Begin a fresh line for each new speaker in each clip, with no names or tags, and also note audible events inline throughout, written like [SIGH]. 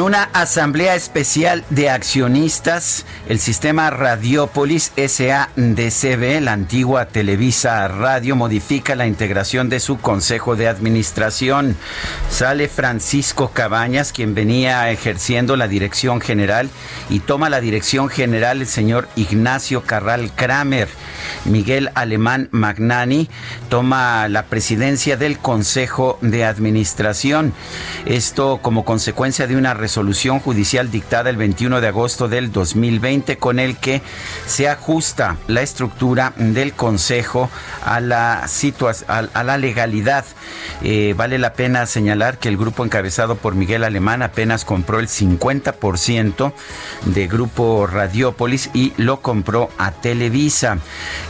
Una asamblea especial de accionistas, el sistema Radiopolis SADCB, la antigua Televisa Radio, modifica la integración de su consejo de administración. Sale Francisco Cabañas, quien venía ejerciendo la dirección general, y toma la dirección general el señor Ignacio Carral Kramer. Miguel Alemán Magnani toma la presidencia del Consejo de Administración. Esto como consecuencia de una resolución judicial dictada el 21 de agosto del 2020 con el que se ajusta la estructura del Consejo a la, a, la legalidad. Eh, vale la pena señalar que el grupo encabezado por Miguel Alemán apenas compró el 50% de Grupo Radiópolis y lo compró a Televisa.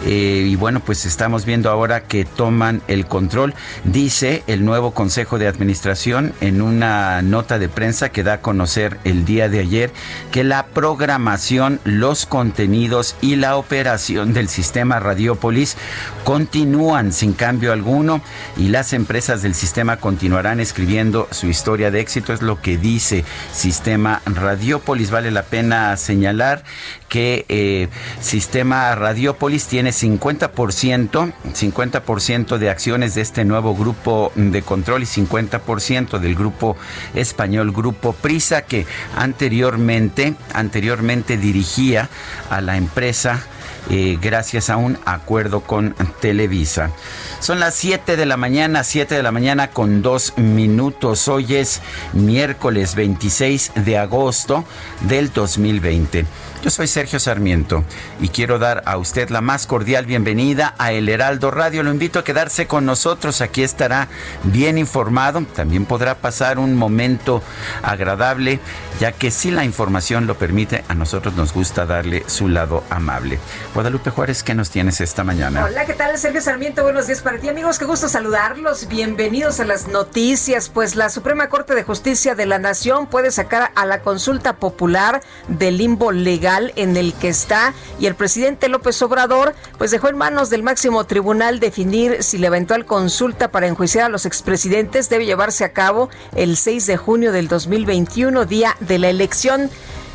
Eh, y bueno, pues estamos viendo ahora que toman el control, dice el nuevo Consejo de Administración en una nota de prensa que da conocer el día de ayer, que la programación, los contenidos y la operación del sistema Radiopolis continúan sin cambio alguno y las empresas del sistema continuarán escribiendo su historia de éxito, es lo que dice Sistema Radiopolis. Vale la pena señalar que eh, Sistema Radiopolis tiene 50%, 50% de acciones de este nuevo grupo de control y 50% del grupo español Grupo Que anteriormente, anteriormente dirigía a la empresa eh, gracias a un acuerdo con Televisa. Son las 7 de la mañana, 7 de la mañana con 2 minutos. Hoy es miércoles 26 de agosto del 2020. Yo soy Sergio Sarmiento y quiero dar a usted la más cordial bienvenida a El Heraldo Radio. Lo invito a quedarse con nosotros. Aquí estará bien informado. También podrá pasar un momento agradable, ya que si la información lo permite, a nosotros nos gusta darle su lado amable. Guadalupe Juárez, ¿qué nos tienes esta mañana?
Hola, ¿qué tal? Sergio Sarmiento, buenos días para ti, amigos. Qué gusto saludarlos. Bienvenidos a las noticias. Pues la Suprema Corte de Justicia de la Nación puede sacar a la consulta popular del limbo legal en el que está y el presidente López Obrador pues dejó en manos del máximo tribunal definir si la eventual consulta para enjuiciar a los expresidentes debe llevarse a cabo el 6 de junio del 2021, día de la elección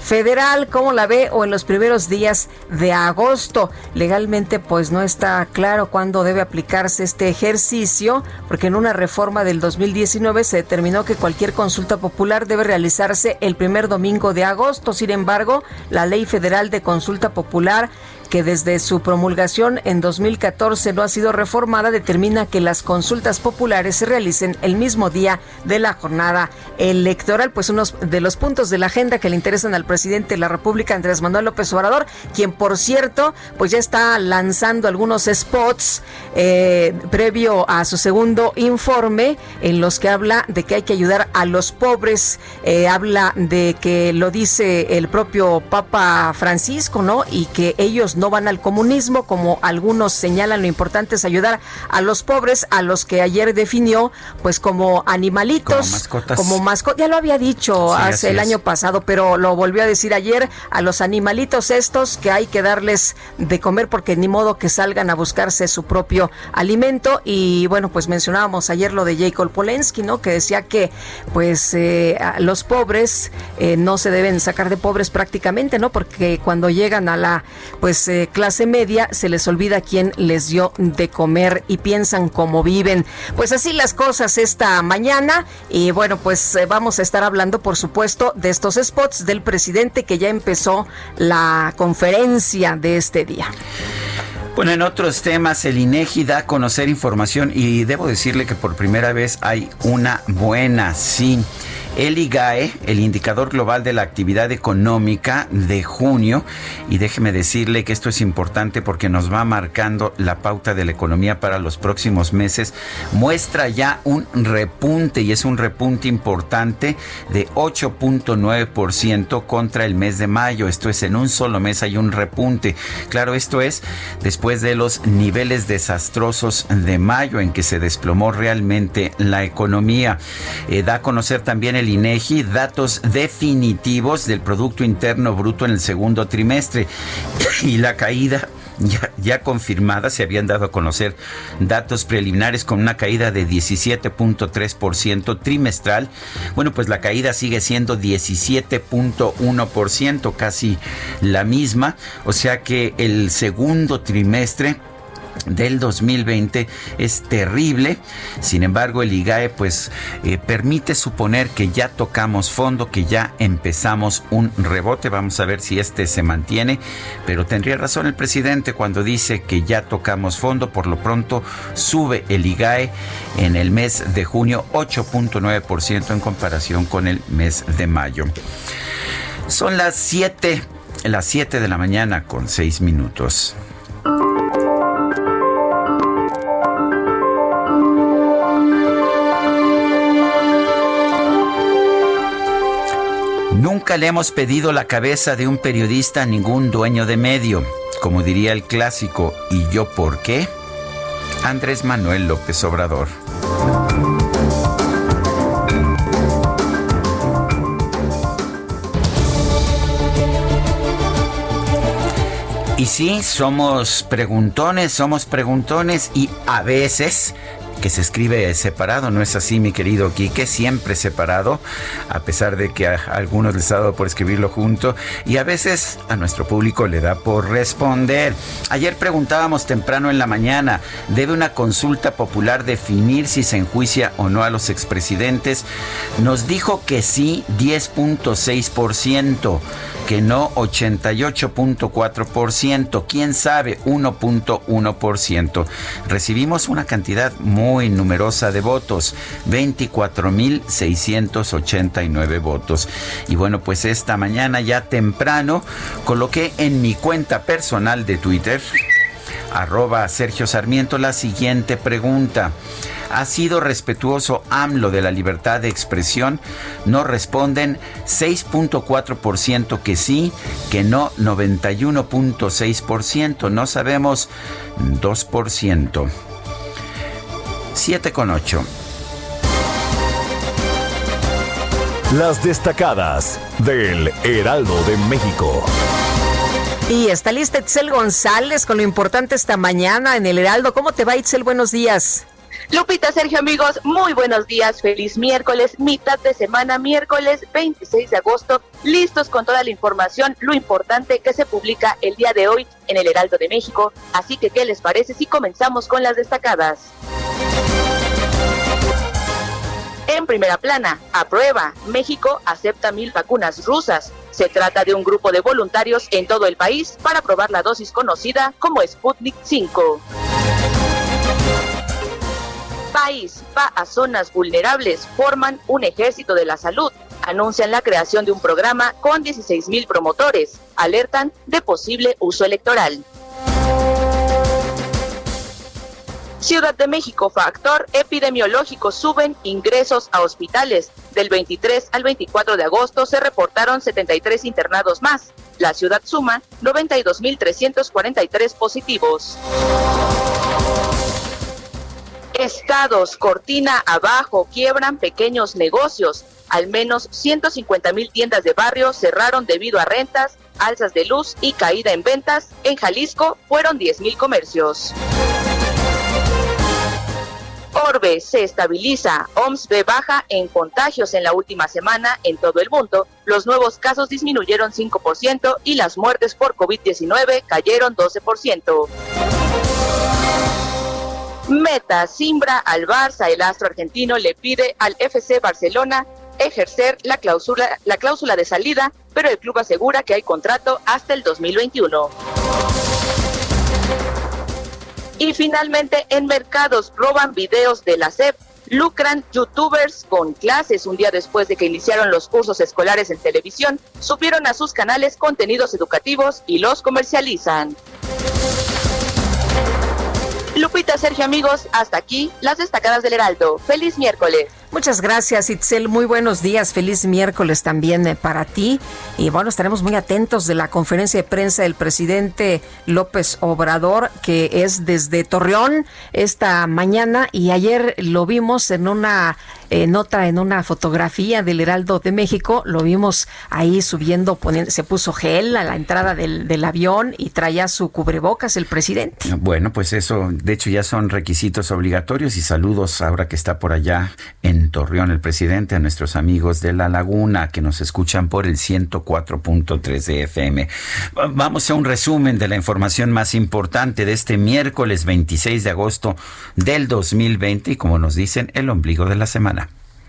federal, ¿cómo la ve? O en los primeros días de agosto. Legalmente, pues no está claro cuándo debe aplicarse este ejercicio, porque en una reforma del 2019 se determinó que cualquier consulta popular debe realizarse el primer domingo de agosto. Sin embargo, la Ley Federal de Consulta Popular que desde su promulgación en 2014 no ha sido reformada, determina que las consultas populares se realicen el mismo día de la jornada electoral. Pues unos de los puntos de la agenda que le interesan al presidente de la República, Andrés Manuel López Obrador, quien por cierto, pues ya está lanzando algunos spots eh, previo a su segundo informe en los que habla de que hay que ayudar a los pobres, eh, habla de que lo dice el propio Papa Francisco, ¿no? Y que ellos no van al comunismo, como algunos señalan, lo importante es ayudar a los pobres, a los que ayer definió pues como animalitos, como mascotas. Como mascotas, ya lo había dicho hace el año pasado, pero lo volvió a decir ayer, a los animalitos estos que hay que darles de comer porque ni modo que salgan a buscarse su propio alimento y bueno, pues mencionábamos ayer lo de Jacob Polensky, ¿no? Que decía que pues eh, los pobres eh, no se deben sacar de pobres prácticamente, ¿no? Porque cuando llegan a la pues eh, clase media se les olvida quién les dio de comer y piensan cómo viven. Pues así las cosas esta mañana y bueno, pues vamos a estar hablando por supuesto de estos spots del presidente que ya empezó la conferencia de este día.
Bueno, en otros temas, el INEGI da a conocer información y debo decirle que por primera vez hay una buena, sí. El IGAE, el indicador global de la actividad económica de junio, y déjeme decirle que esto es importante porque nos va marcando la pauta de la economía para los próximos meses, muestra ya un repunte y es un repunte importante de 8.9% contra el mes de mayo. Esto es, en un solo mes hay un repunte. Claro, esto es después de los niveles desastrosos de mayo en que se desplomó realmente la economía. Eh, da a conocer también el INEGI datos definitivos del Producto Interno Bruto en el segundo trimestre [COUGHS] y la caída ya, ya, confirmada, se habían dado a conocer datos preliminares con una caída de 17.3% trimestral. Bueno, pues la caída sigue siendo 17.1%, casi la misma. O sea que el segundo trimestre del 2020 es terrible. Sin embargo, el IGAE pues eh, permite suponer que ya tocamos fondo, que ya empezamos un rebote. Vamos a ver si este se mantiene, pero tendría razón el presidente cuando dice que ya tocamos fondo. Por lo pronto sube el IGAE en el mes de junio 8.9% en comparación con el mes de mayo. Son las 7, las 7 de la mañana con 6 minutos. Nunca le hemos pedido la cabeza de un periodista a ningún dueño de medio. Como diría el clásico, ¿y yo por qué? Andrés Manuel López Obrador. Y sí, somos preguntones, somos preguntones y a veces que se escribe separado, ¿no es así, mi querido Quique? Siempre separado, a pesar de que a algunos les ha dado por escribirlo junto y a veces a nuestro público le da por responder. Ayer preguntábamos temprano en la mañana, ¿debe una consulta popular definir si se enjuicia o no a los expresidentes? Nos dijo que sí, 10.6% que no 88.4%, quién sabe 1.1%. Recibimos una cantidad muy numerosa de votos, 24.689 votos. Y bueno, pues esta mañana ya temprano coloqué en mi cuenta personal de Twitter, arroba Sergio Sarmiento, la siguiente pregunta. ¿Ha sido respetuoso AMLO de la libertad de expresión? No responden 6.4% que sí, que no 91.6%, no sabemos 2%. 7 con 8.
Las destacadas del Heraldo de México.
Y está lista Itzel González con lo importante esta mañana en el Heraldo. ¿Cómo te va Itzel? Buenos días.
Lupita, Sergio, amigos, muy buenos días, feliz miércoles, mitad de semana, miércoles 26 de agosto, listos con toda la información, lo importante que se publica el día de hoy en el Heraldo de México. Así que, ¿qué les parece si comenzamos con las destacadas? En primera plana, aprueba, México acepta mil vacunas rusas. Se trata de un grupo de voluntarios en todo el país para probar la dosis conocida como Sputnik 5 país va a zonas vulnerables, forman un ejército de la salud. Anuncian la creación de un programa con 16 mil promotores. Alertan de posible uso electoral. Ciudad de México, factor epidemiológico, suben ingresos a hospitales. Del 23 al 24 de agosto se reportaron 73 internados más. La ciudad suma 92.343 positivos. Estados, cortina abajo, quiebran pequeños negocios. Al menos 150 mil tiendas de barrio cerraron debido a rentas, alzas de luz y caída en ventas. En Jalisco fueron 10 mil comercios. Orbe se estabiliza. OMS ve baja en contagios en la última semana en todo el mundo. Los nuevos casos disminuyeron 5% y las muertes por COVID-19 cayeron 12%. Meta simbra al Barça. El astro argentino le pide al FC Barcelona ejercer la cláusula, la cláusula de salida, pero el club asegura que hay contrato hasta el 2021. Y finalmente, en mercados roban videos de la SEP. Lucran youtubers con clases un día después de que iniciaron los cursos escolares en televisión, subieron a sus canales contenidos educativos y los comercializan. Lupita, Sergio, amigos, hasta aquí las destacadas del Heraldo. Feliz miércoles.
Muchas gracias, Itzel. Muy buenos días. Feliz miércoles también eh, para ti. Y bueno, estaremos muy atentos de la conferencia de prensa del presidente López Obrador, que es desde Torreón esta mañana. Y ayer lo vimos en una eh, nota, en una fotografía del Heraldo de México. Lo vimos ahí subiendo, poniendo, se puso gel a la entrada del, del avión y traía su cubrebocas el presidente.
Bueno, pues eso, de hecho, ya son requisitos obligatorios. Y saludos ahora que está por allá en Torreón el presidente, a nuestros amigos de La Laguna que nos escuchan por el 104.3 de FM. Vamos a un resumen de la información más importante de este miércoles 26 de agosto del 2020 y como nos dicen, el ombligo de la semana.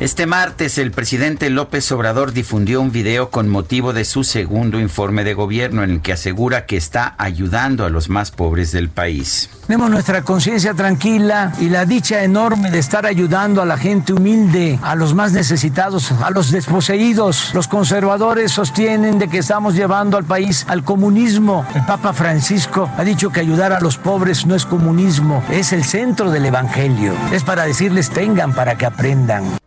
Este martes el presidente López Obrador difundió un video con motivo de su segundo informe de gobierno en el que asegura que está ayudando a los más pobres del país.
Tenemos nuestra conciencia tranquila y la dicha enorme de estar ayudando a la gente humilde, a los más necesitados, a los desposeídos. Los conservadores sostienen de que estamos llevando al país al comunismo. El Papa Francisco ha dicho que ayudar a los pobres no es comunismo, es el centro del Evangelio. Es para decirles tengan para que aprendan.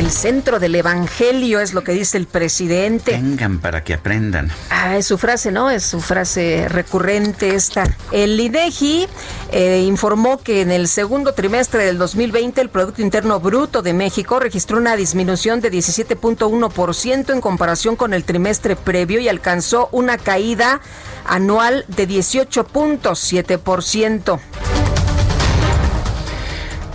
El centro del Evangelio es lo que dice el presidente.
Vengan para que aprendan.
Ah, es su frase, ¿no? Es su frase recurrente esta. El INEGI eh, informó que en el segundo trimestre del 2020 el Producto Interno Bruto de México registró una disminución de 17.1% en comparación con el trimestre previo y alcanzó una caída anual de 18.7%.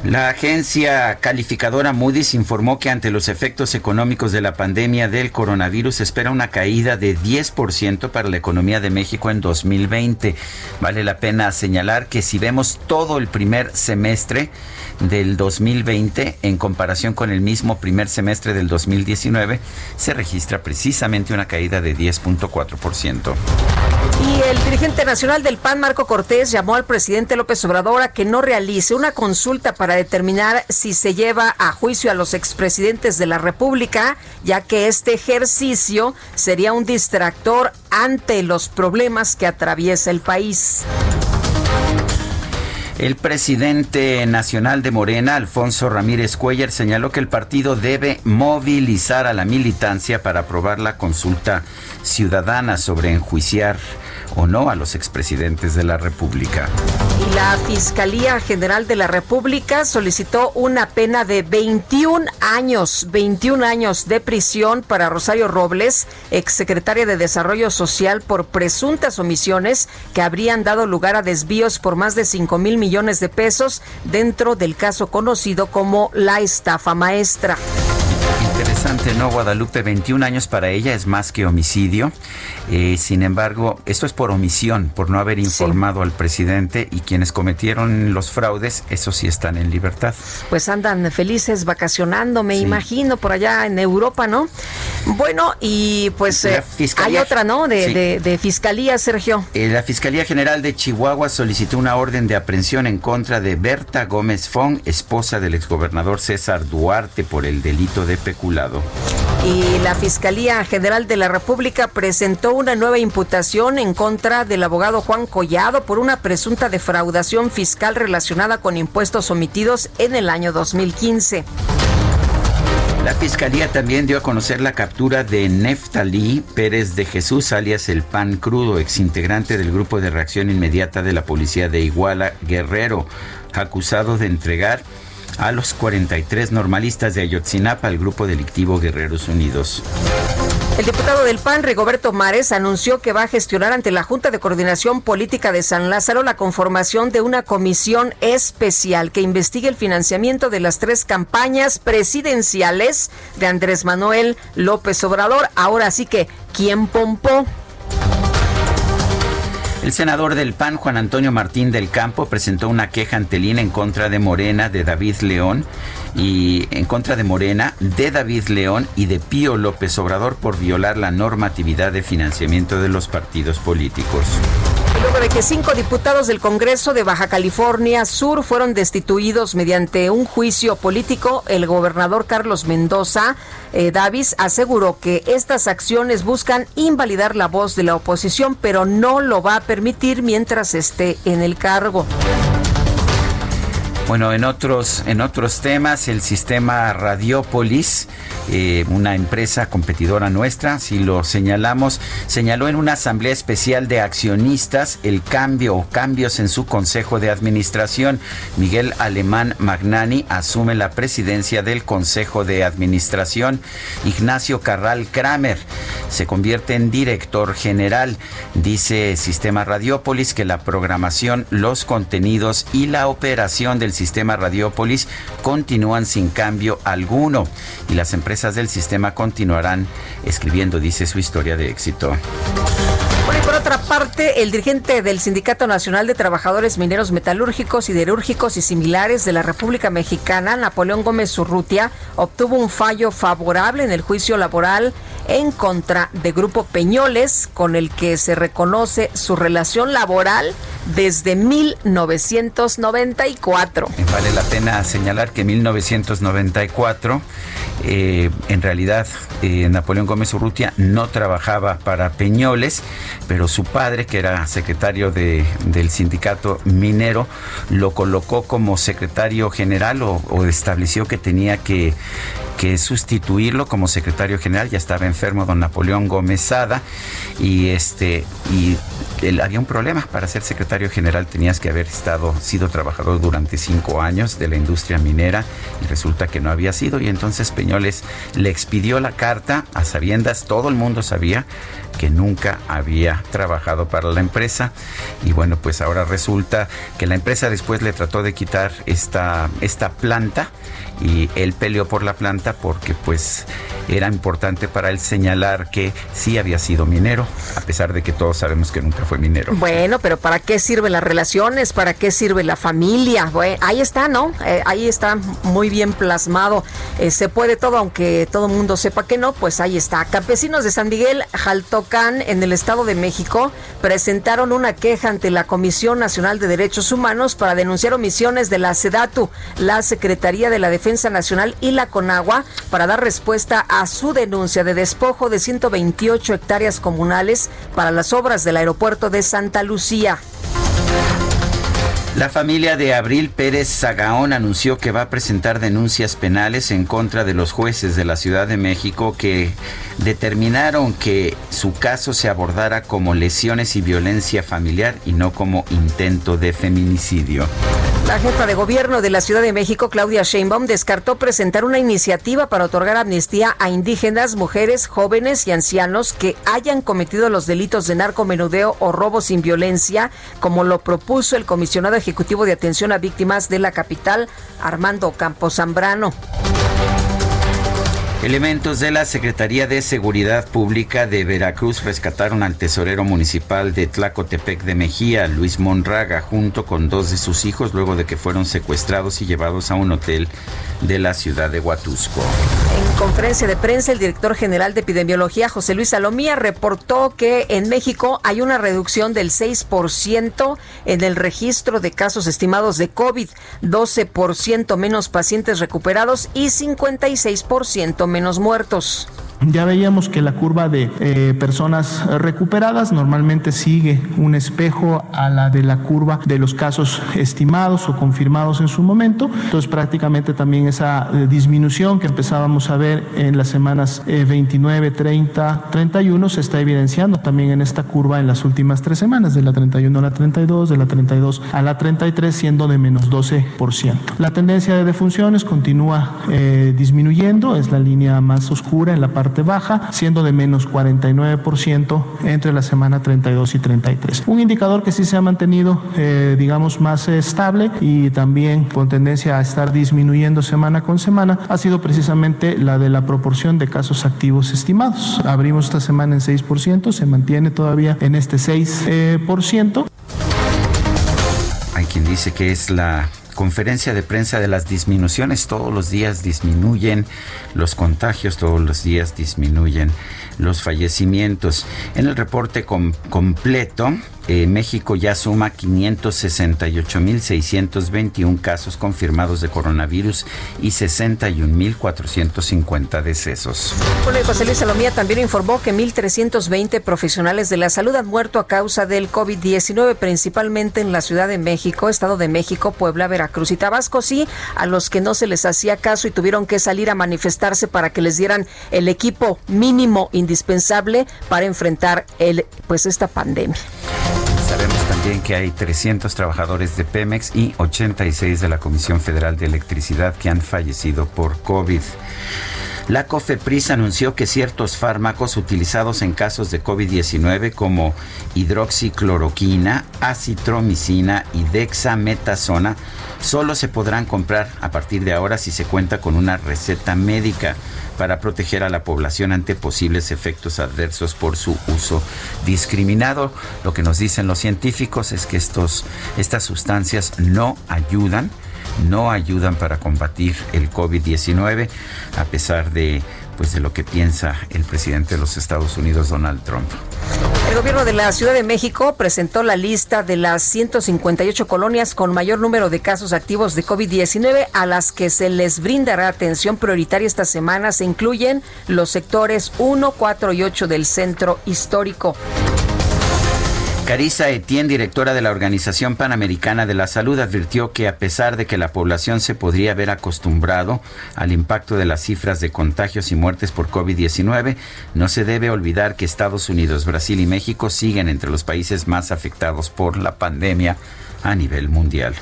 La agencia calificadora Moody's informó que ante los efectos económicos de la pandemia del coronavirus espera una caída de 10% para la economía de México en 2020. Vale la pena señalar que si vemos todo el primer semestre, del 2020 en comparación con el mismo primer semestre del 2019, se registra precisamente una caída de 10.4%.
Y el dirigente nacional del PAN, Marco Cortés, llamó al presidente López Obrador a que no realice una consulta para determinar si se lleva a juicio a los expresidentes de la República, ya que este ejercicio sería un distractor ante los problemas que atraviesa el país.
El presidente nacional de Morena, Alfonso Ramírez Cuellar, señaló que el partido debe movilizar a la militancia para aprobar la consulta ciudadana sobre enjuiciar o no a los expresidentes de la República.
Y la Fiscalía General de la República solicitó una pena de 21 años, 21 años de prisión para Rosario Robles, exsecretaria de Desarrollo Social, por presuntas omisiones que habrían dado lugar a desvíos por más de 5 mil millones de pesos dentro del caso conocido como la estafa maestra.
Interesante, ¿no? Guadalupe, 21 años para ella es más que homicidio. Eh, sin embargo, esto es por omisión, por no haber informado al presidente y quienes cometieron los fraudes, esos sí están en libertad.
Pues andan felices vacacionando, me imagino, por allá en Europa, ¿no? Bueno, y pues eh, hay otra, ¿no? De, Fiscalía, Sergio.
Eh, la Fiscalía General de Chihuahua solicitó una orden de aprehensión en contra de Berta Gómez Fong, esposa del exgobernador César Duarte, por el delito de
Y la Fiscalía General de la República presentó una nueva imputación en contra del abogado Juan Collado por una presunta defraudación fiscal relacionada con impuestos omitidos en el año 2015.
La fiscalía también dio a conocer la captura de Neftalí Pérez de Jesús, alias el Pan Crudo, exintegrante del grupo de reacción inmediata de la policía de Iguala Guerrero, acusado de entregar a los 43 normalistas de Ayotzinapa al grupo delictivo Guerreros Unidos.
El diputado del PAN, Rigoberto Mares, anunció que va a gestionar ante la Junta de Coordinación Política de San Lázaro la conformación de una comisión especial que investigue el financiamiento de las tres campañas presidenciales de Andrés Manuel López Obrador. Ahora sí que, ¿quién pompó?
El senador del PAN, Juan Antonio Martín del Campo, presentó una queja ante el en contra de Morena de David León y en contra de Morena, de David León y de Pío López Obrador por violar la normatividad de financiamiento de los partidos políticos.
Luego de que cinco diputados del Congreso de Baja California Sur fueron destituidos mediante un juicio político, el gobernador Carlos Mendoza eh, Davis aseguró que estas acciones buscan invalidar la voz de la oposición, pero no lo va a permitir mientras esté en el cargo.
Bueno, en otros, en otros temas, el sistema Radiopolis, eh, una empresa competidora nuestra, si lo señalamos, señaló en una asamblea especial de accionistas el cambio o cambios en su consejo de administración. Miguel Alemán Magnani asume la presidencia del consejo de administración. Ignacio Carral Kramer se convierte en director general. Dice Sistema Radiopolis que la programación, los contenidos y la operación del sistema Radiopolis continúan sin cambio alguno y las empresas del sistema continuarán escribiendo, dice su historia de éxito.
Bueno, y por otra parte, el dirigente del Sindicato Nacional de Trabajadores Mineros Metalúrgicos, Siderúrgicos y Similares de la República Mexicana, Napoleón Gómez Urrutia, obtuvo un fallo favorable en el juicio laboral en contra de Grupo Peñoles, con el que se reconoce su relación laboral desde 1994.
Vale la pena señalar que 1994, eh, en realidad, eh, Napoleón Gómez Urrutia no trabajaba para Peñoles, pero su padre, que era secretario de, del sindicato minero, lo colocó como secretario general o, estableció que tenía que, que sustituirlo como secretario general. Ya estaba enfermo don Napoleón Gómez Sada y este y él, había un problema. Para ser secretario general tenías que haber estado sido trabajador durante cinco años de la industria minera y resulta que no había sido. Y entonces Peñoles le expidió la carta a sabiendas. Todo el mundo sabía que nunca había trabajado para la empresa. Y bueno pues ahora resulta que la empresa después le trató de quitar esta esta planta y él peleó por la planta porque pues era importante para él señalar que sí había sido minero, a pesar de que todos sabemos que nunca fue minero.
Bueno, pero ¿para qué sirven las relaciones? ¿Para qué sirve la familia? ahí está, ¿no? Eh, ahí está muy bien plasmado. Eh, se puede todo, aunque todo el mundo sepa que no, pues ahí está. Campesinos de San Miguel Jaltocán, en el Estado de México, presentaron una queja ante la Comisión Nacional de Derechos Humanos para denunciar omisiones de la SEDATU, la Secretaría de la Defensa Nacional y la CONAGUA, para dar respuesta a su denuncia de despojo de 128 hectáreas comunales para las obras del aeropuerto de Santa Lucía.
La familia de Abril Pérez Zagaón anunció que va a presentar denuncias penales en contra de los jueces de la Ciudad de México que determinaron que su caso se abordara como lesiones y violencia familiar y no como intento de feminicidio.
La jefa de gobierno de la Ciudad de México, Claudia Sheinbaum, descartó presentar una iniciativa para otorgar amnistía a indígenas, mujeres, jóvenes y ancianos que hayan cometido los delitos de narcomenudeo o robo sin violencia, como lo propuso el comisionado ejecutivo de atención a víctimas de la capital, Armando Campos Zambrano.
Elementos de la Secretaría de Seguridad Pública de Veracruz rescataron al tesorero municipal de Tlacotepec de Mejía, Luis Monraga, junto con dos de sus hijos, luego de que fueron secuestrados y llevados a un hotel de la ciudad de Huatusco.
En conferencia de prensa, el director general de epidemiología, José Luis Salomía, reportó que en México hay una reducción del 6% en el registro de casos estimados de COVID, 12% menos pacientes recuperados y 56% menos muertos.
Ya veíamos que la curva de eh, personas recuperadas normalmente sigue un espejo a la de la curva de los casos estimados o confirmados en su momento. Entonces prácticamente también esa eh, disminución que empezábamos a ver en las semanas 29, 30, 31 se está evidenciando también en esta curva en las últimas tres semanas, de la 31 a la 32, de la 32 a la 33, siendo de menos 12%. La tendencia de defunciones continúa eh, disminuyendo, es la línea más oscura en la parte baja, siendo de menos 49% entre la semana 32 y 33. Un indicador que sí se ha mantenido, eh, digamos, más estable y también con tendencia a estar disminuyendo semana con semana ha sido precisamente la de la proporción de casos activos estimados. Abrimos esta semana en 6%, se mantiene todavía en este 6%.
Hay quien dice que es la conferencia de prensa de las disminuciones. Todos los días disminuyen los contagios, todos los días disminuyen los fallecimientos. En el reporte completo, eh, México ya suma 568.621 casos confirmados de coronavirus y 61.450 decesos.
Bueno, José Luis Salomía también informó que 1.320 profesionales de la salud han muerto a causa del COVID-19, principalmente en la Ciudad de México, Estado de México, Puebla, Veracruz y Tabasco. Sí, a los que no se les hacía caso y tuvieron que salir a manifestarse para que les dieran el equipo mínimo indispensable para enfrentar el, pues esta pandemia.
Sabemos también que hay 300 trabajadores de Pemex y 86 de la Comisión Federal de Electricidad que han fallecido por COVID. La COFEPRIS anunció que ciertos fármacos utilizados en casos de COVID-19 como hidroxicloroquina, acitromicina y dexametasona solo se podrán comprar a partir de ahora si se cuenta con una receta médica para proteger a la población ante posibles efectos adversos por su uso discriminado. Lo que nos dicen los científicos es que estos, estas sustancias no ayudan no ayudan para combatir el COVID-19 a pesar de pues de lo que piensa el presidente de los Estados Unidos Donald Trump.
El gobierno de la Ciudad de México presentó la lista de las 158 colonias con mayor número de casos activos de COVID-19 a las que se les brindará atención prioritaria esta semana. Se incluyen los sectores 1, 4 y 8 del centro histórico.
Carissa Etienne, directora de la Organización Panamericana de la Salud, advirtió que a pesar de que la población se podría haber acostumbrado al impacto de las cifras de contagios y muertes por COVID-19, no se debe olvidar que Estados Unidos, Brasil y México siguen entre los países más afectados por la pandemia a nivel mundial.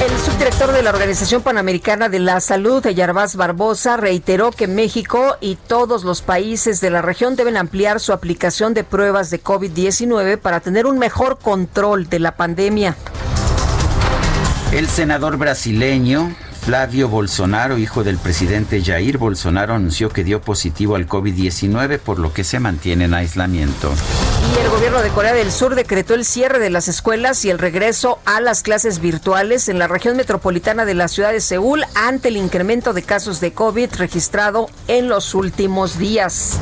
El subdirector de la Organización Panamericana de la Salud, Yarbaz Barbosa, reiteró que México y todos los países de la región deben ampliar su aplicación de pruebas de COVID-19 para tener un mejor control de la pandemia.
El senador brasileño Flavio Bolsonaro, hijo del presidente Jair Bolsonaro, anunció que dio positivo al COVID-19, por lo que se mantiene en aislamiento.
Y el gobierno de Corea del Sur decretó el cierre de las escuelas y el regreso a las clases virtuales en la región metropolitana de la ciudad de Seúl ante el incremento de casos de COVID registrado en los últimos días.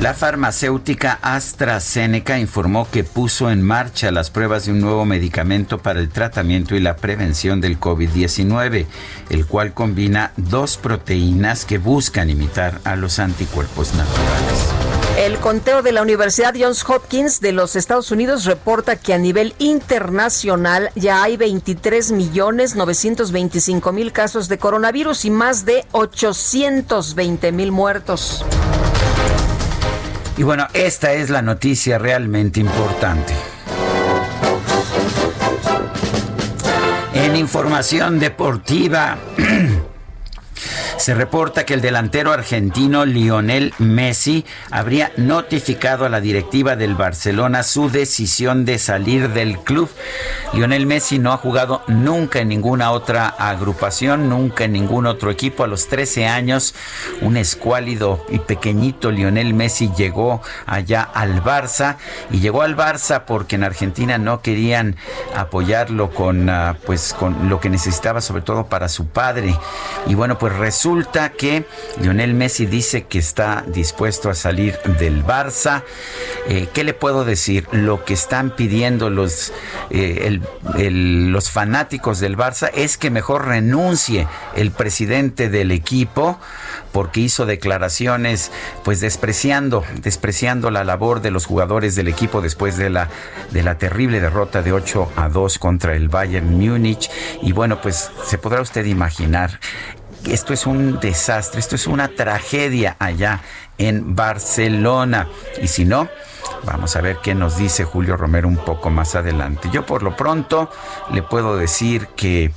La farmacéutica AstraZeneca informó que puso en marcha las pruebas de un nuevo medicamento para el tratamiento y la prevención del COVID-19, el cual combina dos proteínas que buscan imitar a los anticuerpos naturales.
El conteo de la Universidad Johns Hopkins de los Estados Unidos reporta que a nivel internacional ya hay 23 millones 925 mil casos de coronavirus y más de 820 mil muertos.
Y bueno, esta es la noticia realmente importante. En información deportiva. [CLEARS THROAT] Se reporta que el delantero argentino Lionel Messi habría notificado a la directiva del Barcelona su decisión de salir del club. Lionel Messi no ha jugado nunca en ninguna otra agrupación, nunca en ningún otro equipo. A los 13 años, un escuálido y pequeñito Lionel Messi llegó allá al Barça y llegó al Barça porque en Argentina no querían apoyarlo con ah, pues con lo que necesitaba sobre todo para su padre. Y bueno, pues resulta resulta que Lionel Messi dice que está dispuesto a salir del Barça. Eh, ¿Qué le puedo decir? Lo que están pidiendo los, eh, los fanáticos del Barça es que mejor renuncie el presidente del equipo porque hizo declaraciones pues despreciando, despreciando la labor de los jugadores del equipo después de la, de la terrible derrota de 8 a 2 contra el Bayern Múnich. Y bueno, pues se podrá usted imaginar esto es un desastre, esto es una tragedia allá en Barcelona. Y si no, Vamos a ver qué nos dice Julio Romero un poco más adelante. Yo por lo pronto le puedo decir que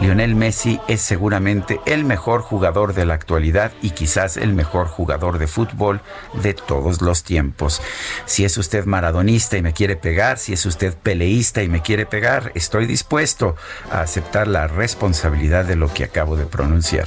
Lionel Messi es seguramente el mejor jugador de la actualidad y quizás el mejor jugador de fútbol de todos los tiempos. Si es usted maradonista y me quiere pegar, si es usted peleísta y me quiere pegar, estoy dispuesto a aceptar la responsabilidad de lo que acabo de pronunciar.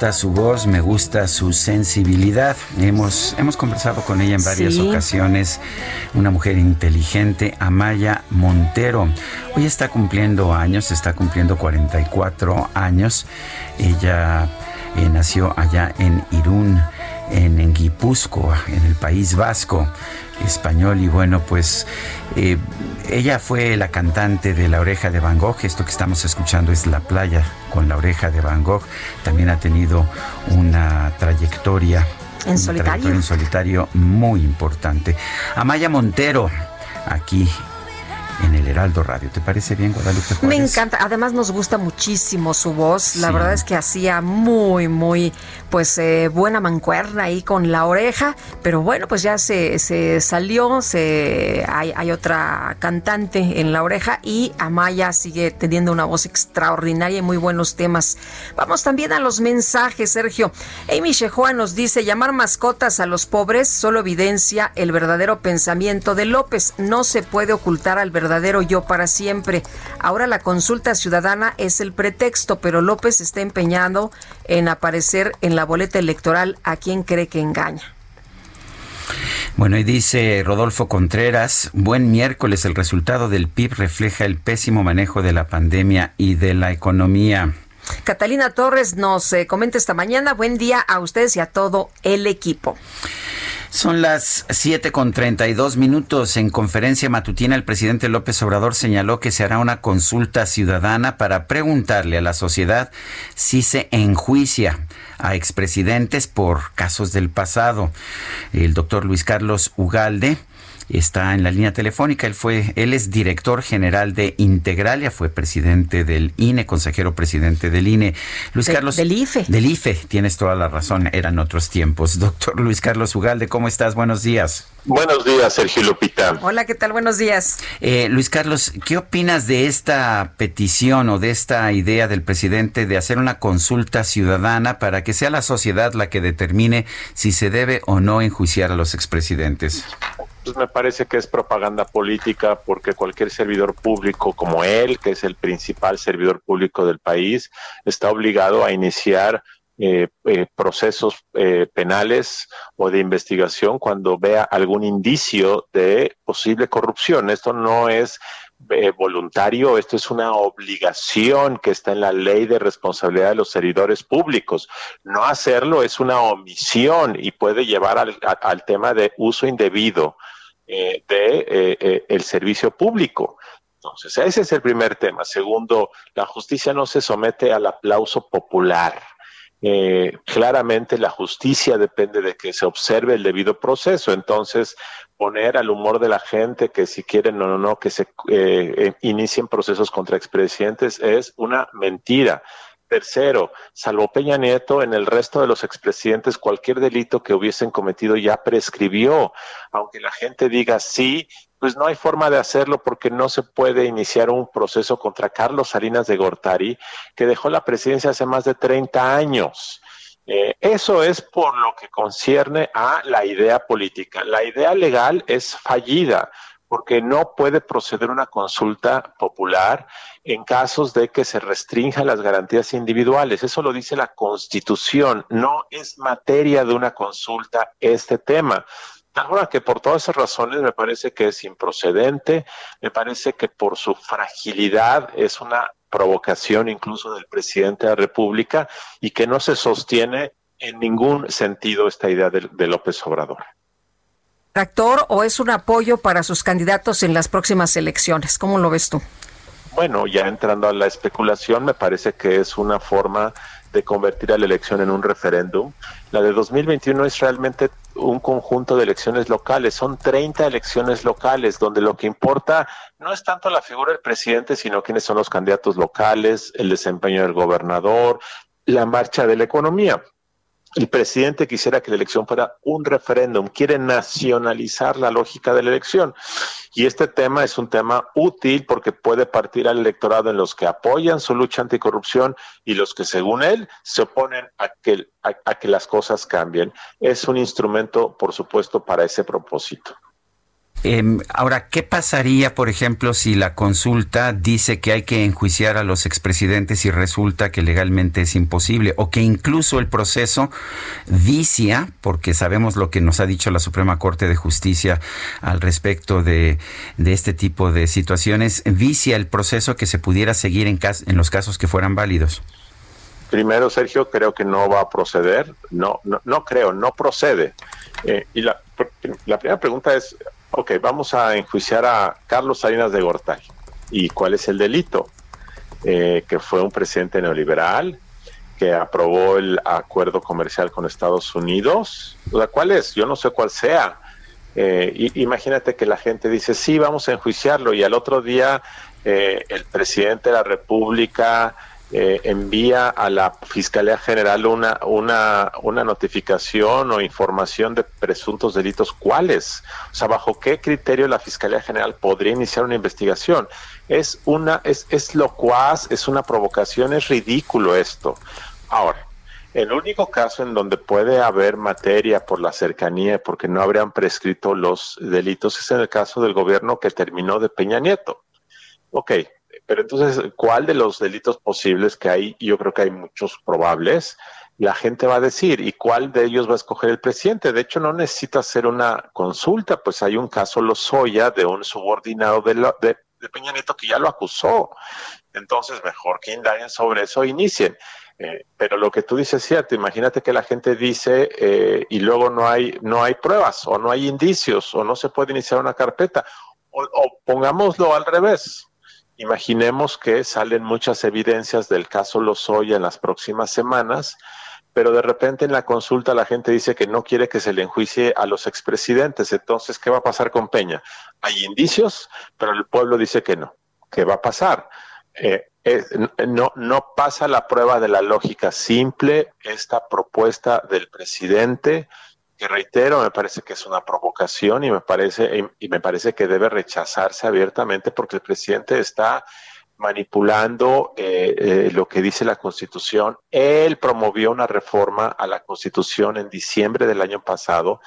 Gusta su voz, me gusta su sensibilidad. Hemos, hemos conversado con ella en varias ocasiones. Una mujer inteligente, Amaya Montero. Hoy está cumpliendo años, está cumpliendo 44 años. Ella eh, nació allá en Irún, en, en Guipúzcoa, en el País Vasco español y bueno pues eh, ella fue la cantante de La Oreja de Van Gogh, esto que estamos escuchando es La Playa con La Oreja de Van Gogh, también ha tenido una trayectoria
en solitario.
en solitario muy importante. Amaya Montero, aquí en el Heraldo Radio. ¿Te parece bien, Guadalupe
Me encanta. Además, nos gusta muchísimo su voz. La verdad es que hacía muy, muy, pues, eh, buena mancuerna ahí con la oreja. Pero bueno, pues ya se, se salió. Se, hay, hay otra cantante en la oreja y Amaya sigue teniendo una voz extraordinaria y muy buenos temas. Vamos también a los mensajes, Sergio. Amy Shehoa nos dice: llamar mascotas a los pobres solo evidencia el verdadero pensamiento de López. No se puede ocultar al verdadero yo para siempre. Ahora la consulta ciudadana es el pretexto, pero López está empeñado en aparecer en la boleta electoral a quien cree que engaña.
Bueno, y dice Rodolfo Contreras, buen miércoles, el resultado del PIB refleja el pésimo manejo de la pandemia y de la economía.
Catalina Torres nos eh, comenta esta mañana, buen día a ustedes y a todo el equipo.
Son las 7 con 32 minutos. En conferencia matutina, el presidente López Obrador señaló que se hará una consulta ciudadana para preguntarle a la sociedad si se enjuicia a expresidentes por casos del pasado. El doctor Luis Carlos Ugalde está en la línea telefónica. Él fue, él es director general de Integralia, fue presidente del INE, consejero presidente del INE. Luis Carlos.
Del IFE.
Del IFE, tienes toda la razón, eran otros tiempos. [LAUGHS] Doctor Luis Carlos Ugalde, ¿cómo estás? Buenos días.
Buenos días, Sergio Lupita.
Hola, ¿qué tal? Buenos días.
Eh, Luis Carlos, ¿qué opinas de esta petición o de esta idea del presidente de hacer una consulta ciudadana para que sea la sociedad la que determine si se debe o no enjuiciar a los expresidentes?
Me parece que es propaganda política porque cualquier servidor público como él, que es el principal servidor público del país, está obligado a iniciar eh, eh, procesos eh, penales o de investigación cuando vea algún indicio de posible corrupción. Esto no es voluntario, esto es una obligación que está en la ley de responsabilidad de los servidores públicos. No hacerlo es una omisión y puede llevar al, tema de uso indebido de el servicio público. Entonces, ese es el primer tema. Segundo, la justicia no se somete al aplauso popular. Eh, claramente la justicia depende de que se observe el debido proceso. Entonces, poner al humor de la gente que si quieren o no, no, que se eh, eh, inicien procesos contra expresidentes es una mentira. Tercero, salvo Peña Nieto, en el resto de los expresidentes cualquier delito que hubiesen cometido ya prescribió. Aunque la gente diga sí, pues no hay forma de hacerlo porque no se puede iniciar un proceso contra Carlos Salinas de Gortari, que dejó la presidencia hace más de 30 años. Eh, eso es por lo que concierne a la idea política. La idea legal es fallida porque no puede proceder una consulta popular en casos de que se restrinjan las garantías individuales. Eso lo dice la Constitución. No es materia de una consulta este tema. Ahora que por todas esas razones me parece que es improcedente, me parece que por su fragilidad es una provocación incluso del presidente de la República y que no se sostiene en ningún sentido esta idea de, de López Obrador.
¿Actor o es un apoyo para sus candidatos en las próximas elecciones? ¿Cómo lo ves tú?
Bueno, ya entrando a la especulación, me parece que es una forma de convertir a la elección en un referéndum. La de 2021 es realmente un conjunto de elecciones locales, son 30 elecciones locales, donde lo que importa no es tanto la figura del presidente, sino quiénes son los candidatos locales, el desempeño del gobernador, la marcha de la economía el presidente quisiera que la elección fuera un referéndum, quiere nacionalizar la lógica de la elección. Y este tema es un tema útil porque puede partir al electorado en los que apoyan su lucha anticorrupción y los que, según él, se oponen a que, a que las cosas cambien. Es un instrumento, por supuesto, para ese propósito.
Em, ahora, ¿qué pasaría, por ejemplo, si la consulta dice que hay que enjuiciar a los expresidentes y resulta que legalmente es imposible? O que incluso el proceso vicia, porque sabemos lo que nos ha dicho la Suprema Corte de Justicia al respecto de, este tipo de situaciones, vicia el proceso que se pudiera seguir en, en los casos que fueran válidos.
Primero, Sergio, creo que no va a proceder. No, no, no creo, no procede. Eh, y la, la primera pregunta es, ok, vamos a enjuiciar a Carlos Salinas de Gortari. ¿Y cuál es el delito? Eh, que fue un presidente neoliberal, que aprobó el acuerdo comercial con Estados Unidos. ¿Cuál es? Yo no sé cuál sea. Eh, imagínate que la gente dice, sí, vamos a enjuiciarlo, y al otro día eh, el presidente de la República eh, envía a la Fiscalía General una, una, notificación o información de presuntos delitos, ¿cuáles? O sea, ¿bajo qué criterio la Fiscalía General podría iniciar una investigación? Es una, es, es locuaz, es una provocación, es ridículo esto. Ahora, el único caso en donde puede haber materia por la cercanía, porque no habrían prescrito los delitos, es en el caso del gobierno que terminó de Peña Nieto. Ok, pero entonces, ¿cuál de los delitos posibles que hay? Yo creo que hay muchos probables. La gente va a decir, ¿y cuál de ellos va a escoger el presidente? De hecho, no necesita hacer una consulta, pues hay un caso Lozoya de un subordinado de, de, Peña Nieto que ya lo acusó. Entonces, mejor que indaguen sobre eso e inicien. Eh, pero lo que tú dices es cierto. Imagínate que la gente dice eh, y luego no hay, no hay pruebas o no hay indicios o no se puede iniciar una carpeta. o pongámoslo al revés Imaginemos que salen muchas evidencias del caso Lozoya en las próximas semanas, pero de repente en la consulta la gente dice que no quiere que se le enjuicie a los expresidentes. Entonces, ¿qué va a pasar con Peña? Hay indicios, pero el pueblo dice que no. ¿Qué va a pasar? Eh, no, no pasa la prueba de la lógica simple esta propuesta del presidente que reitero, me parece que es una provocación y me parece, y me parece que debe rechazarse abiertamente porque el presidente está manipulando eh, eh, lo que dice la Constitución. Él promovió una reforma a la Constitución en diciembre del año pasado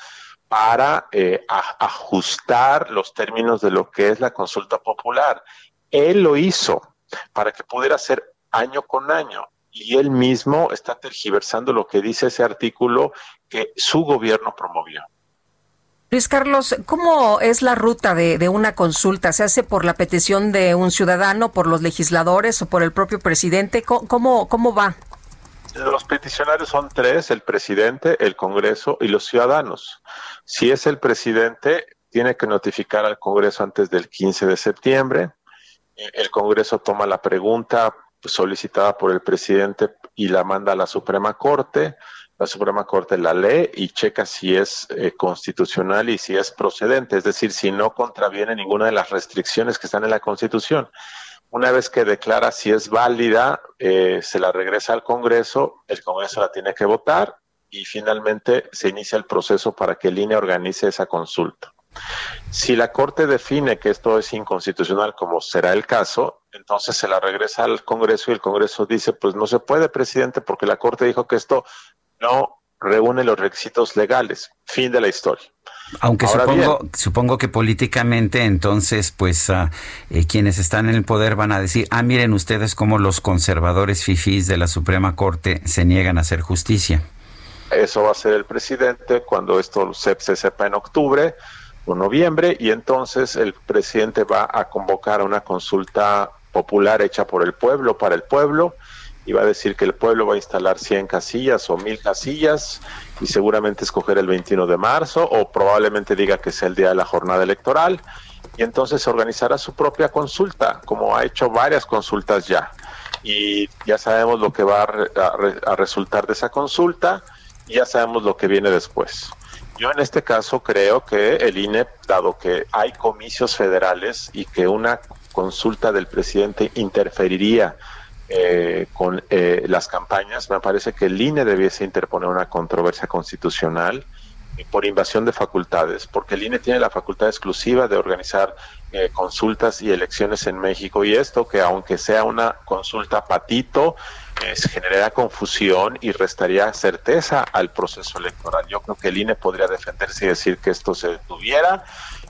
para eh, ajustar los términos de lo que es la consulta popular. Él lo hizo para que pudiera ser año con año y él mismo está tergiversando lo que dice ese artículo que su gobierno promovió.
Luis Carlos, ¿cómo es la ruta de, una consulta? ¿Se hace por la petición de un ciudadano, por los legisladores o por el propio presidente? ¿Cómo, cómo va?
Los peticionarios son tres, el presidente, el Congreso y los ciudadanos. Si es el presidente, tiene que notificar al Congreso antes del 15 de septiembre. El Congreso toma la pregunta solicitada por el presidente y la manda a la Suprema Corte la Suprema Corte la lee y checa si es eh, constitucional y si es procedente, es decir, si no contraviene ninguna de las restricciones que están en la Constitución. Una vez que declara si es válida, eh, se la regresa al Congreso, el Congreso la tiene que votar y finalmente se inicia el proceso para que el INE organice esa consulta. Si la Corte define que esto es inconstitucional, como será el caso, entonces se la regresa al Congreso y el Congreso dice, pues no se puede, presidente, porque la Corte dijo que esto no reúne los requisitos legales. Fin de la historia.
Aunque supongo, supongo que políticamente entonces, pues eh, quienes están en el poder van a decir, ah, miren ustedes cómo los conservadores fifís de la Suprema Corte se niegan a hacer justicia.
Eso va a ser el presidente cuando esto se, se sepa en octubre o noviembre y entonces el presidente va a convocar a una consulta popular hecha por el pueblo, para el pueblo, y va a decir que el pueblo va a instalar 100 casillas o 1000 casillas y seguramente escoger el 21 de marzo o probablemente diga que sea el día de la jornada electoral y entonces organizará su propia consulta, como ha hecho varias consultas ya. Y ya sabemos lo que va a, resultar de esa consulta y ya sabemos lo que viene después. Yo en este caso creo que el INE, dado que hay comicios federales y que una consulta del presidente interferiría eh, con eh, las campañas, me parece que el INE debiese interponer una controversia constitucional eh, por invasión de facultades, porque el INE tiene la facultad exclusiva de organizar consultas y elecciones en México y esto que aunque sea una consulta patito, generaría confusión y restaría certeza al proceso electoral. Yo creo que el INE podría defenderse y decir que esto se detuviera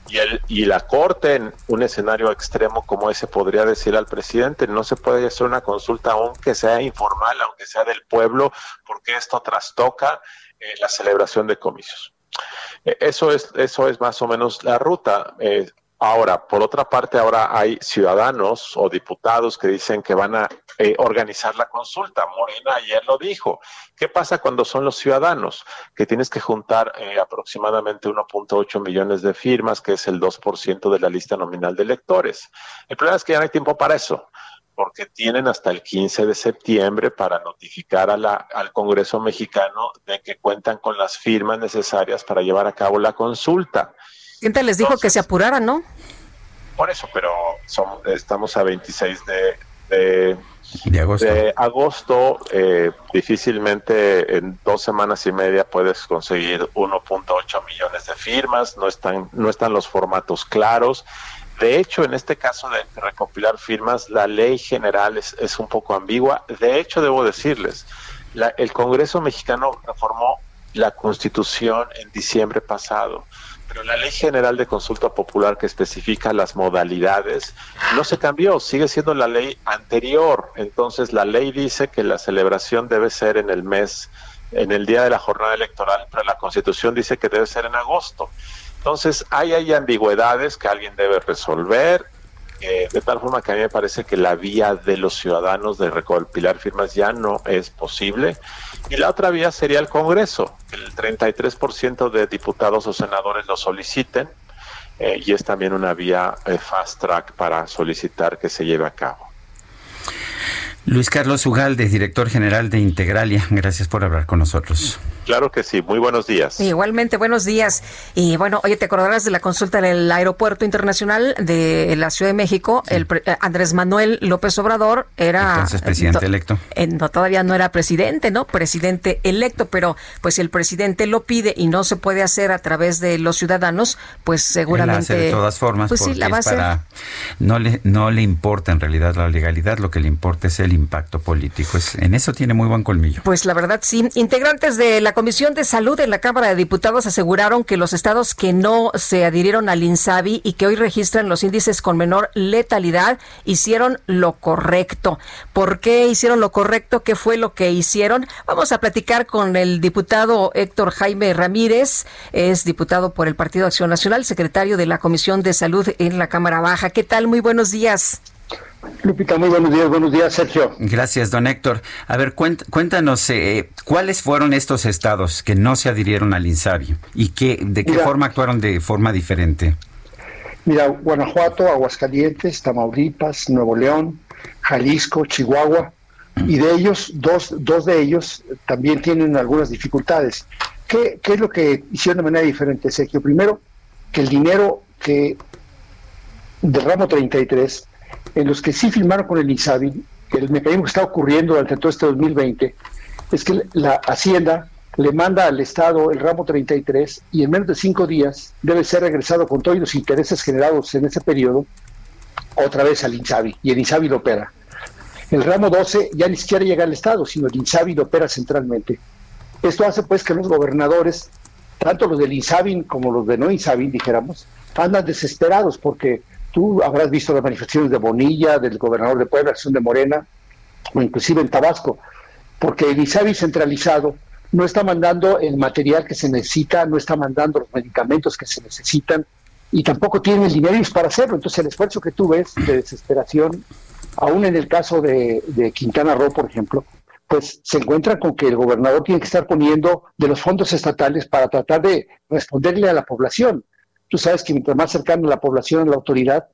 y, el, y la Corte en un escenario extremo como ese podría decir al presidente, no se puede hacer una consulta aunque sea informal, aunque sea del pueblo, porque esto trastoca eh, la celebración de comicios. Eh, eso, es, eso es más o menos la ruta. Eh, Ahora, por otra parte, ahora hay ciudadanos o diputados que dicen que van a eh, organizar la consulta. Morena ayer lo dijo. ¿Qué pasa cuando son los ciudadanos? Que tienes que juntar eh, aproximadamente 1.8 millones de firmas, que es el 2% de la lista nominal de electores. El problema es que ya no hay tiempo para eso porque tienen hasta el 15 de septiembre para notificar a la, al Congreso mexicano de que cuentan con las firmas necesarias para llevar a cabo la consulta.
¿Quién les dijo que se apuraran, no?
Por eso, pero estamos a 26 de, de, agosto. Eh, difícilmente en dos semanas y media puedes conseguir 1.8 millones de firmas, no están, no están los formatos claros. De hecho, en este caso de recopilar firmas, la ley general es, es un poco ambigua. De hecho, debo decirles, el Congreso mexicano reformó la Constitución en diciembre pasado pero la ley general de consulta popular que especifica las modalidades no se cambió, sigue siendo la ley anterior. Entonces la ley dice que la celebración debe ser en el mes, en el día de la jornada electoral, pero la constitución dice que debe ser en agosto. Entonces hay, hay ambigüedades que alguien debe resolver de tal forma que a mí me parece que la vía de los ciudadanos de recopilar firmas ya no es posible. Y la otra vía sería el Congreso, el 33% de diputados o senadores lo soliciten, eh, y es también una vía eh, fast track para solicitar que se lleve a cabo.
Luis Carlos Ugalde, director general de Integralia, gracias por hablar con nosotros.
Claro que sí, muy buenos días.
Igualmente, buenos días. Y bueno, oye, te acordarás de la consulta en el Aeropuerto Internacional de la Ciudad de México. El eh, Andrés Manuel López Obrador era...
Entonces presidente electo.
no, todavía no era presidente, ¿no? Presidente electo, pero pues si el presidente lo pide y no se puede hacer a través de los ciudadanos, pues seguramente...
de todas formas, pues sí, la va a para... No le, no le importa en realidad la legalidad, lo que le importa es el impacto político. Es, en eso tiene muy buen colmillo.
Pues la verdad sí. Integrantes de la Comisión de Salud en la Cámara de Diputados aseguraron que los estados que no se adhirieron al INSABI y que hoy registran los índices con menor letalidad hicieron lo correcto. ¿Por qué hicieron lo correcto? ¿Qué fue lo que hicieron? Vamos a platicar con el diputado Héctor Jaime Ramírez, es diputado por el Partido Acción Nacional, secretario de la Comisión de Salud en la Cámara Baja. ¿Qué tal? Muy buenos días.
Lupita, muy buenos días, buenos días, Sergio.
Gracias, don Héctor. A ver, cuéntanos, eh, ¿cuáles fueron estos estados que no se adhirieron al INSABI y qué, de qué forma actuaron de forma diferente?
Mira, Guanajuato, Aguascalientes, Tamaulipas, Nuevo León, Jalisco, Chihuahua, y de ellos, dos, dos de ellos también tienen algunas dificultades. ¿Qué, ¿Qué es lo que hicieron de manera diferente, Sergio? Primero, que el dinero que del ramo 33 en los que sí firmaron con el INSABI, el mecanismo que está ocurriendo durante todo este 2020, es que la Hacienda le manda al Estado el ramo 33 y en menos de cinco días debe ser regresado con todos los intereses generados en ese periodo otra vez al INSABI y el INSABI lo opera. El ramo 12 ya ni siquiera llega al Estado, sino el INSABI opera centralmente. Esto hace pues que los gobernadores, tanto los del INSABI como los de no INSABI, dijéramos, andan desesperados porque Tú habrás visto las manifestaciones de Bonilla, del gobernador de Puebla, Acción de Morena, o inclusive en Tabasco, porque el ISABI centralizado no está mandando el material que se necesita, no está mandando los medicamentos que se necesitan y tampoco tiene el dinero para hacerlo. Entonces el esfuerzo que tú ves de desesperación, aún en el caso de Quintana Roo, por ejemplo, pues se encuentra con que el gobernador tiene que estar poniendo de los fondos estatales para tratar de responderle a la población. Tú sabes que mientras más cercano la población a la autoridad,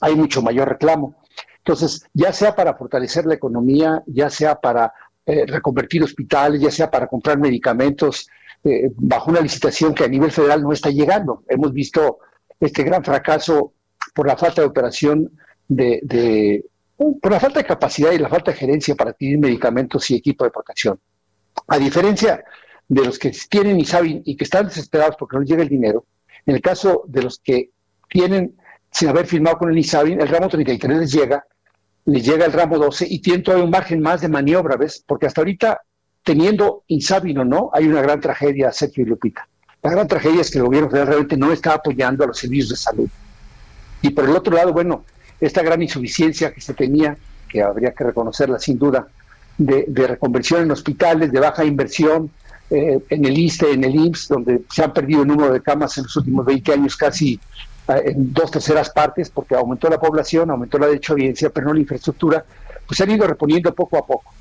hay mucho mayor reclamo. Entonces, ya sea para fortalecer la economía, ya sea para eh, reconvertir hospitales, ya sea para comprar medicamentos, eh, bajo una licitación que a nivel federal no está llegando. Hemos visto este gran fracaso por la falta de operación de, por la falta de capacidad y la falta de gerencia para adquirir medicamentos y equipo de protección. A diferencia de los que tienen y saben y que están desesperados porque no llega el dinero, en el caso de los que tienen, sin haber firmado con el ISABI, el ramo 33 les llega, les llega el ramo 12 y tienen todavía un margen más de maniobra, ¿ves? Porque hasta ahorita, teniendo ISABI o no, hay una gran tragedia, Sergio y Lupita. La gran tragedia es que el gobierno federal realmente no está apoyando a los servicios de salud. Y por el otro lado, bueno, esta gran insuficiencia que se tenía, que habría que reconocerla sin duda, de, de reconversión en hospitales, de baja inversión, eh, en el ISTE, en el IMSS, donde se han perdido el número de camas en los últimos 20 años casi eh, en dos terceras partes, porque aumentó la población, aumentó la derecho audiencia, pero no la infraestructura, pues se han ido reponiendo poco a poco.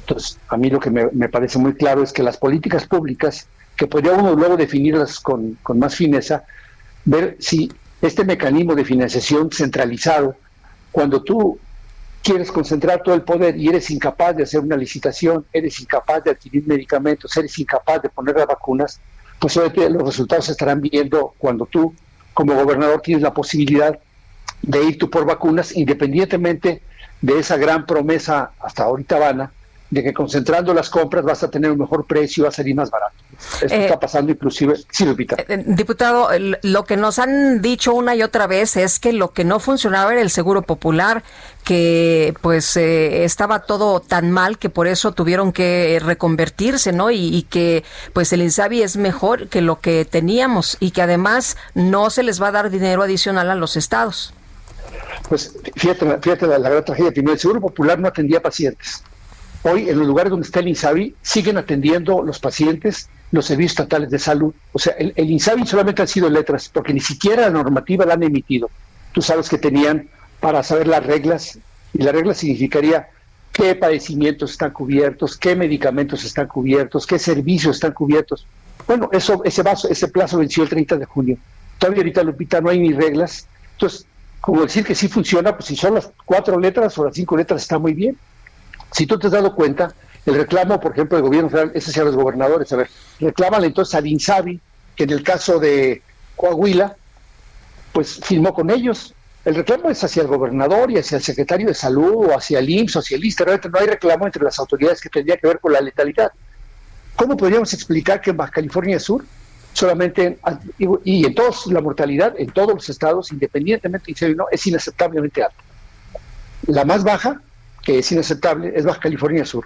Entonces, a mí lo que me, parece muy claro es que las políticas públicas, que podría uno luego definirlas con, con más fineza, ver si este mecanismo de financiación centralizado, cuando tú quieres concentrar todo el poder y eres incapaz de hacer una licitación, eres incapaz de adquirir medicamentos, eres incapaz de poner las vacunas, pues obviamente los resultados se estarán viendo cuando tú, como gobernador, tienes la posibilidad de ir tú por vacunas, independientemente de esa gran promesa hasta ahorita vana, de que concentrando las compras vas a tener un mejor precio, va a salir más barato. Esto eh, está pasando inclusive, sí, Lupita.
Eh, eh, diputado, lo que nos han dicho una y otra vez es que lo que no funcionaba era el seguro popular, que pues estaba todo tan mal que por eso tuvieron que reconvertirse, ¿no? Y, que pues el INSABI es mejor que lo que teníamos y que además no se les va a dar dinero adicional a los estados.
Pues fíjate, fíjate la, la gran tragedia. Primero, el seguro popular no atendía pacientes Hoy, en los lugares donde está el INSABI, siguen atendiendo los pacientes los servicios estatales de salud. O sea, el, INSABI solamente han sido letras, porque ni siquiera la normativa la han emitido. Tú sabes que tenían para saber las reglas, y la regla significaría qué padecimientos están cubiertos, qué medicamentos están cubiertos, qué servicios están cubiertos. Bueno, eso, ese, vaso, ese plazo venció el 30 de junio. Todavía ahorita, Lupita, no hay ni reglas. Entonces, como decir que sí funciona, pues si son las cuatro letras o las cinco letras está muy bien Si tú te has dado cuenta, el reclamo, por ejemplo, del gobierno federal es hacia los gobernadores. A ver, reclaman entonces al INSABI, que en el caso de Coahuila, pues firmó con ellos. El reclamo es hacia el gobernador y hacia el secretario de salud o hacia el IMSS hacia el ISTE. No hay reclamo entre las autoridades que tendría que ver con la letalidad. ¿Cómo podríamos explicar que en Baja California Sur solamente y en todos la mortalidad en todos los estados, independientemente de no, es inaceptablemente alta? La más baja, que es inaceptable, es Baja California Sur.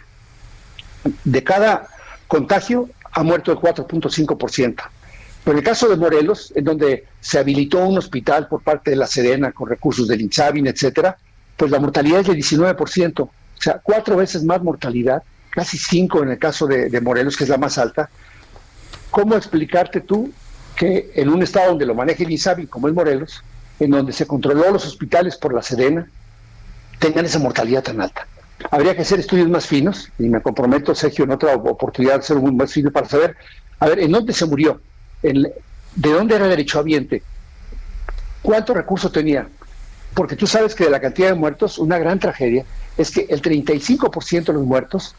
De cada contagio ha muerto el 4.5%. Pero en el caso de Morelos, en donde se habilitó un hospital por parte de la Sedena con recursos del INSABIN, etcétera, pues la mortalidad es de 19%, o sea, cuatro veces más mortalidad, casi cinco en el caso de, Morelos, que es la más alta. ¿Cómo explicarte tú que en un estado donde lo maneja el INSABIN, como es Morelos, en donde se controló los hospitales por la Sedena, tengan esa mortalidad tan alta? Habría que hacer estudios más finos, y me comprometo, Sergio, en otra oportunidad de hacer un más fino para saber, a ver, ¿en dónde se murió? de dónde era derechohabiente, cuánto recurso tenía. Porque tú sabes que de la cantidad de muertos, una gran tragedia es que el 35% de los muertos,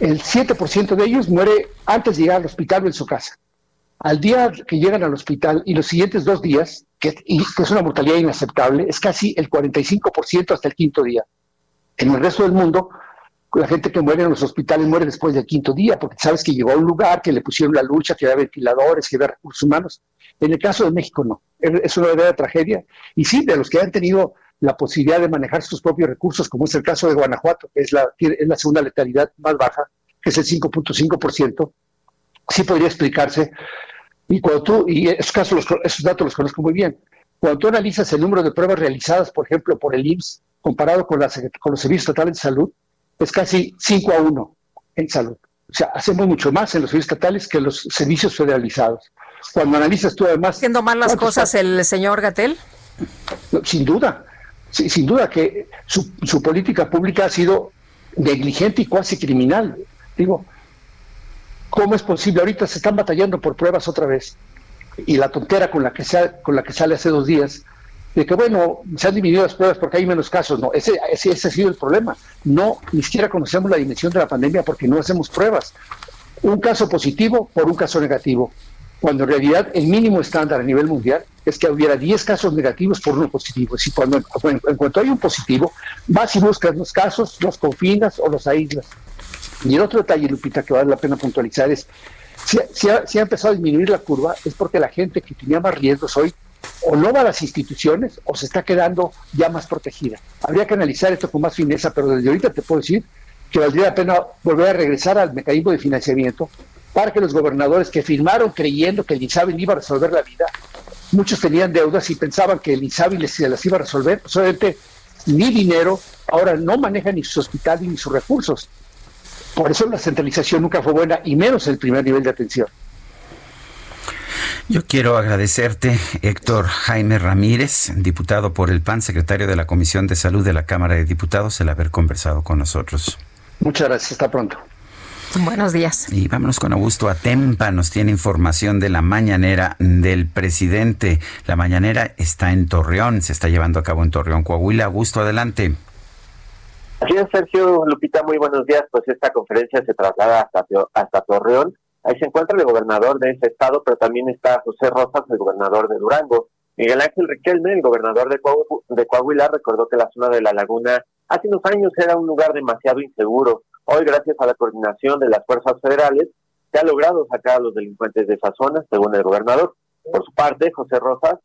el 7% de ellos muere antes de llegar al hospital o en su casa. Al día que llegan al hospital y los siguientes dos días, que, que es una mortalidad inaceptable, es casi el 45% hasta el quinto día. En el resto del mundo, la gente que muere en los hospitales muere después del quinto día, porque sabes que llegó a un lugar, que le pusieron la lucha, que había ventiladores, que había recursos humanos. En el caso de México no, es una verdadera tragedia. Y sí, de los que han tenido la posibilidad de manejar sus propios recursos, como es el caso de Guanajuato, que es la, es la segunda letalidad más baja, que es el 5.5%, sí podría explicarse. Y cuando tú, y esos, casos, esos datos los conozco muy bien, cuando tú analizas el número de pruebas realizadas, por ejemplo, por el IMSS, comparado con, con los servicios estatales de salud, es casi 5 a 1 en salud. O sea, hacemos mucho más en los servicios estatales que en los servicios federalizados. Cuando analizas tú además...
¿Haciendo mal las cosas el señor Gatel?
sin duda, sin duda que su, su política pública ha sido negligente y cuasi criminal. Digo, ¿cómo es posible? Ahorita se están batallando por pruebas otra vez. Y la tontera con la que, se, con la que sale hace dos días de que, bueno, se han dividido las pruebas porque hay menos casos. No, ese, ese, ha sido el problema. No, ni siquiera conocemos la dimensión de la pandemia porque no hacemos pruebas. Un caso positivo por un caso negativo, cuando en realidad el mínimo estándar a nivel mundial es que hubiera 10 casos negativos por uno positivo. Y cuando, en, cuanto hay un positivo, vas y buscas los casos, los confinas o los aíslas. Y el otro detalle, Lupita, que vale la pena puntualizar es, si, si, ha, si ha empezado a disminuir la curva, es porque la gente que tenía más riesgos hoy o no va a las instituciones o se está quedando ya más protegida. Habría que analizar esto con más fineza, pero desde ahorita te puedo decir que valdría la pena volver a regresar al mecanismo de financiamiento para que los gobernadores que firmaron creyendo que el INSABI iba a resolver la vida, muchos tenían deudas y pensaban que el INSABI les, las iba a resolver, solamente ni dinero, ahora no manejan ni sus hospitales ni sus recursos. Por eso la centralización nunca fue buena y menos el primer nivel de atención.
Yo quiero agradecerte, Héctor Jaime Ramírez, diputado por el PAN, secretario de la Comisión de Salud de la Cámara de Diputados, el haber conversado con nosotros.
Muchas gracias, hasta pronto.
Buenos días.
Y vámonos con Augusto Atempa, nos tiene información de la mañanera del presidente. La mañanera está en Torreón, se está llevando a cabo en Torreón, Coahuila. Augusto, adelante.
Así es, Sergio Lupita, muy buenos días. Pues esta conferencia se traslada hasta, Torreón Ahí se encuentra el gobernador de ese estado, pero también está José Rosas, el gobernador de Durango. Miguel Ángel Riquelme, el gobernador de, de Coahuila, recordó que la zona de la laguna hace unos años era un lugar demasiado inseguro. Hoy, gracias a la coordinación de las fuerzas federales, se ha logrado sacar a los delincuentes de esa zona, según el gobernador. Por su parte, José Rosas,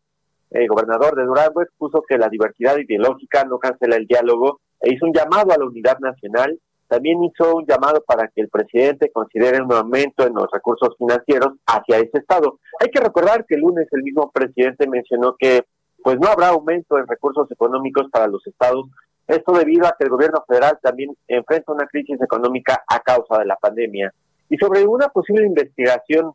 el gobernador de Durango, expuso que la diversidad ideológica no cancela el diálogo e hizo un llamado a la unidad nacional también hizo un llamado para que el presidente considere un aumento en los recursos financieros hacia ese estado. Hay que recordar que el lunes el mismo presidente mencionó que pues no habrá aumento en recursos económicos para los estados, esto debido a que el gobierno federal también enfrenta una crisis económica a causa de la pandemia. Y sobre una posible investigación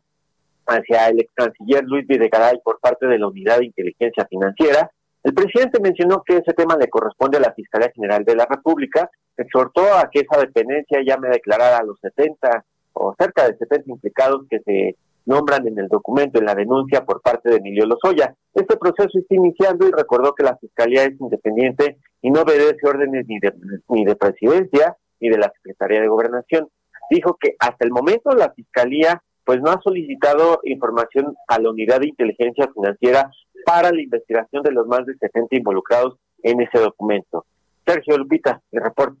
hacia el ex canciller Luis Videgaray por parte de la Unidad de Inteligencia Financiera, el presidente mencionó que ese tema le corresponde a la Fiscalía General de la República, exhortó a que esa dependencia llame a declarar a los 70 o cerca de 70 implicados que se nombran en el documento, en la denuncia por parte de Emilio Lozoya. Este proceso está iniciando y recordó que la Fiscalía es independiente y no obedece órdenes ni de, ni de presidencia. y de la Secretaría de Gobernación. Dijo que hasta el momento la Fiscalía pues no ha solicitado información a la Unidad de Inteligencia Financiera para la investigación de los más de 70 involucrados en ese documento. Sergio Lupita, el reporte.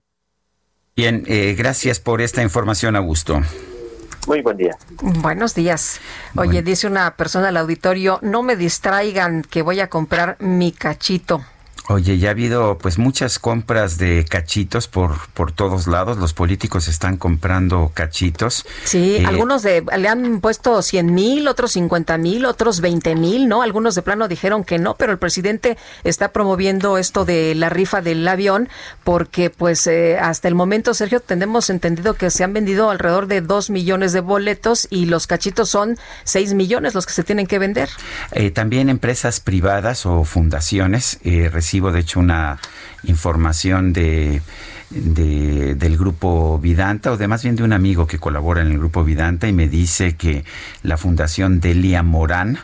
Bien, eh, gracias por esta información, Augusto.
Muy buen día.
Buenos días. Oye, dice una persona al auditorio, no me distraigan que voy a comprar mi cachito.
Oye, ya ha habido pues muchas compras de cachitos por, por todos lados. Los políticos están comprando cachitos.
Sí, eh, algunos de, le han puesto 100 mil, otros 50 mil, otros 20 mil, ¿no? Algunos de plano dijeron que no, pero el presidente está promoviendo esto de la rifa del avión porque pues eh, hasta el momento, Sergio, tenemos entendido que se han vendido alrededor de 2 millones de boletos y los cachitos son 6 millones los que se tienen que vender.
Eh, también empresas privadas o fundaciones reciben de hecho, una información de, del grupo Vidanta, o de más bien de un amigo que colabora en el grupo Vidanta, y me dice que la Fundación Delia Morán,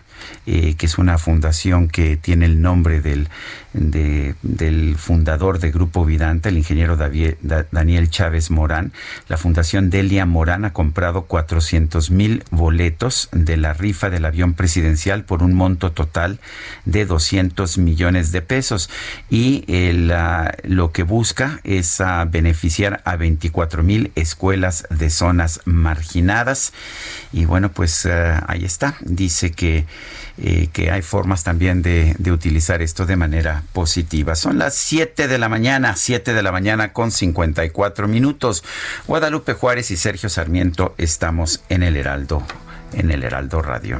eh, que es una fundación que tiene el nombre del, del fundador de Grupo Vidanta, el ingeniero Daniel Chávez Morán. La Fundación Delia Morán ha comprado 400 mil boletos de la rifa del avión presidencial por un monto total de 200 millones de pesos. Y lo que busca es beneficiar a 24 mil escuelas de zonas marginadas. Y bueno, pues eh, ahí está. Dice que que hay formas también de, de, utilizar esto de manera positiva. Son las 7 de la mañana, 7 de la mañana con 54 minutos. Guadalupe Juárez y Sergio Sarmiento estamos en el Heraldo, en el Heraldo Radio.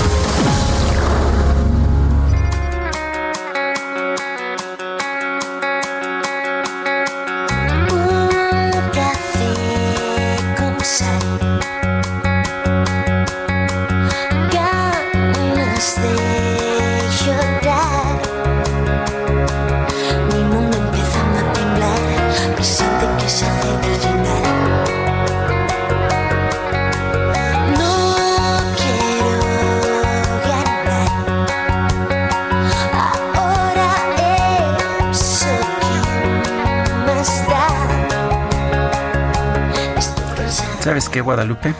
Qué, Guadalupe?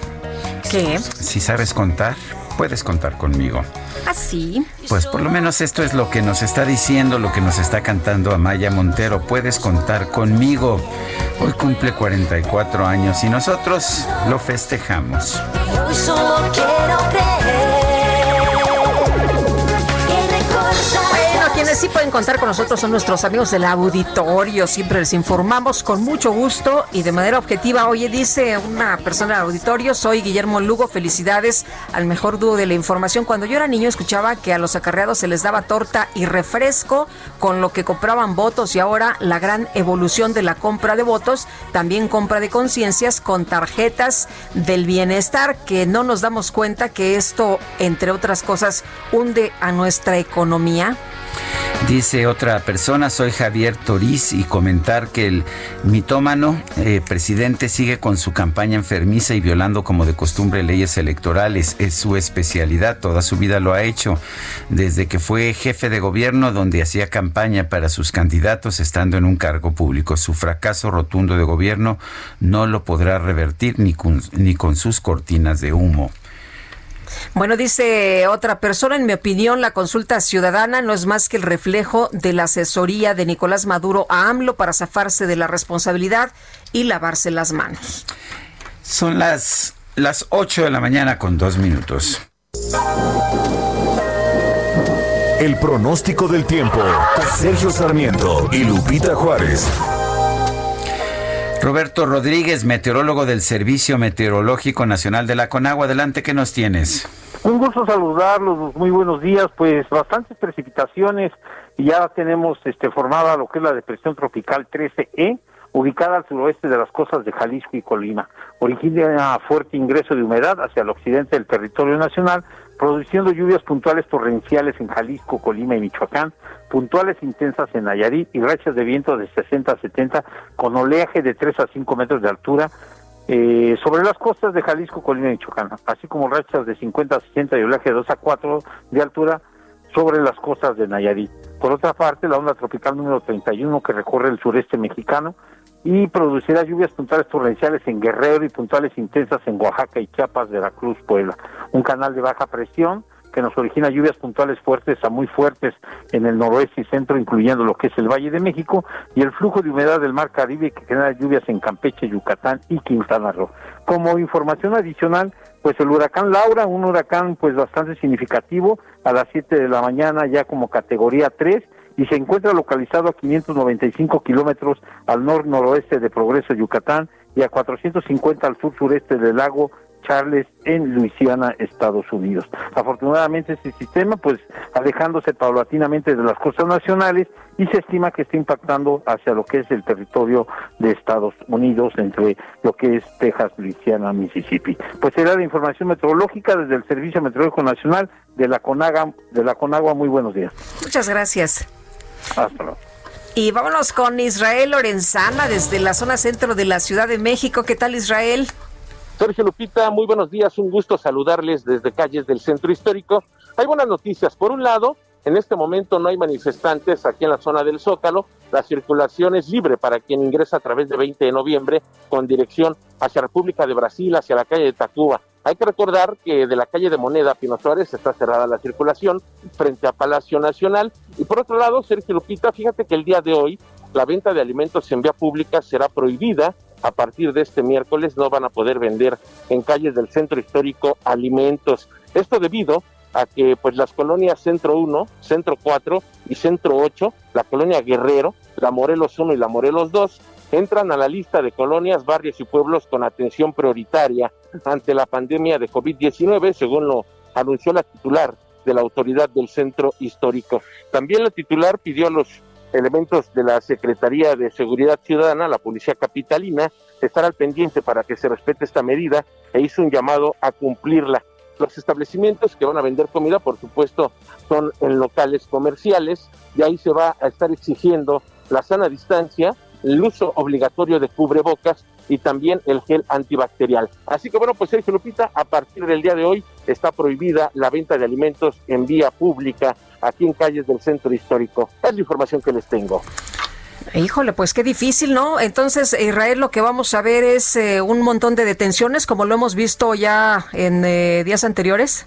¿Qué?
Si sabes contar, puedes contar conmigo.
¿Así?
¿Ah, pues por lo menos esto es lo que nos está diciendo, lo que nos está cantando Amaya Montero. Puedes contar conmigo. Hoy cumple 44 años y nosotros lo festejamos. Hoy solo quiero creer.
Quienes sí pueden contar con nosotros son nuestros amigos del auditorio. Siempre les informamos con mucho gusto y de manera objetiva. Oye, dice una persona del auditorio, soy Guillermo Lugo, felicidades al mejor dúo de la información. Cuando yo era niño escuchaba que a los acarreados se les daba torta y refresco con lo que compraban votos y ahora la gran evolución de la compra de votos, también compra de conciencias con tarjetas del bienestar, que no nos damos cuenta que esto, entre otras cosas, hunde a nuestra economía.
Dice otra persona, soy Javier Toriz y comentar que el mitómano eh, presidente sigue con su campaña enfermiza y violando como de costumbre leyes electorales. Es su especialidad, toda su vida lo ha hecho. Desde que fue jefe de gobierno donde hacía campaña para sus candidatos estando en un cargo público. Su fracaso rotundo de gobierno no lo podrá revertir ni ni con sus cortinas de humo.
Bueno, dice otra persona, en mi opinión, la consulta ciudadana no es más que el reflejo de la asesoría de Nicolás Maduro a AMLO para zafarse de la responsabilidad y lavarse las manos.
Son las, las 8 de la mañana con dos minutos.
El pronóstico del tiempo. Sergio Sarmiento y Lupita Juárez.
Roberto Rodríguez, meteorólogo del Servicio Meteorológico Nacional de la Conagua. Adelante, ¿qué nos tienes?
Un gusto saludarlos, muy buenos días. Pues bastantes precipitaciones y ya tenemos este, formada lo que es la depresión tropical 13E, ubicada al suroeste de las costas de Jalisco y Colima. Origina fuerte ingreso de humedad hacia el occidente del territorio nacional, produciendo lluvias puntuales torrenciales en Jalisco, Colima y Michoacán, puntuales intensas en Nayarit y rachas de viento de 60 a 70 con oleaje de 3 a 5 metros de altura eh, sobre las costas de Jalisco, Colima y Michoacán, así como rachas de 50 a 60 y oleaje de 2 a 4 de altura sobre las costas de Nayarit. Por otra parte, la onda tropical número 31 que recorre el sureste mexicano y producirá lluvias puntuales torrenciales en Guerrero y puntuales intensas en Oaxaca y Chiapas, Veracruz, Puebla. Un canal de baja presión que nos origina lluvias puntuales fuertes a muy fuertes en el noroeste y centro, incluyendo lo que es el Valle de México, y el flujo de humedad del Mar Caribe que genera lluvias en Campeche, Yucatán y Quintana Roo. Como información adicional, pues el huracán Laura, un huracán pues bastante significativo, a las 7 de la mañana ya como categoría 3, y se encuentra localizado a 595 kilómetros al nor-noroeste de Progreso, Yucatán, y a 450 al sur-sureste del lago Charles en Luisiana, Estados Unidos. Afortunadamente este sistema, pues alejándose paulatinamente de las costas nacionales y se estima que está impactando hacia lo que es el territorio de Estados Unidos, entre lo que es Texas, Luisiana, Mississippi. Pues será la información meteorológica desde el Servicio Meteorológico Nacional de la CONAGA, de la CONAGUA. Muy buenos días.
Muchas gracias.
Hasta luego.
Y vámonos con Israel Lorenzana desde la zona centro de la Ciudad de México. ¿Qué tal Israel?
Sergio Lupita, muy buenos días, un gusto saludarles desde calles del centro histórico. Hay buenas noticias. Por un lado, en este momento no hay manifestantes aquí en la zona del Zócalo. La circulación es libre para quien ingresa a través de 20 de noviembre con dirección hacia República de Brasil, hacia la calle de Tacuba. Hay que recordar que de la calle de Moneda Pino Suárez está cerrada la circulación frente a Palacio Nacional. Y por otro lado, Sergio Lupita, fíjate que el día de hoy la venta de alimentos en vía pública será prohibida a partir de este miércoles no van a poder vender en calles del centro histórico alimentos. Esto debido a que pues las colonias Centro 1, Centro 4 y Centro 8, la colonia Guerrero, la Morelos 1 y la Morelos 2, entran a la lista de colonias, barrios y pueblos con atención prioritaria ante la pandemia de COVID-19, según lo anunció la titular de la autoridad del centro histórico. También la titular pidió a los elementos de la Secretaría de Seguridad Ciudadana, la Policía Capitalina, estar al pendiente para que se respete esta medida e hizo un llamado a cumplirla. Los establecimientos que van a vender comida, por supuesto, son en locales comerciales y ahí se va a estar exigiendo la sana distancia, el uso obligatorio de cubrebocas y también el gel antibacterial. Así que bueno, pues Sergio Lupita, a partir del día de hoy está prohibida la venta de alimentos en vía pública aquí en calles del centro histórico. Es la información que les tengo.
Híjole, pues qué difícil, ¿no? Entonces, Israel, lo que vamos a ver es eh, un montón de detenciones, como lo hemos visto ya en eh, días anteriores.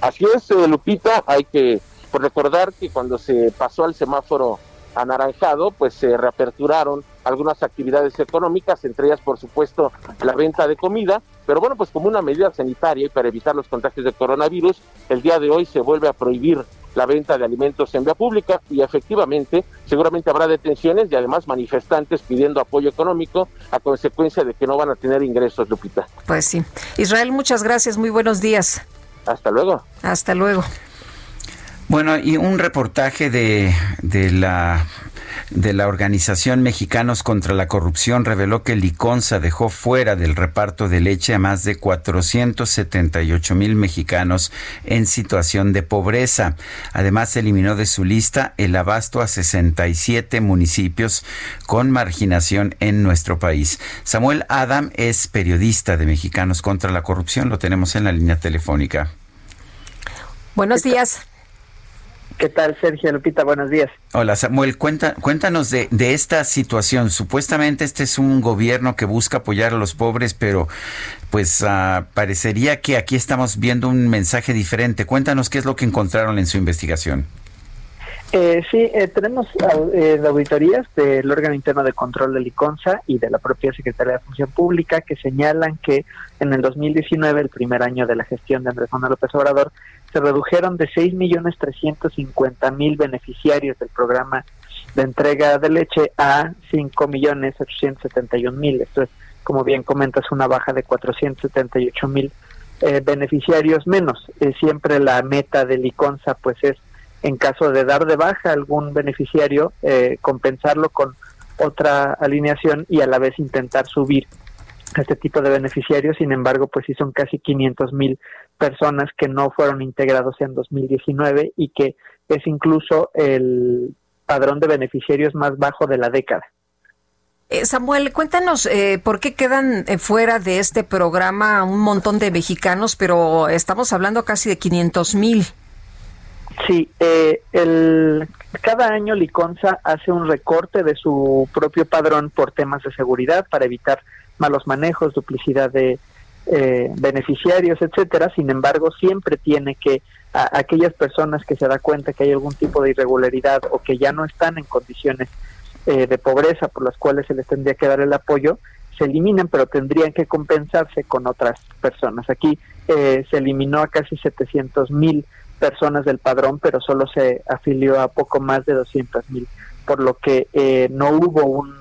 Así es, eh, Lupita, hay que recordar que cuando se pasó al semáforo anaranjado, pues se reaperturaron algunas actividades económicas, entre ellas, por supuesto, la venta de comida, pero bueno, pues como una medida sanitaria y para evitar los contagios de coronavirus, el día de hoy se vuelve a prohibir la venta de alimentos en vía pública y efectivamente seguramente habrá detenciones y además manifestantes pidiendo apoyo económico a consecuencia de que no van a tener ingresos, Lupita.
Pues sí. Israel, muchas gracias, muy buenos días.
Hasta luego.
Hasta luego.
Bueno, y un reportaje de, de la de la organización Mexicanos contra la Corrupción reveló que Liconza dejó fuera del reparto de leche a más de 478 mil mexicanos en situación de pobreza. Además, eliminó de su lista el abasto a 67 municipios con marginación en nuestro país. Samuel Adam es periodista de Mexicanos contra la Corrupción. Lo tenemos en la línea telefónica.
Buenos días.
¿Qué tal, Sergio Lupita? Buenos días.
Hola, Samuel. Cuenta, cuéntanos de, de, esta situación. Supuestamente este es un gobierno que busca apoyar a los pobres, pero pues uh, parecería que aquí estamos viendo un mensaje diferente. Cuéntanos qué es lo que encontraron en su investigación.
Eh, sí, eh, tenemos eh, auditorías del órgano interno de control del ICONSA y de la propia Secretaría de Función Pública que señalan que en el 2019, el primer año de la gestión de Andrés Manuel López Obrador, se redujeron de 6.350.000 beneficiarios del programa de entrega de leche a 5.871.000. Esto es, como bien comentas, una baja de 478.000 eh, beneficiarios menos. siempre la meta del ICONSA pues es en caso de dar de baja a algún beneficiario, compensarlo con otra alineación y a la vez intentar subir a este tipo de beneficiarios. Sin embargo, pues sí son casi 500 mil personas que no fueron integrados en 2019 y que es incluso el padrón de beneficiarios más bajo de la década.
Eh, Samuel, cuéntanos eh, por qué quedan eh, fuera de este programa un montón de mexicanos, pero estamos hablando casi de 500 mil.
Sí, el, cada año Liconza hace un recorte de su propio padrón por temas de seguridad para evitar malos manejos, duplicidad de beneficiarios, etcétera. Sin embargo, siempre tiene que a aquellas personas que se da cuenta que hay algún tipo de irregularidad o que ya no están en condiciones eh, de pobreza por las cuales se les tendría que dar el apoyo, se eliminan, pero tendrían que compensarse con otras personas. Aquí eh, se eliminó a casi 700 mil personas del padrón, pero solo se afilió a poco más de 200 mil, por lo que eh, no hubo un,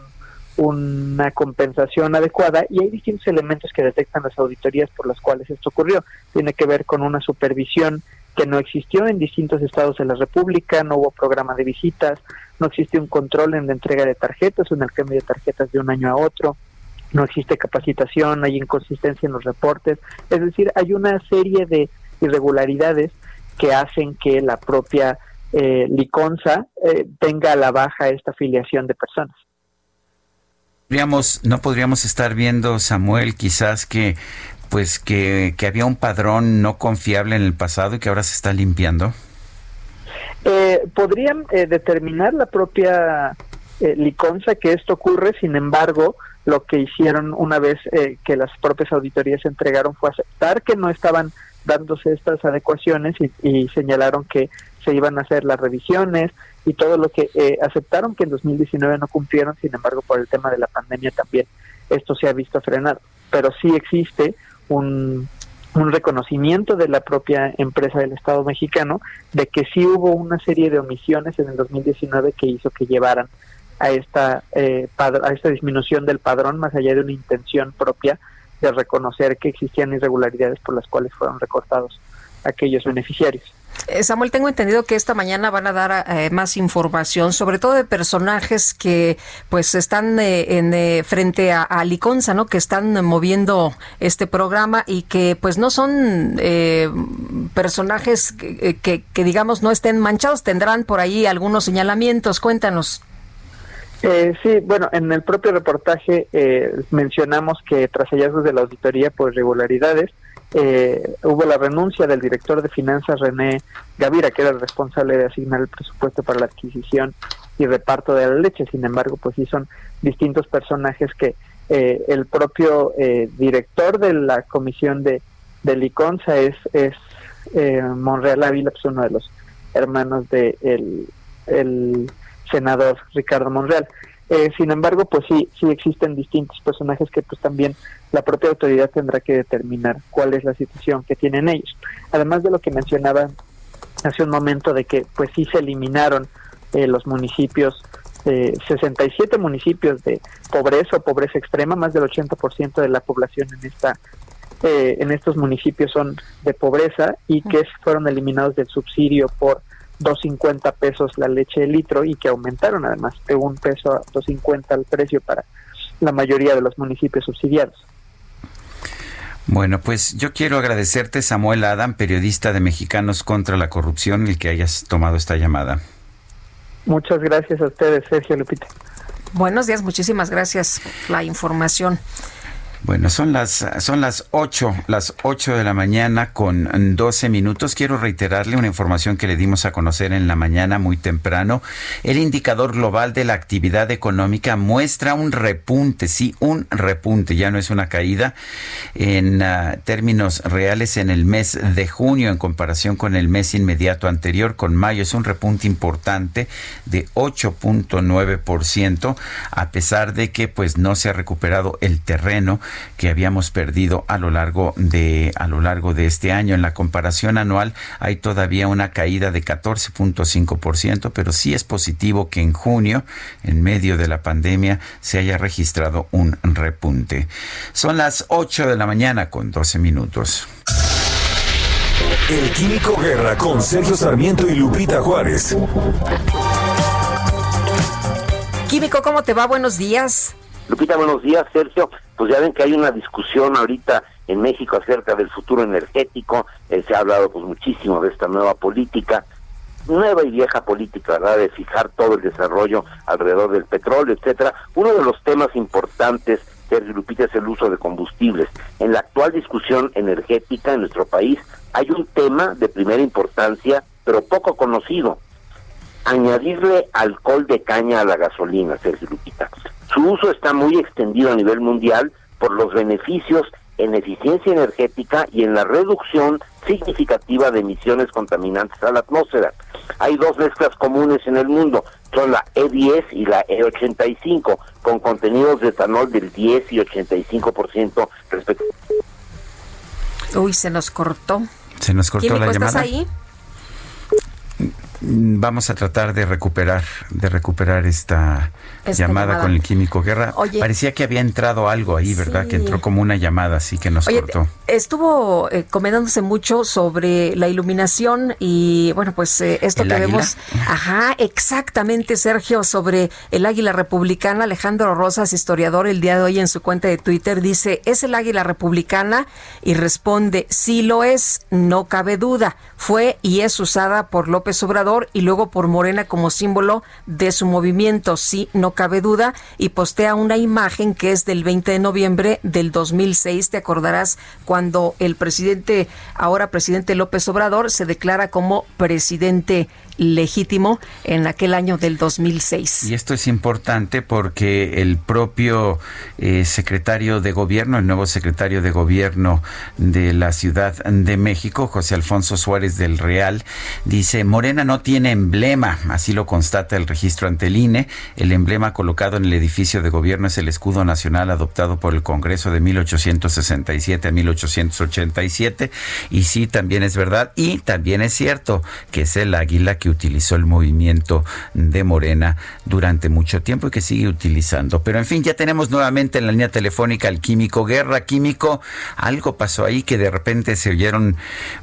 una compensación adecuada y hay distintos elementos que detectan las auditorías por las cuales esto ocurrió. Tiene que ver con una supervisión que no existió en distintos estados de la República, no hubo programa de visitas, no existe un control en la entrega de tarjetas o en el cambio de tarjetas de un año a otro, no existe capacitación, hay inconsistencia en los reportes, es decir, hay una serie de irregularidades que hacen que la propia eh, Liconza eh, tenga a la baja esta afiliación de personas.
No podríamos estar viendo, Samuel, quizás que pues que, había un padrón no confiable en el pasado y que ahora se está limpiando?
Eh, podrían eh, determinar la propia eh, Liconza que esto ocurre, sin embargo, lo que hicieron una vez eh, que las propias auditorías se entregaron fue aceptar que no estaban dándose estas adecuaciones y señalaron que se iban a hacer las revisiones y todo lo que aceptaron que en 2019 no cumplieron, sin embargo, por el tema de la pandemia también esto se ha visto frenado. Pero sí existe un, reconocimiento de la propia empresa del Estado mexicano de que sí hubo una serie de omisiones en el 2019 que hizo que llevaran a esta, eh, a esta disminución del padrón más allá de una intención propia de reconocer que existían irregularidades por las cuales fueron recortados aquellos beneficiarios.
Eh, Samuel, tengo entendido que esta mañana van a dar eh, más información, sobre todo de personajes que pues están eh, en, frente a, a, ¿no? Que están moviendo este programa y que pues no son personajes que, que, digamos no estén manchados, tendrán por ahí algunos señalamientos. Cuéntanos.
sí, bueno, en el propio reportaje mencionamos que tras hallazgos de la auditoría por irregularidades, eh, hubo la renuncia del director de finanzas René Gavira, que era el responsable de asignar el presupuesto para la adquisición y reparto de la leche. Sin embargo, pues sí son distintos personajes que eh, el propio eh, director de la comisión de, de Liconza es, es eh, Monreal Ávila, pues uno de los hermanos de el senador Ricardo Monreal. Eh, sin embargo, pues sí, sí existen distintos personajes que pues también la propia autoridad tendrá que determinar cuál es la situación que tienen ellos. Además de lo que mencionaba hace un momento de que pues sí se eliminaron eh, los municipios, eh, 67 municipios de pobreza o pobreza extrema, más del 80% de la población en esta eh, en estos municipios son de pobreza y que fueron eliminados del subsidio por 2.50 pesos la leche de litro y que aumentaron además de un peso a 2.50 el precio para la mayoría de los municipios subsidiados.
Bueno, pues yo quiero agradecerte, Samuel Adam, periodista de Mexicanos contra la Corrupción, el que hayas tomado esta llamada.
Muchas gracias a ustedes, Sergio Lupita.
Buenos días, muchísimas gracias por la información.
Bueno, son las, son las 8, las 8 de la mañana con 12 minutos. Quiero reiterarle una información que le dimos a conocer en la mañana muy temprano. El indicador global de la actividad económica muestra un repunte, sí, un repunte, ya no es una caída en ah, términos reales en el mes de junio en comparación con el mes inmediato anterior, con mayo. Es un repunte importante de 8.9%, a pesar de que pues no se ha recuperado el terreno que habíamos perdido a lo largo de a lo largo de este año. En la comparación anual hay todavía una caída de 14.5%, pero sí es positivo que en junio, en medio de la pandemia, se haya registrado un repunte. Son las 8 de la mañana con 12 minutos.
El Químico Guerra con Sergio Sarmiento y Lupita Juárez.
Químico, ¿cómo te va? Buenos días.
Lupita, buenos días, Sergio. Pues ya ven que hay una discusión ahorita en México acerca del futuro energético. Eh, se ha hablado pues muchísimo de esta nueva política, nueva y vieja política, ¿verdad? De fijar todo el desarrollo alrededor del petróleo, etcétera. Uno de los temas importantes Sergio Lupita, es el uso de combustibles. En la actual discusión energética en nuestro país hay un tema de primera importancia, pero poco conocido. Añadirle alcohol de caña a la gasolina, Sergio Lupita. Su uso está muy extendido a nivel mundial por los beneficios en eficiencia energética y en la reducción significativa de emisiones contaminantes a la atmósfera. Hay dos mezclas comunes en el mundo, son la E10 y la E85, con contenidos de etanol del 10 y 85% respectivamente.
Uy, se nos cortó.
Se nos cortó la llamada.
¿Estás ahí?
Vamos a tratar de recuperar, de recuperar esta, llamada, con el químico Guerra. Parecía que había entrado algo ahí, ¿verdad? Que entró como una llamada, así que nos cortó.
Estuvo eh, comentándose mucho sobre la iluminación y, bueno, pues eh, esto que vemos. Ajá, exactamente, Sergio, sobre el águila republicana. Alejandro Rosas, historiador, el día de hoy en su cuenta de Twitter dice: ¿Es el águila republicana? Y responde: Sí lo es, no cabe duda. Fue y es usada por López Obrador y luego por Morena como símbolo de su movimiento, sí, no cabe duda, y postea una imagen que es del 20 de noviembre del 2006, te acordarás cuando el presidente, ahora presidente López Obrador, se declara como presidente legítimo en aquel año del 2006.
Y esto es importante porque el propio eh, secretario de gobierno, el nuevo secretario de gobierno de la Ciudad de México, José Alfonso Suárez del Real, dice, Morena no tiene emblema, así lo constata el registro ante el INE. El emblema colocado en el edificio de gobierno es el escudo nacional adoptado por el Congreso de 1867 a 1887. Y sí, también es verdad. Y también es cierto que es el águila que utilizó el movimiento de Morena durante mucho tiempo y que sigue utilizando. Pero en fin, ya tenemos nuevamente en la línea telefónica al químico Guerra. Químico, algo pasó ahí que de repente se oyeron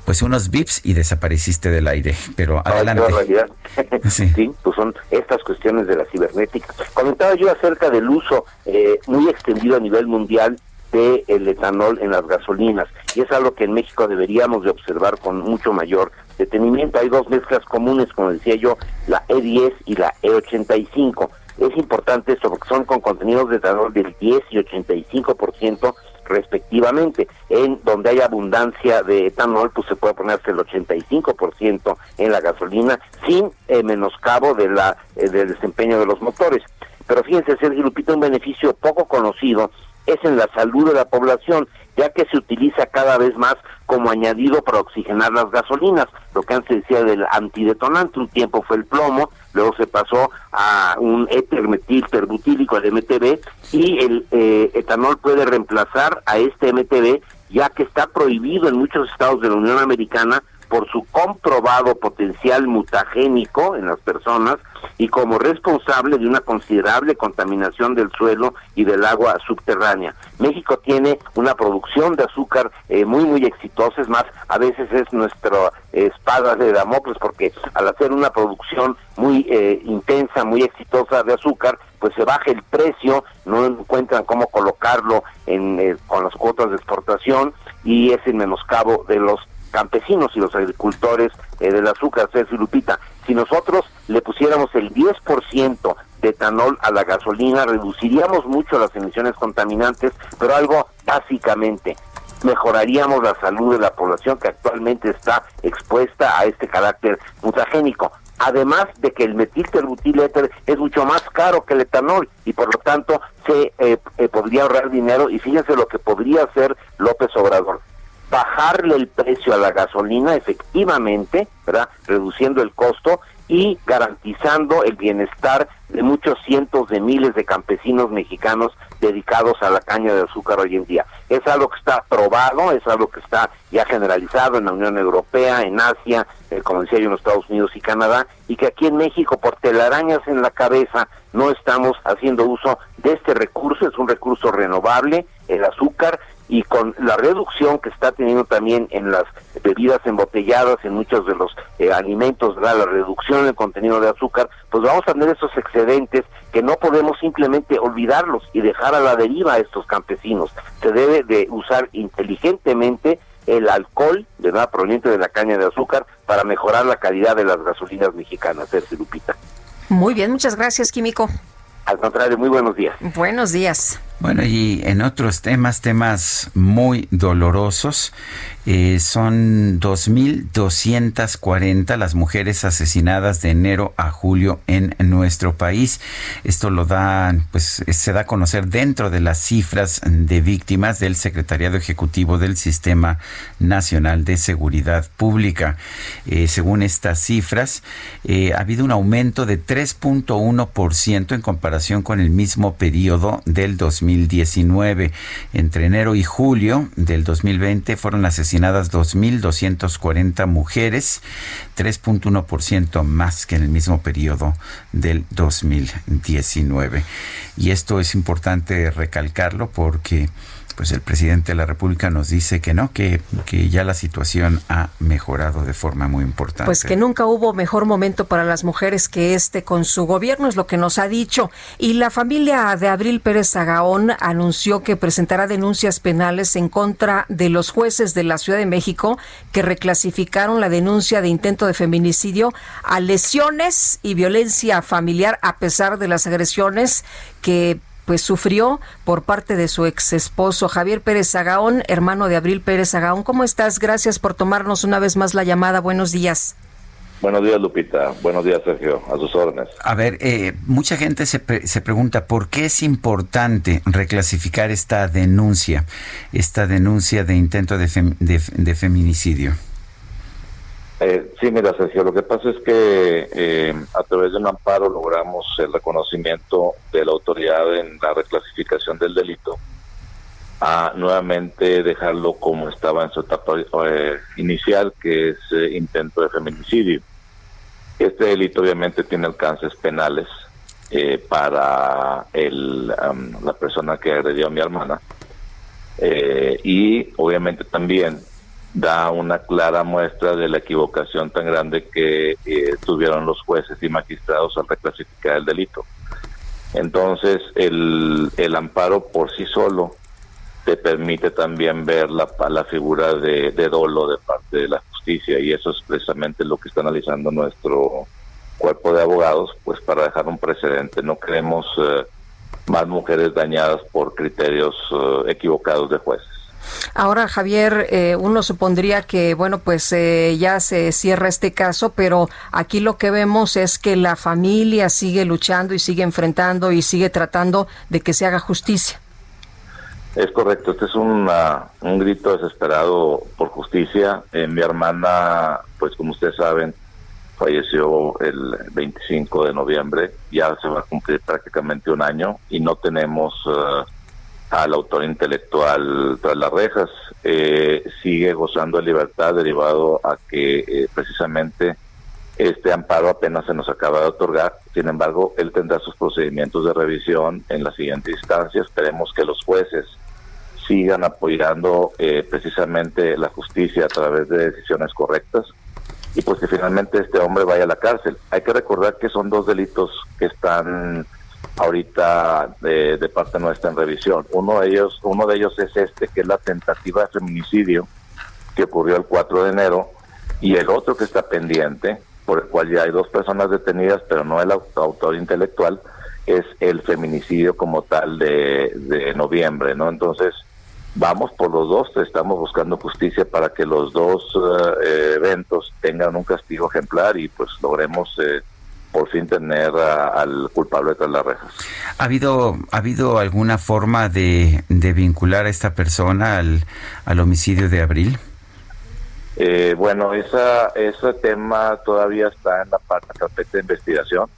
pues unos bips y desapareciste del aire. Pero adelante. [LAUGHS]
sí. pues son estas cuestiones de la cibernética. Comentaba yo acerca del uso eh, muy extendido a nivel mundial del el etanol en las gasolinas y es algo que en México deberíamos de observar con mucho mayor detenimiento. Hay dos mezclas comunes, como decía yo, la E10 y la E85. Es importante esto porque son con contenidos de etanol del 10 y 85% respectivamente. En donde hay abundancia de etanol, pues se puede ponerse el 85% en la gasolina sin eh, menoscabo de la, eh, del desempeño de los motores. Pero fíjense, Sergio Lupita, un beneficio poco conocido es en la salud de la población, ya que se utiliza cada vez más como añadido para oxigenar las gasolinas, lo que antes decía del antidetonante, un tiempo fue el plomo, luego se pasó a un éter metil terbutílico, el MTB, y el eh, etanol puede reemplazar a este MTB, ya que está prohibido en muchos estados de la Unión Americana por su comprobado potencial mutagénico en las personas y como responsable de una considerable contaminación del suelo y del agua subterránea. México tiene una producción de azúcar eh, muy, muy exitosa, es más, a veces es nuestra espada de Damocles porque al hacer una producción muy eh, intensa, muy exitosa de azúcar, pues se baja el precio, no encuentran cómo colocarlo en, eh, con las cuotas de exportación y es el menoscabo de los campesinos y los agricultores eh, del azúcar, César Lupita. Si nosotros le pusiéramos el 10% de etanol a la gasolina, reduciríamos mucho las emisiones contaminantes, pero algo básicamente mejoraríamos la salud de la población que actualmente está expuesta a este carácter mutagénico. Además de que el metilterbutil es mucho más caro que el etanol y por lo tanto se eh, eh, podría ahorrar dinero y fíjense lo que podría hacer López Obrador bajarle el precio a la gasolina efectivamente, ¿verdad? Reduciendo el costo y garantizando el bienestar de muchos cientos de miles de campesinos mexicanos dedicados a la caña de azúcar hoy en día. Es algo que está probado, es algo que está ya generalizado en la Unión Europea, en Asia, eh, como decía yo, en los Estados Unidos y Canadá, y que aquí en México, por telarañas en la cabeza, no estamos haciendo uso de este recurso, es un recurso renovable, el azúcar, y con la reducción que está teniendo también en las bebidas embotelladas, en muchos de los eh, alimentos, la reducción del contenido de azúcar, pues vamos a tener esos excedentes que no podemos simplemente olvidarlos y dejar a la deriva a estos campesinos. Se debe de usar inteligentemente el alcohol, nada proveniente de la caña de azúcar, para mejorar la calidad de las gasolinas mexicanas, Sergio Lupita.
Muy bien, muchas gracias, Químico.
Al contrario, muy buenos días.
Buenos días.
Bueno, y en otros temas, temas muy dolorosos, eh, son 2.240 las mujeres asesinadas de enero a julio en nuestro país. Esto lo da, pues se da a conocer dentro de las cifras de víctimas del Secretariado Ejecutivo del Sistema Nacional de Seguridad Pública. Eh, según estas cifras, eh, ha habido un aumento de 3.1% en comparación con el mismo periodo del 2000 2019. Entre enero y julio del 2020 fueron asesinadas 2.240 mujeres, 3.1% más que en el mismo periodo del 2019. Y esto es importante recalcarlo porque pues el presidente de la República nos dice que no, que, que ya la situación ha mejorado de forma muy importante.
Pues que nunca hubo mejor momento para las mujeres que este con su gobierno, es lo que nos ha dicho. Y la familia de Abril Pérez Agaón anunció que presentará denuncias penales en contra de los jueces de la Ciudad de México que reclasificaron la denuncia de intento de feminicidio a lesiones y violencia familiar a pesar de las agresiones que pues sufrió por parte de su ex esposo Javier Pérez Agaón, hermano de Abril Pérez Agaón. ¿Cómo estás? Gracias por tomarnos una vez más la llamada. Buenos días.
Buenos días, Lupita. Buenos días, Sergio. A sus órdenes.
A ver, eh, mucha gente se, se pregunta por qué es importante reclasificar esta denuncia, esta denuncia de intento de, de feminicidio.
Eh, sí, mira, Sergio, lo que pasa es que eh, a través de un amparo logramos el reconocimiento de la autoridad en la reclasificación del delito a nuevamente dejarlo como estaba en su etapa eh, inicial, que es eh, intento de feminicidio. Este delito obviamente tiene alcances penales para el, la persona que agredió a mi hermana y obviamente también da una clara muestra de la equivocación tan grande que eh, tuvieron los jueces y magistrados al reclasificar el delito. Entonces, el, el amparo por sí solo te permite también ver la, la figura de, dolo de parte de la justicia y eso es precisamente lo que está analizando nuestro cuerpo de abogados, pues para dejar un precedente. No queremos eh, más mujeres dañadas por criterios eh, equivocados de jueces.
Ahora, Javier, eh, uno supondría que, bueno, pues eh, ya se cierra este caso, pero aquí lo que vemos es que la familia sigue luchando y sigue enfrentando y sigue tratando de que se haga justicia.
Es correcto, este es un grito desesperado por justicia. Eh, mi hermana, pues como ustedes saben, falleció el 25 de noviembre, ya se va a cumplir prácticamente un año y no tenemos al autor intelectual tras las rejas. Eh, sigue gozando de libertad derivado a que eh, precisamente este amparo apenas se nos acaba de otorgar. Sin embargo, él tendrá sus procedimientos de revisión en la siguiente instancia. Esperemos que los jueces sigan apoyando eh, precisamente la justicia a través de decisiones correctas y pues que finalmente este hombre vaya a la cárcel. Hay que recordar que son dos delitos que están ahorita de, parte nuestra en revisión. Uno de ellos, uno de ellos es este, que es la tentativa de feminicidio que ocurrió el 4 de enero, y el otro que está pendiente, por el cual ya hay dos personas detenidas, pero no el autor intelectual, es el feminicidio como tal de, de noviembre, ¿no? Entonces, vamos por los dos, estamos buscando justicia para que los dos eh, eventos tengan un castigo ejemplar y pues logremos eh, por fin tener al culpable tras las rejas.
¿Ha habido, ¿Ha habido alguna forma de, vincular a esta persona al, al homicidio de Abril?
Eh, bueno, esa, ese tema todavía está en la parte de investigación.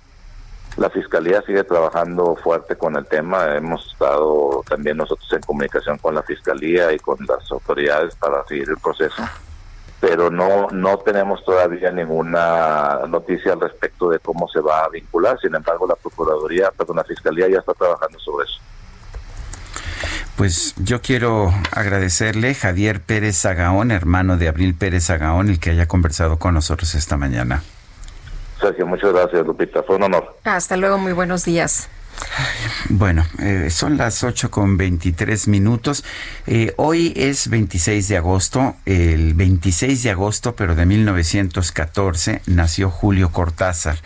La Fiscalía sigue trabajando fuerte con el tema. Hemos estado también nosotros en comunicación con la Fiscalía y con las autoridades para seguir el proceso pero no no tenemos todavía ninguna noticia al respecto de cómo se va a vincular. Sin embargo, la Procuraduría, perdón, la Fiscalía ya está trabajando sobre eso.
Pues yo quiero agradecerle Javier Pérez Zagaón, hermano de Abril Pérez Zagaón, el que haya conversado con nosotros esta mañana.
Sergio, muchas gracias, Lupita. Fue un honor.
Hasta luego, muy buenos días.
Bueno, eh, son las 8 con 23 minutos. Eh, hoy es 26 de agosto. El 26 de agosto, pero de 1914, nació Julio Cortázar,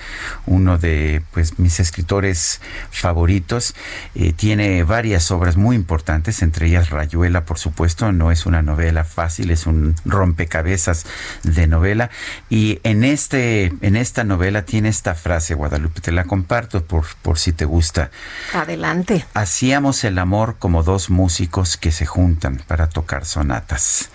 uno de pues, mis escritores favoritos. Eh, tiene varias obras muy importantes, entre ellas Rayuela, por supuesto. No es una novela fácil, es un rompecabezas de novela. Y en, este, en esta novela tiene esta frase, Guadalupe, te la comparto por, por si te gusta.
Adelante.
Hacíamos el amor como dos músicos que se juntan para tocar sonatas.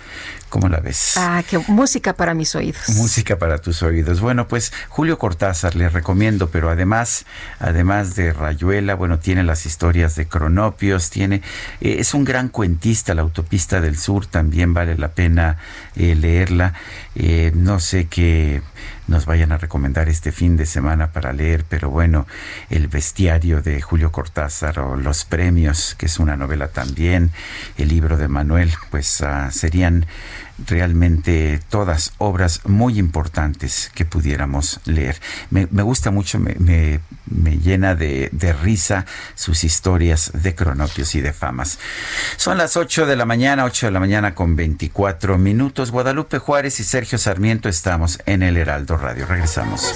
¿Cómo la ves?
Ah, qué música para mis oídos.
Música para tus oídos. Bueno, pues Julio Cortázar le recomiendo, pero además, además de Rayuela, bueno, tiene las historias de Cronopios, tiene, eh, es un gran cuentista, la autopista del sur, también vale la pena eh, leerla. Eh, no sé qué nos vayan a recomendar este fin de semana para leer, pero bueno, El bestiario de Julio Cortázar o Los premios, que es una novela también, el libro de Manuel, pues ah, serían realmente todas obras muy importantes que pudiéramos leer. Me, gusta mucho, me, me, llena de, de, risa sus historias de cronopios y de famas. Son las 8 de la mañana, 8 de la mañana con 24 minutos. Guadalupe Juárez y Sergio Sarmiento estamos en el Heraldo Radio. Regresamos.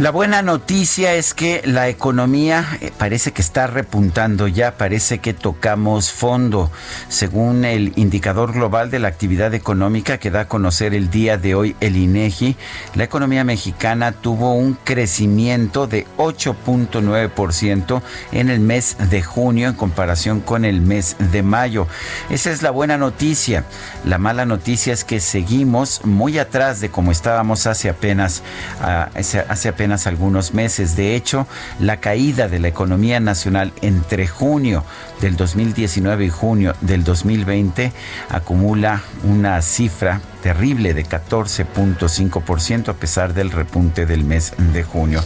La buena noticia es que la economía eh, parece que está repuntando ya, parece que tocamos fondo. Según el indicador global de la actividad económica que da a conocer el día de hoy el INEGI, la economía mexicana tuvo un crecimiento de 8.9% en el mes de junio en comparación con el mes de mayo. Esa es la buena noticia. La mala noticia es que seguimos muy atrás de como estábamos hace apenas ah, hace apenas algunos meses. De hecho, la caída de la economía nacional entre junio del 2019 y junio del 2020 acumula una cifra terrible de 14.5% a pesar del repunte del mes de junio.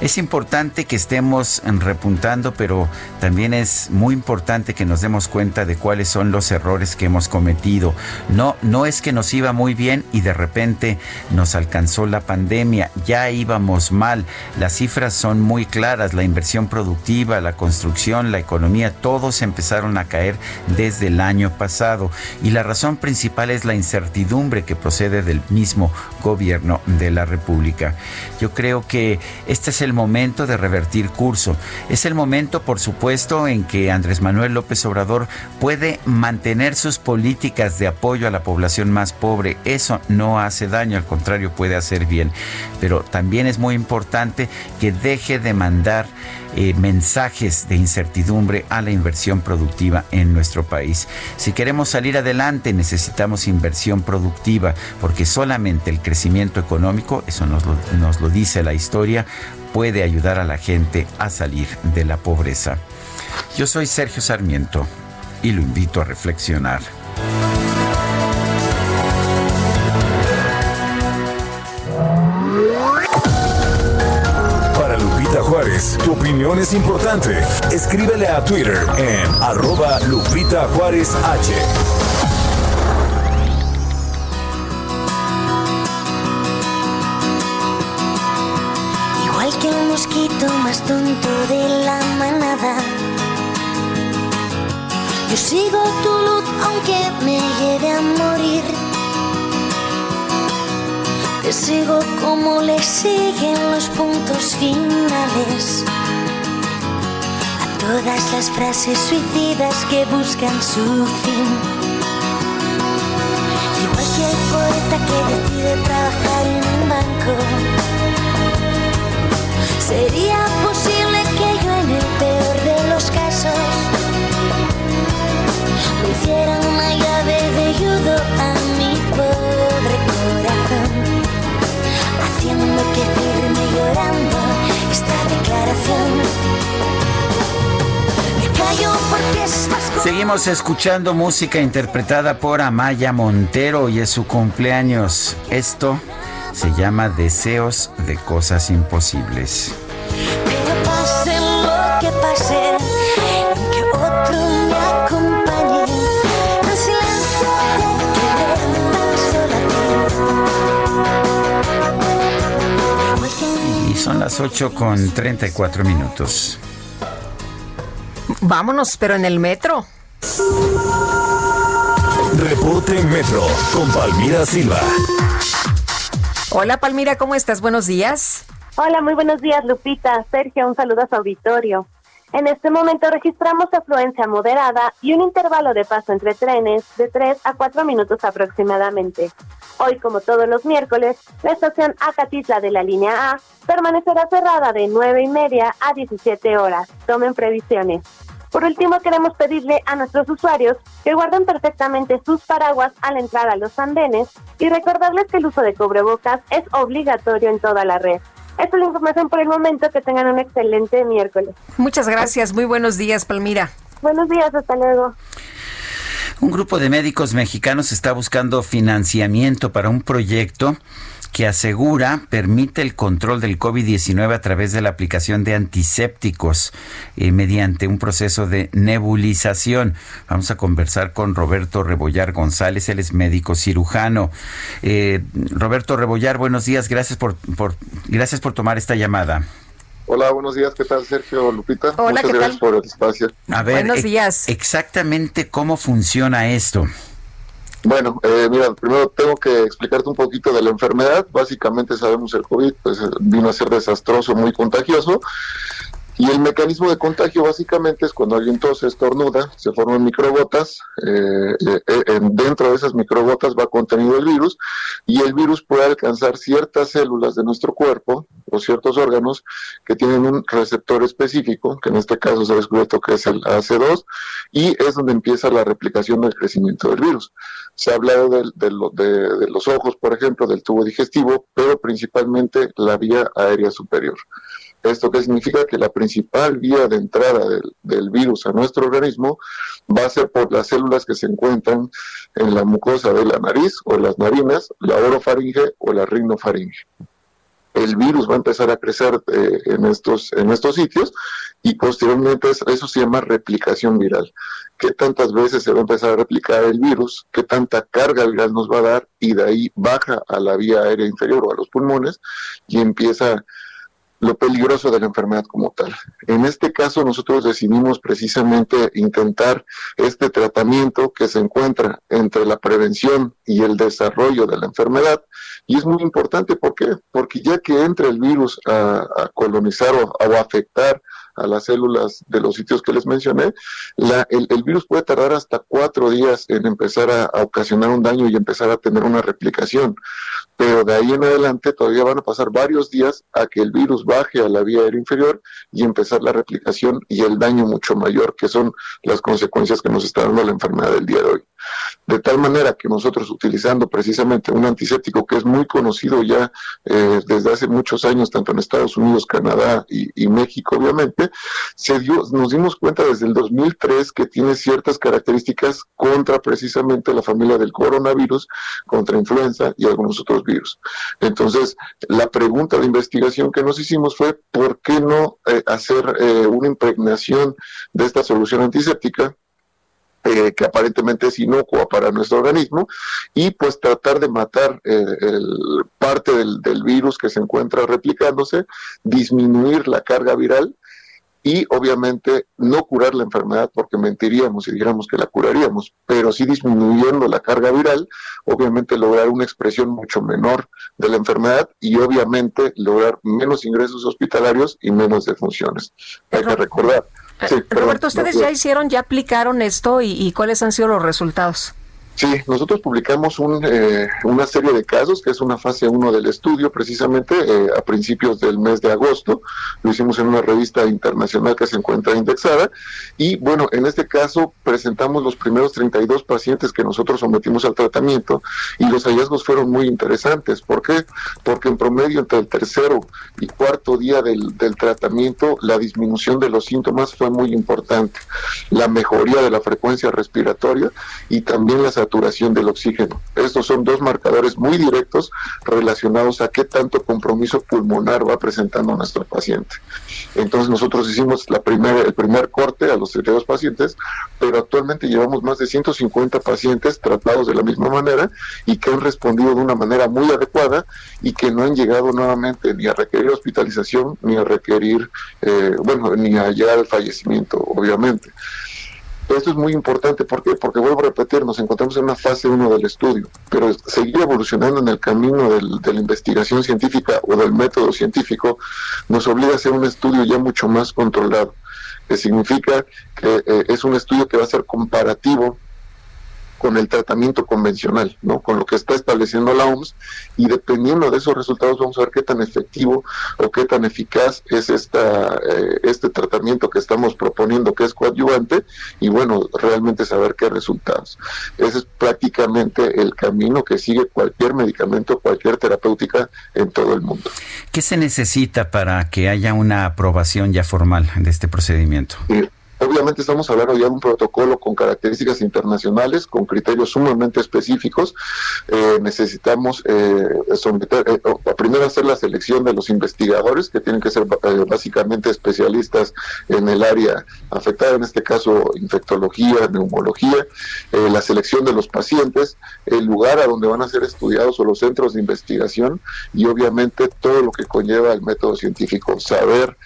Es importante que estemos repuntando, pero también es muy importante que nos demos cuenta de cuáles son los errores que hemos cometido. No, no es que nos iba muy bien y de repente nos alcanzó la pandemia, ya íbamos mal. Las cifras son muy claras, la inversión productiva, la construcción, la economía, empezaron a caer desde el año pasado y la razón principal es la incertidumbre que procede del mismo gobierno de la República. Yo creo que este es el momento de revertir curso. Es el momento, por supuesto, en que Andrés Manuel López Obrador puede mantener sus políticas de apoyo a la población más pobre. Eso no hace daño, al contrario, puede hacer bien. Pero también es muy importante que deje de mandar eh, mensajes de incertidumbre a la inversión productiva en nuestro país. Si queremos salir adelante necesitamos inversión productiva porque solamente el crecimiento económico, eso nos lo, nos lo dice la historia, puede ayudar a la gente a salir de la pobreza. Yo soy Sergio Sarmiento y lo invito a reflexionar.
Es importante. Escríbele a Twitter en arroba Lupita Juárez H.
Igual que un mosquito más tonto de la manada. Yo sigo tu luz aunque me lleve a morir. Te sigo como le siguen los puntos finales todas las frases suicidas que buscan su fin. Igual que el poeta que decide trabajar en un banco, sería posible que yo en el peor de los casos me hiciera
Seguimos escuchando música interpretada por Amaya Montero y es su cumpleaños. Esto se llama Deseos de Cosas Imposibles.
Pero pase lo que pase, que otro me acompañe. El silencio de querer tan sola
Y son las 8 con 34 minutos.
Vámonos, pero en el metro.
Reporte Metro con Palmira Silva.
Hola Palmira, ¿cómo estás? Buenos días.
Hola, muy buenos días, Lupita. Sergio, un saludo a su auditorio. En este momento registramos afluencia moderada y un intervalo de paso entre trenes de 3 a 4 minutos aproximadamente. Hoy, como todos los miércoles, la estación Acatitla de la línea A permanecerá cerrada de 9 y media a 17 horas. Tomen previsiones. Por último, queremos pedirle a nuestros usuarios que guarden perfectamente sus paraguas al entrar a los andenes y recordarles que el uso de cubrebocas es obligatorio en toda la red. Esta es la información por el momento. Que tengan un excelente miércoles.
Muchas gracias. Muy buenos días, Palmira.
Buenos días, hasta luego.
Un grupo de médicos mexicanos está buscando financiamiento para un proyecto que asegura permite el control del COVID-19 a través de la aplicación de antisépticos eh, mediante un proceso de nebulización. Vamos a conversar con Roberto Rebollar González, él es médico cirujano. Eh, Roberto Rebollar, buenos días, gracias por, por, gracias por tomar esta llamada.
Hola, buenos días. ¿Qué tal, Sergio Lupita?
Hola,
Muchas
¿qué
gracias
tal?
por el espacio.
A ver,
Buenos días.
exactamente cómo funciona esto.
Bueno, eh, mira, primero tengo que explicarte un poquito de la enfermedad. Básicamente sabemos el COVID, pues eh, vino a ser desastroso, muy contagioso. Y el mecanismo de contagio básicamente es cuando alguien tose, estornuda, se forman microgotas, eh, eh, eh, en- dentro de esas microgotas va contenido el virus y el virus puede alcanzar ciertas células de nuestro cuerpo o ciertos órganos que tienen un receptor específico, que en este caso se ha descubierto que es el AC2, y es donde empieza la replicación del crecimiento del virus. Se ha hablado de- de los ojos, por ejemplo, del tubo digestivo, pero principalmente la vía aérea superior. ¿Esto qué significa? Que la principal vía de entrada del, virus a nuestro organismo va a ser por las células que se encuentran en la mucosa de la nariz o las narinas, la orofaringe o la rinofaringe. El virus va a empezar a crecer eh, en, estos, en estos sitios y posteriormente es- eso se llama replicación viral. ¿Qué tantas veces se va a empezar a replicar el virus? ¿Qué tanta carga viral nos va a dar? Y de ahí baja a la vía aérea inferior o a los pulmones y empieza lo peligroso de la enfermedad como tal. En este caso nosotros decidimos precisamente intentar este tratamiento que se encuentra entre la prevención y el desarrollo de la enfermedad y es muy importante ¿por qué? porque ya que entra el virus a, colonizar o, a afectar a las células de los sitios que les mencioné, la- el, virus puede tardar hasta cuatro días en empezar a ocasionar un daño y empezar a tener una replicación. Pero de ahí en adelante todavía van a pasar varios días a que el virus baje a la vía aérea inferior y empezar la replicación y el daño mucho mayor, que son las consecuencias que nos está dando la enfermedad del día de hoy. De tal manera que nosotros utilizando precisamente un antiséptico que es muy conocido ya eh, desde hace muchos años, tanto en Estados Unidos, Canadá y, México, obviamente, se dio, nos dimos cuenta desde el 2003 que tiene ciertas características contra precisamente la familia del coronavirus, contra influenza y algunos otros virus. Entonces, la pregunta de investigación que nos hicimos fue, ¿por qué no eh, hacer eh, una impregnación de esta solución antiséptica? Eh, que aparentemente es inocua para nuestro organismo, y pues tratar de matar eh, el, parte del, virus que se encuentra replicándose, disminuir la carga viral y obviamente no curar la enfermedad porque mentiríamos si dijéramos que la curaríamos, pero sí disminuyendo la carga viral, obviamente lograr una expresión mucho menor de la enfermedad y obviamente lograr menos ingresos hospitalarios y menos defunciones. Hay que recordar,
Roberto, ¿ustedes ya hicieron, ya aplicaron esto y, cuáles han sido los resultados?
Sí, nosotros publicamos eh, una serie de casos, que es una fase 1 del estudio, precisamente eh, a principios del mes de agosto. Lo hicimos en una revista internacional que se encuentra indexada. Y bueno, en este caso presentamos los primeros 32 pacientes que nosotros sometimos al tratamiento y los hallazgos fueron muy interesantes. ¿Por qué? Porque en promedio entre el tercero y cuarto día del, del tratamiento, la disminución de los síntomas fue muy importante. La mejoría de la frecuencia respiratoria y también las saturación del oxígeno. Estos son dos marcadores muy directos relacionados a qué tanto compromiso pulmonar va presentando nuestro paciente. Entonces nosotros hicimos la primera, el primer corte a los 32 pacientes, pero actualmente llevamos más de 150 pacientes tratados de la misma manera y que han respondido de una manera muy adecuada y que no han llegado nuevamente ni a requerir hospitalización ni a requerir, eh, bueno, ni a llegar al fallecimiento, obviamente. Esto es muy importante, ¿por qué? Porque vuelvo a repetir, nos encontramos en una fase 1 del estudio, pero seguir evolucionando en el camino de la investigación científica o del método científico nos obliga a hacer un estudio ya mucho más controlado, que significa que eh, es un estudio que va a ser comparativo con el tratamiento convencional, ¿no? Con lo que está estableciendo la OMS y dependiendo de esos resultados vamos a ver qué tan efectivo o qué tan eficaz es esta eh, este tratamiento que estamos proponiendo que es coadyuvante y bueno, realmente saber qué resultados. Ese es prácticamente el camino que sigue cualquier medicamento, cualquier terapéutica en todo el mundo.
¿Qué se necesita para que haya una aprobación ya formal de este procedimiento?
Obviamente estamos hablando ya de un protocolo con características internacionales, con criterios sumamente específicos. Eh, necesitamos eh, someter, eh, primero hacer la selección de los investigadores, que tienen que ser básicamente especialistas en el área afectada, en este caso infectología, neumología, la selección de los pacientes, el lugar a donde van a ser estudiados o los centros de investigación y obviamente todo lo que conlleva el método científico, saber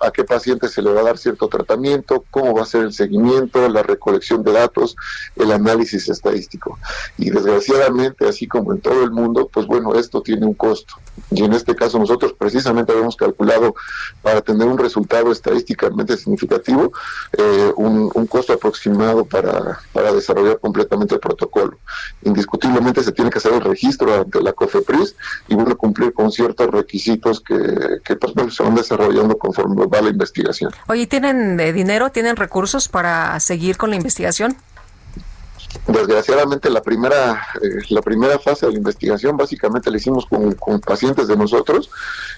a qué paciente se le va a dar cierto tratamiento, cómo va a ser el seguimiento, la recolección de datos, el análisis estadístico. Y desgraciadamente, así como en todo el mundo, pues bueno, esto tiene un costo. Y en este caso nosotros precisamente habíamos calculado para tener un resultado estadísticamente significativo eh, un, costo aproximado para, para desarrollar completamente el protocolo. Indiscutiblemente se tiene que hacer el registro ante la COFEPRIS y bueno, cumplir con ciertos requisitos que, que pues, se van desarrollando conforme va.
Oye, ¿tienen eh, dinero, tienen recursos para seguir con la investigación?
Desgraciadamente la primera eh, la primera fase de la investigación básicamente la hicimos con, pacientes de nosotros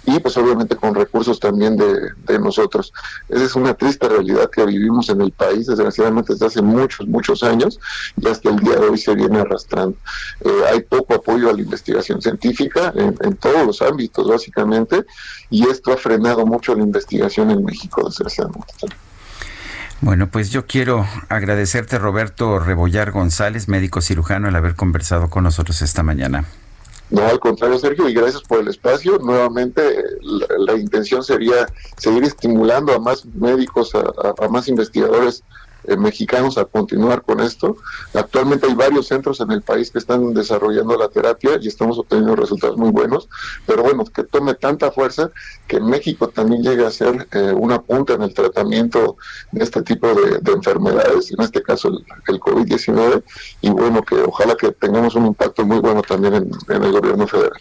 y pues obviamente con recursos también de, nosotros. Esa es una triste realidad que vivimos en el país desgraciadamente desde hace muchos, muchos años y hasta el día de hoy se viene arrastrando. Eh, hay poco apoyo a la investigación científica en, en todos los ámbitos básicamente y esto ha frenado mucho la investigación en México desgraciadamente.
Bueno, pues yo quiero agradecerte, Roberto Rebollar González, médico cirujano, el haber conversado con nosotros esta mañana.
No, al contrario, Sergio, y gracias por el espacio. Nuevamente, la, intención sería seguir estimulando a más médicos, a más investigadores eh, mexicanos a continuar con esto. Actualmente hay varios centros en el país que están desarrollando la terapia y estamos obteniendo resultados muy buenos, pero bueno, que tome tanta fuerza que México también llegue a ser eh, una punta en el tratamiento de este tipo de, enfermedades, en este caso el, COVID-19, y bueno, que ojalá que tengamos un impacto muy bueno también en el gobierno federal.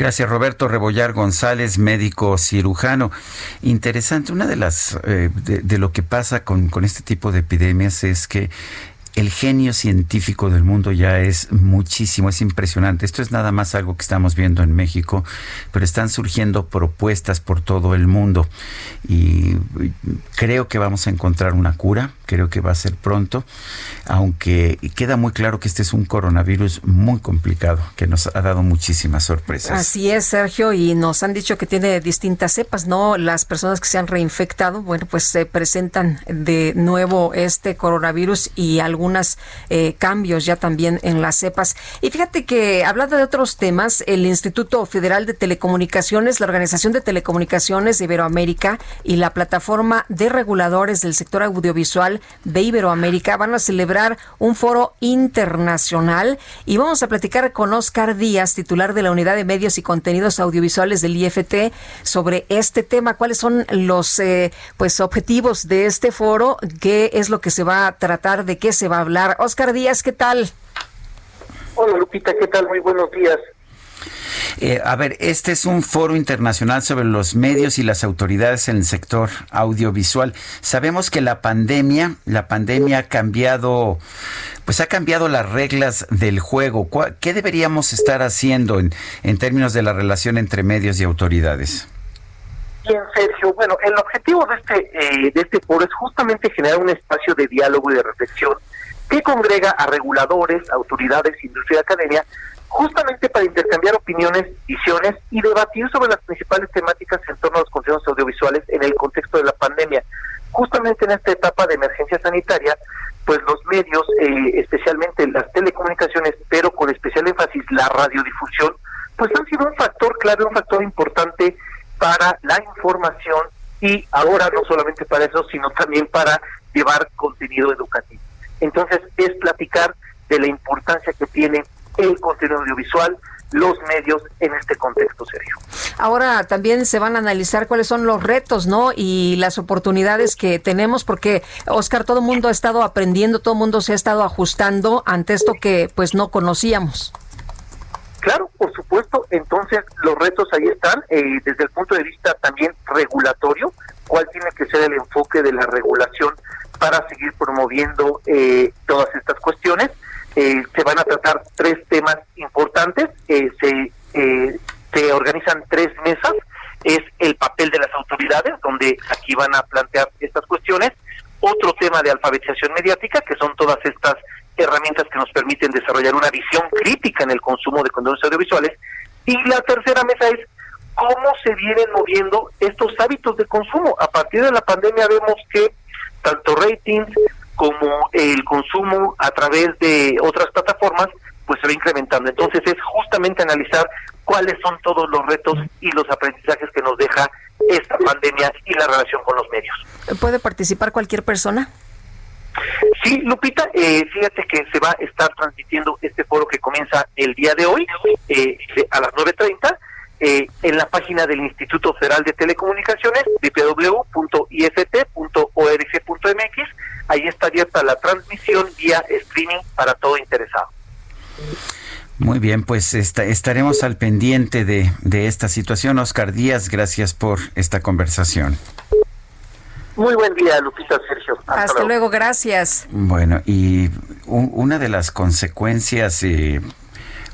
Gracias, Roberto Rebollar González, médico cirujano. Interesante, una de las, eh, de, lo que pasa con, con este tipo de epidemias es que el genio científico del mundo ya es muchísimo, es impresionante. Esto es nada más algo que estamos viendo en México, pero están surgiendo propuestas por todo el mundo y creo que vamos a encontrar una cura, creo que va a ser pronto, aunque queda muy claro que este es un coronavirus muy complicado, que nos ha dado muchísimas sorpresas.
Así es, Sergio, y nos han dicho que tiene distintas cepas, ¿no? Las personas que se han reinfectado, bueno, pues se presentan de nuevo este coronavirus y algunos eh, cambios ya también en las cepas. Y fíjate que hablando de otros temas, el Instituto Federal de Telecomunicaciones, la Organización de Telecomunicaciones de Iberoamérica y la Plataforma de Reguladores del Sector Audiovisual de Iberoamérica van a celebrar un foro internacional y vamos a platicar con Oscar Díaz, titular de la Unidad de Medios y Contenidos Audiovisuales del IFT, sobre este tema, cuáles son los eh, pues objetivos de este foro, qué es lo que se va a tratar, de qué se va a hablar. Oscar Díaz, ¿qué tal?
Hola Lupita, ¿qué tal? Muy buenos días.
Eh, a ver, este es un foro internacional sobre los medios y las autoridades en el sector audiovisual. Sabemos que la pandemia, la pandemia ha cambiado, pues ha cambiado las reglas del juego. ¿Qué deberíamos estar haciendo en, términos de la relación entre medios y autoridades?
Bien, Sergio. Bueno, el objetivo de este, eh, de este foro es justamente generar un espacio de diálogo y de reflexión que congrega a reguladores, autoridades, industria y academia justamente para intercambiar opiniones, visiones y debatir sobre las principales temáticas en torno a los consejos audiovisuales en el contexto de la pandemia. Justamente en esta etapa de emergencia sanitaria, pues los medios, eh, especialmente las telecomunicaciones, pero con especial énfasis la radiodifusión, pues han sido un factor clave, un factor importante para la información y ahora no solamente para eso, sino también para llevar contenido educativo. Entonces es platicar de la importancia que tiene el contenido audiovisual, los medios en este contexto serio.
Ahora también se van a analizar cuáles son los retos, ¿no? Y las oportunidades que tenemos, porque Oscar, todo el mundo ha estado aprendiendo, todo el mundo se ha estado ajustando ante esto que pues no conocíamos.
Claro, por supuesto. Entonces los retos ahí están eh, desde el punto de vista también regulatorio. ¿Cuál tiene que ser el enfoque de la regulación para seguir promoviendo eh, todas estas cuestiones? Eh, se van a tratar tres temas importantes. Eh, se, eh, se organizan tres mesas. Es el papel de las autoridades, donde aquí van a plantear estas cuestiones. Otro tema de alfabetización mediática, que son todas estas herramientas que nos permiten desarrollar una visión crítica en el consumo de contenidos audiovisuales. Y la tercera mesa es cómo se vienen moviendo estos hábitos de consumo. A partir de la pandemia vemos que tanto ratings como el consumo a través de otras plataformas, pues se va incrementando. Entonces es justamente analizar cuáles son todos los retos y los aprendizajes que nos deja esta pandemia y la relación con los medios.
¿Puede participar cualquier persona?
Sí, Lupita, eh, fíjate que se va a estar transmitiendo este foro que comienza el día de hoy eh, a las 9.30 eh, en la página del Instituto Federal de Telecomunicaciones, www.ift.org.mx. Ahí está abierta la transmisión vía streaming para todo interesado.
Muy bien, pues estaremos al pendiente de, esta situación. Oscar Díaz, gracias por esta conversación.
Muy buen día, Lupita Sergio.
Hasta, luego. gracias.
Bueno, y una de las consecuencias eh,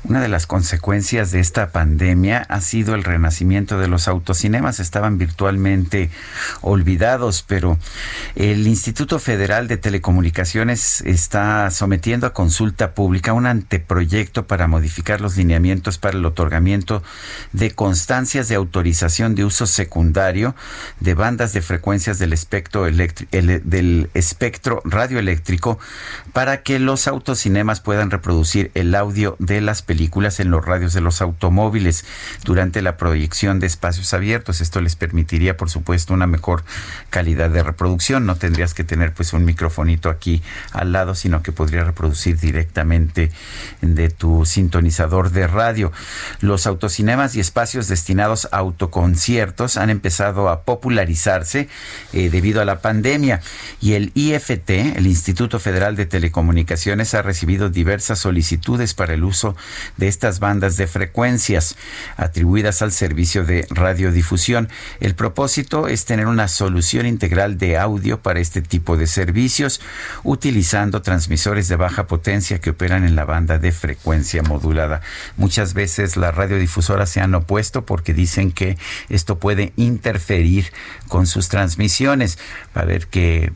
una de las consecuencias de esta pandemia ha sido el renacimiento de los autocinemas. Estaban virtualmente olvidados, pero el Instituto Federal de Telecomunicaciones está sometiendo a consulta pública un anteproyecto para modificar los lineamientos para el otorgamiento de constancias de autorización de uso secundario de bandas de frecuencias del espectro, radioeléctrico para que los autocinemas puedan reproducir el audio de las películas en los radios de los automóviles durante la proyección de espacios abiertos. Esto les permitiría, por supuesto, una mejor calidad de reproducción. No tendrías que tener pues un microfonito aquí al lado, sino que podría reproducir directamente de tu sintonizador de radio. Los autocinemas y espacios destinados a autoconciertos han empezado a popularizarse eh, debido a la pandemia y el IFT, el Instituto Federal de Telecomunicaciones, ha recibido diversas solicitudes para el uso de estas bandas de frecuencias atribuidas al servicio de radiodifusión. El propósito es tener una solución integral de audio para este tipo de servicios utilizando transmisores de baja potencia que operan en la banda de frecuencia modulada. Muchas veces las radiodifusoras se han opuesto porque dicen que esto puede interferir con sus transmisiones. Va a haber que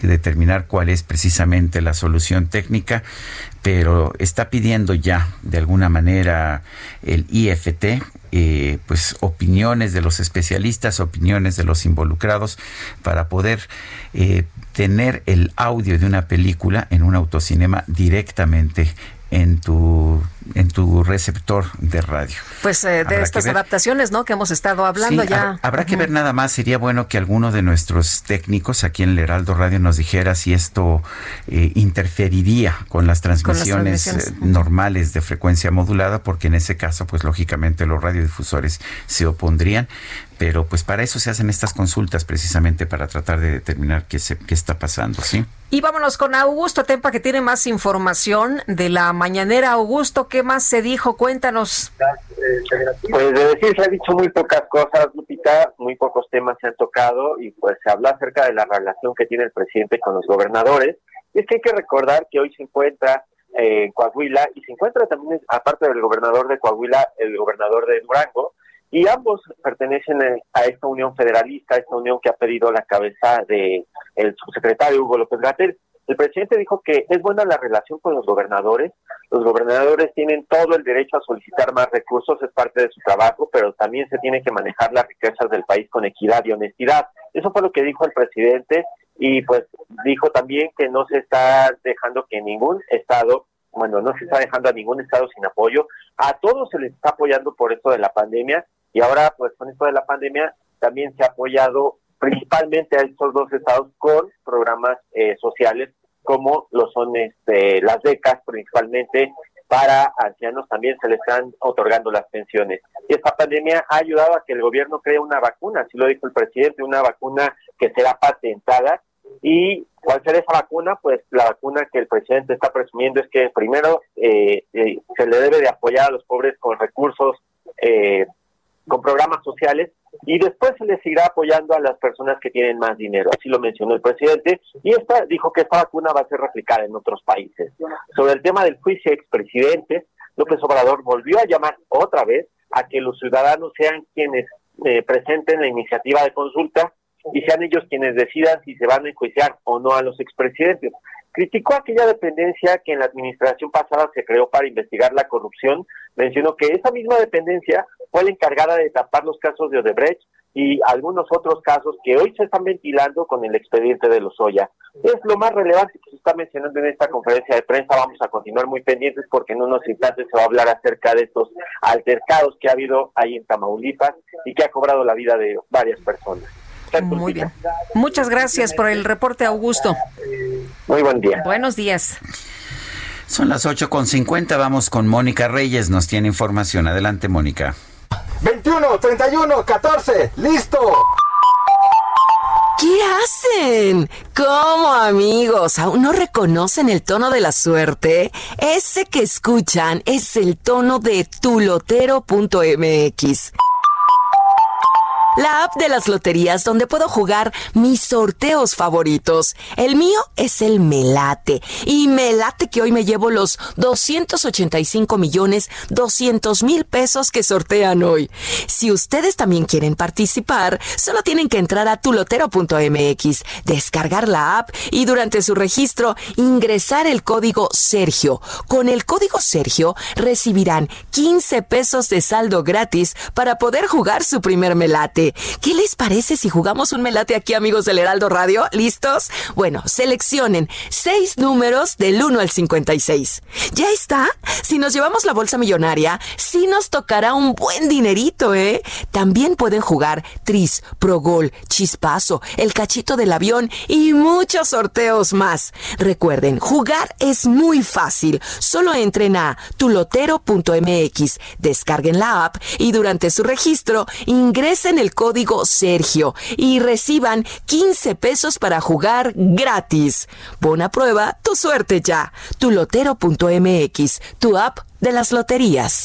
determinar cuál es precisamente la solución técnica, pero está pidiendo ya de alguna manera el IFT, eh, pues opiniones de los especialistas, opiniones de los involucrados para poder eh, tener el audio de una película en un autocinema directamente en tu en tu receptor de radio.
Pues eh, de estas adaptaciones, ¿no? Que hemos estado hablando ya.
Habrá que ver nada más. Sería bueno que alguno de nuestros técnicos aquí en el Heraldo Radio nos dijera si esto eh, interferiría con las transmisiones, eh, normales de frecuencia modulada, porque en ese caso, pues lógicamente los radiodifusores se opondrían pero pues para eso se hacen estas consultas precisamente para tratar de determinar qué, se, qué está pasando, ¿sí?
Y vámonos con Augusto Tempa que tiene más información de la mañanera. Augusto, ¿qué más se dijo? Cuéntanos.
Pues de decir, se ha dicho muy pocas cosas, Lupita, muy pocos temas se han tocado y pues se habla acerca de la relación que tiene el presidente con los gobernadores. Y es que hay que recordar que hoy se encuentra eh, en Coahuila y se encuentra también, aparte del gobernador de Coahuila, el gobernador de Durango, y ambos pertenecen a esta unión federalista, esta unión que ha pedido la cabeza del el subsecretario Hugo López Gatel. El presidente dijo que es buena la relación con los gobernadores. Los gobernadores tienen todo el derecho a solicitar más recursos, es parte de su trabajo, pero también se tiene que manejar las riquezas del país con equidad y honestidad. Eso fue lo que dijo el presidente y pues dijo también que no se está dejando que ningún estado, bueno, no se está dejando a ningún estado sin apoyo. A todos se les está apoyando por esto de la pandemia y ahora, pues con esto de la pandemia, también se ha apoyado principalmente a estos dos estados con programas eh, sociales como lo son este, las becas principalmente para ancianos también se les están otorgando las pensiones. Y esta pandemia ha ayudado a que el gobierno cree una vacuna, así lo dijo el presidente, una vacuna que será patentada. ¿Y cuál será esa vacuna? Pues la vacuna que el presidente está presumiendo es que primero eh, eh, se le debe de apoyar a los pobres con recursos eh, con programas sociales y después se les irá apoyando a las personas que tienen más dinero. Así lo mencionó el presidente y esta dijo que esta vacuna va a ser replicada en otros países. Sobre el tema del juicio expresidente, López Obrador volvió a llamar otra vez a que los ciudadanos sean quienes eh, presenten la iniciativa de consulta y sean ellos quienes decidan si se van a enjuiciar o no a los expresidentes. Criticó aquella dependencia que en la administración pasada se creó para investigar la corrupción. Mencionó que esa misma dependencia fue la encargada de tapar los casos de Odebrecht y algunos otros casos que hoy se están ventilando con el expediente de Lozoya. Es lo más relevante que se está mencionando en esta conferencia de prensa. Vamos a continuar muy pendientes porque en unos instantes se va a hablar acerca de estos altercados que ha habido ahí en Tamaulipas y que ha cobrado la vida de varias personas.
Muy bien. Muchas gracias por el reporte, Augusto.
Muy buen día.
Buenos días.
Son las 8.50, vamos con Mónica Reyes, nos tiene información. Adelante, Mónica.
21, 31, 14, listo.
¿Qué hacen? ¿Cómo amigos? ¿Aún no reconocen el tono de la suerte? Ese que escuchan es el tono de tulotero.mx la app de las loterías donde puedo jugar mis sorteos favoritos. El mío es el Melate. Y Melate que hoy me llevo los 285 millones 200 mil pesos que sortean hoy. Si ustedes también quieren participar, solo tienen que entrar a tulotero.mx, descargar la app y durante su registro ingresar el código Sergio. Con el código Sergio recibirán 15 pesos de saldo gratis para poder jugar su primer Melate. ¿Qué les parece si jugamos un melate aquí, amigos del Heraldo Radio? ¿Listos? Bueno, seleccionen seis números del 1 al 56. ¿Ya está? Si nos llevamos la bolsa millonaria, sí nos tocará un buen dinerito, ¿eh? También pueden jugar Tris, Progol, Chispazo, El Cachito del Avión y muchos sorteos más. Recuerden, jugar es muy fácil. Solo entren a tulotero.mx, descarguen la app y durante su registro ingresen el código Sergio y reciban 15 pesos para jugar gratis. Pon a prueba tu suerte ya. Tulotero.mx, tu app de las loterías.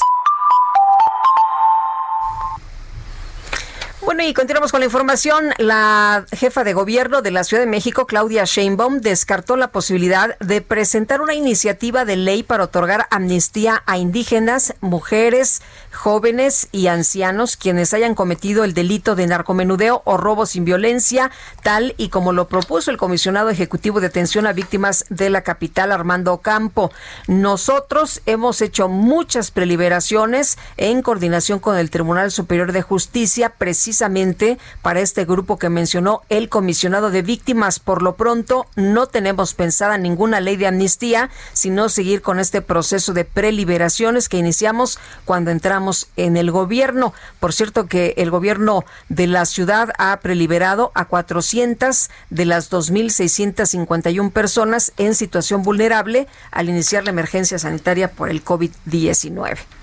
Bueno, y continuamos con la información. La jefa de gobierno de la Ciudad de México, Claudia Sheinbaum, descartó la posibilidad de presentar una iniciativa de ley para otorgar amnistía a indígenas, mujeres, jóvenes y ancianos quienes hayan cometido el delito de narcomenudeo o robo sin violencia, tal y como lo propuso el comisionado ejecutivo de atención a víctimas de la capital, Armando Campo. Nosotros hemos hecho muchas preliberaciones en coordinación con el Tribunal Superior de Justicia, precisamente precisamente para este grupo que mencionó el comisionado de víctimas. Por lo pronto, no tenemos pensada ninguna ley de amnistía, sino seguir con este proceso de preliberaciones que iniciamos cuando entramos en el gobierno. Por cierto, que el gobierno de la ciudad ha preliberado a 400 de las 2.651 personas en situación vulnerable al iniciar la emergencia sanitaria por el COVID-19.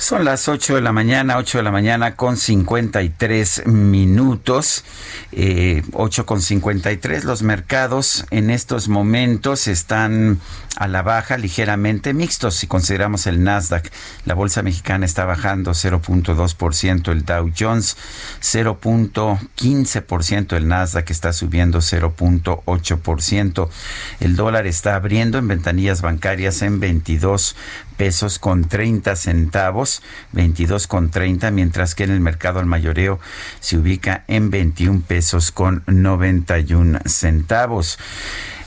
Son las 8 de la mañana, 8 de la mañana con 53 minutos, eh, 8 con 53. Los mercados en estos momentos están a la baja, ligeramente mixtos. Si consideramos el Nasdaq, la bolsa mexicana está bajando 0.2%, el Dow Jones 0.15%, el Nasdaq está subiendo 0.8%. El dólar está abriendo en ventanillas bancarias en 22 pesos con 30 centavos, 22 con 30, mientras que en el mercado al mayoreo se ubica en 21 pesos con 91 centavos.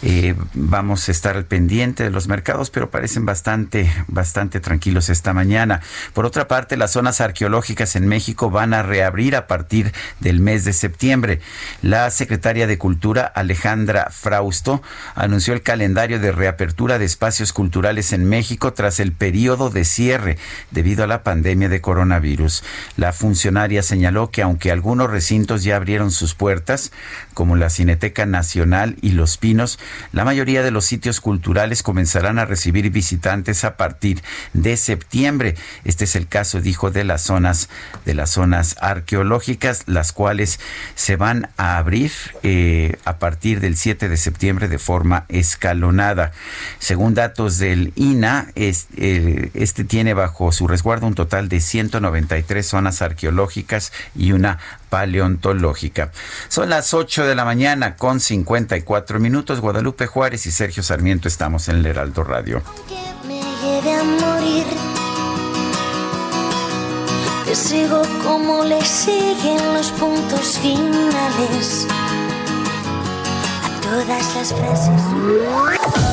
Eh, vamos a estar al pendiente de los mercados, pero parecen bastante, bastante tranquilos esta mañana. Por otra parte, las zonas arqueológicas en México van a reabrir a partir del mes de septiembre. La secretaria de Cultura, Alejandra Frausto, anunció el calendario de reapertura de espacios culturales en México tras el periodo de cierre debido a la pandemia de coronavirus. La funcionaria señaló que aunque algunos recintos ya abrieron sus puertas, como la Cineteca Nacional y Los Pinos, la mayoría de los sitios culturales comenzarán a recibir visitantes a partir de septiembre. Este es el caso, dijo, de las zonas de las zonas arqueológicas, las cuales se van a abrir eh, a partir del 7 de septiembre de forma escalonada. Según datos del INA, eh, este tiene bajo su resguardo un total de 193 zonas arqueológicas y una paleontológica. Son las 8 de la mañana con 54 minutos. Guadalupe Juárez y Sergio Sarmiento estamos en el Heraldo Radio.
me lleve a morir. Te sigo como le siguen los puntos finales a todas las frases.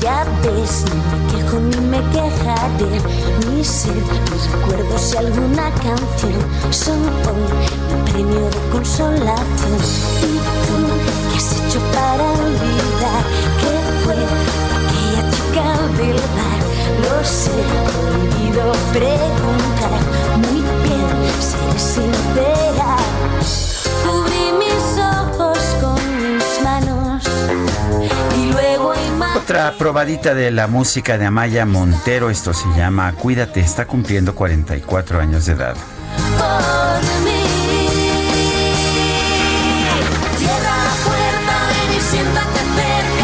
Ya ves, no me quejo ni me quejaré. Mi ser, mis recuerdos y alguna canción son hoy mi premio de consolación. ¿Y tú qué has hecho para olvidar que fue aquella chica del bar? Lo sé, prohibido preguntar. Muy bien, seré sincera. Cubrí mis
Otra probadita de la música de Amaya Montero, esto se llama Cuídate, está cumpliendo 44 años de edad.
por mí. Cierra la puerta, ven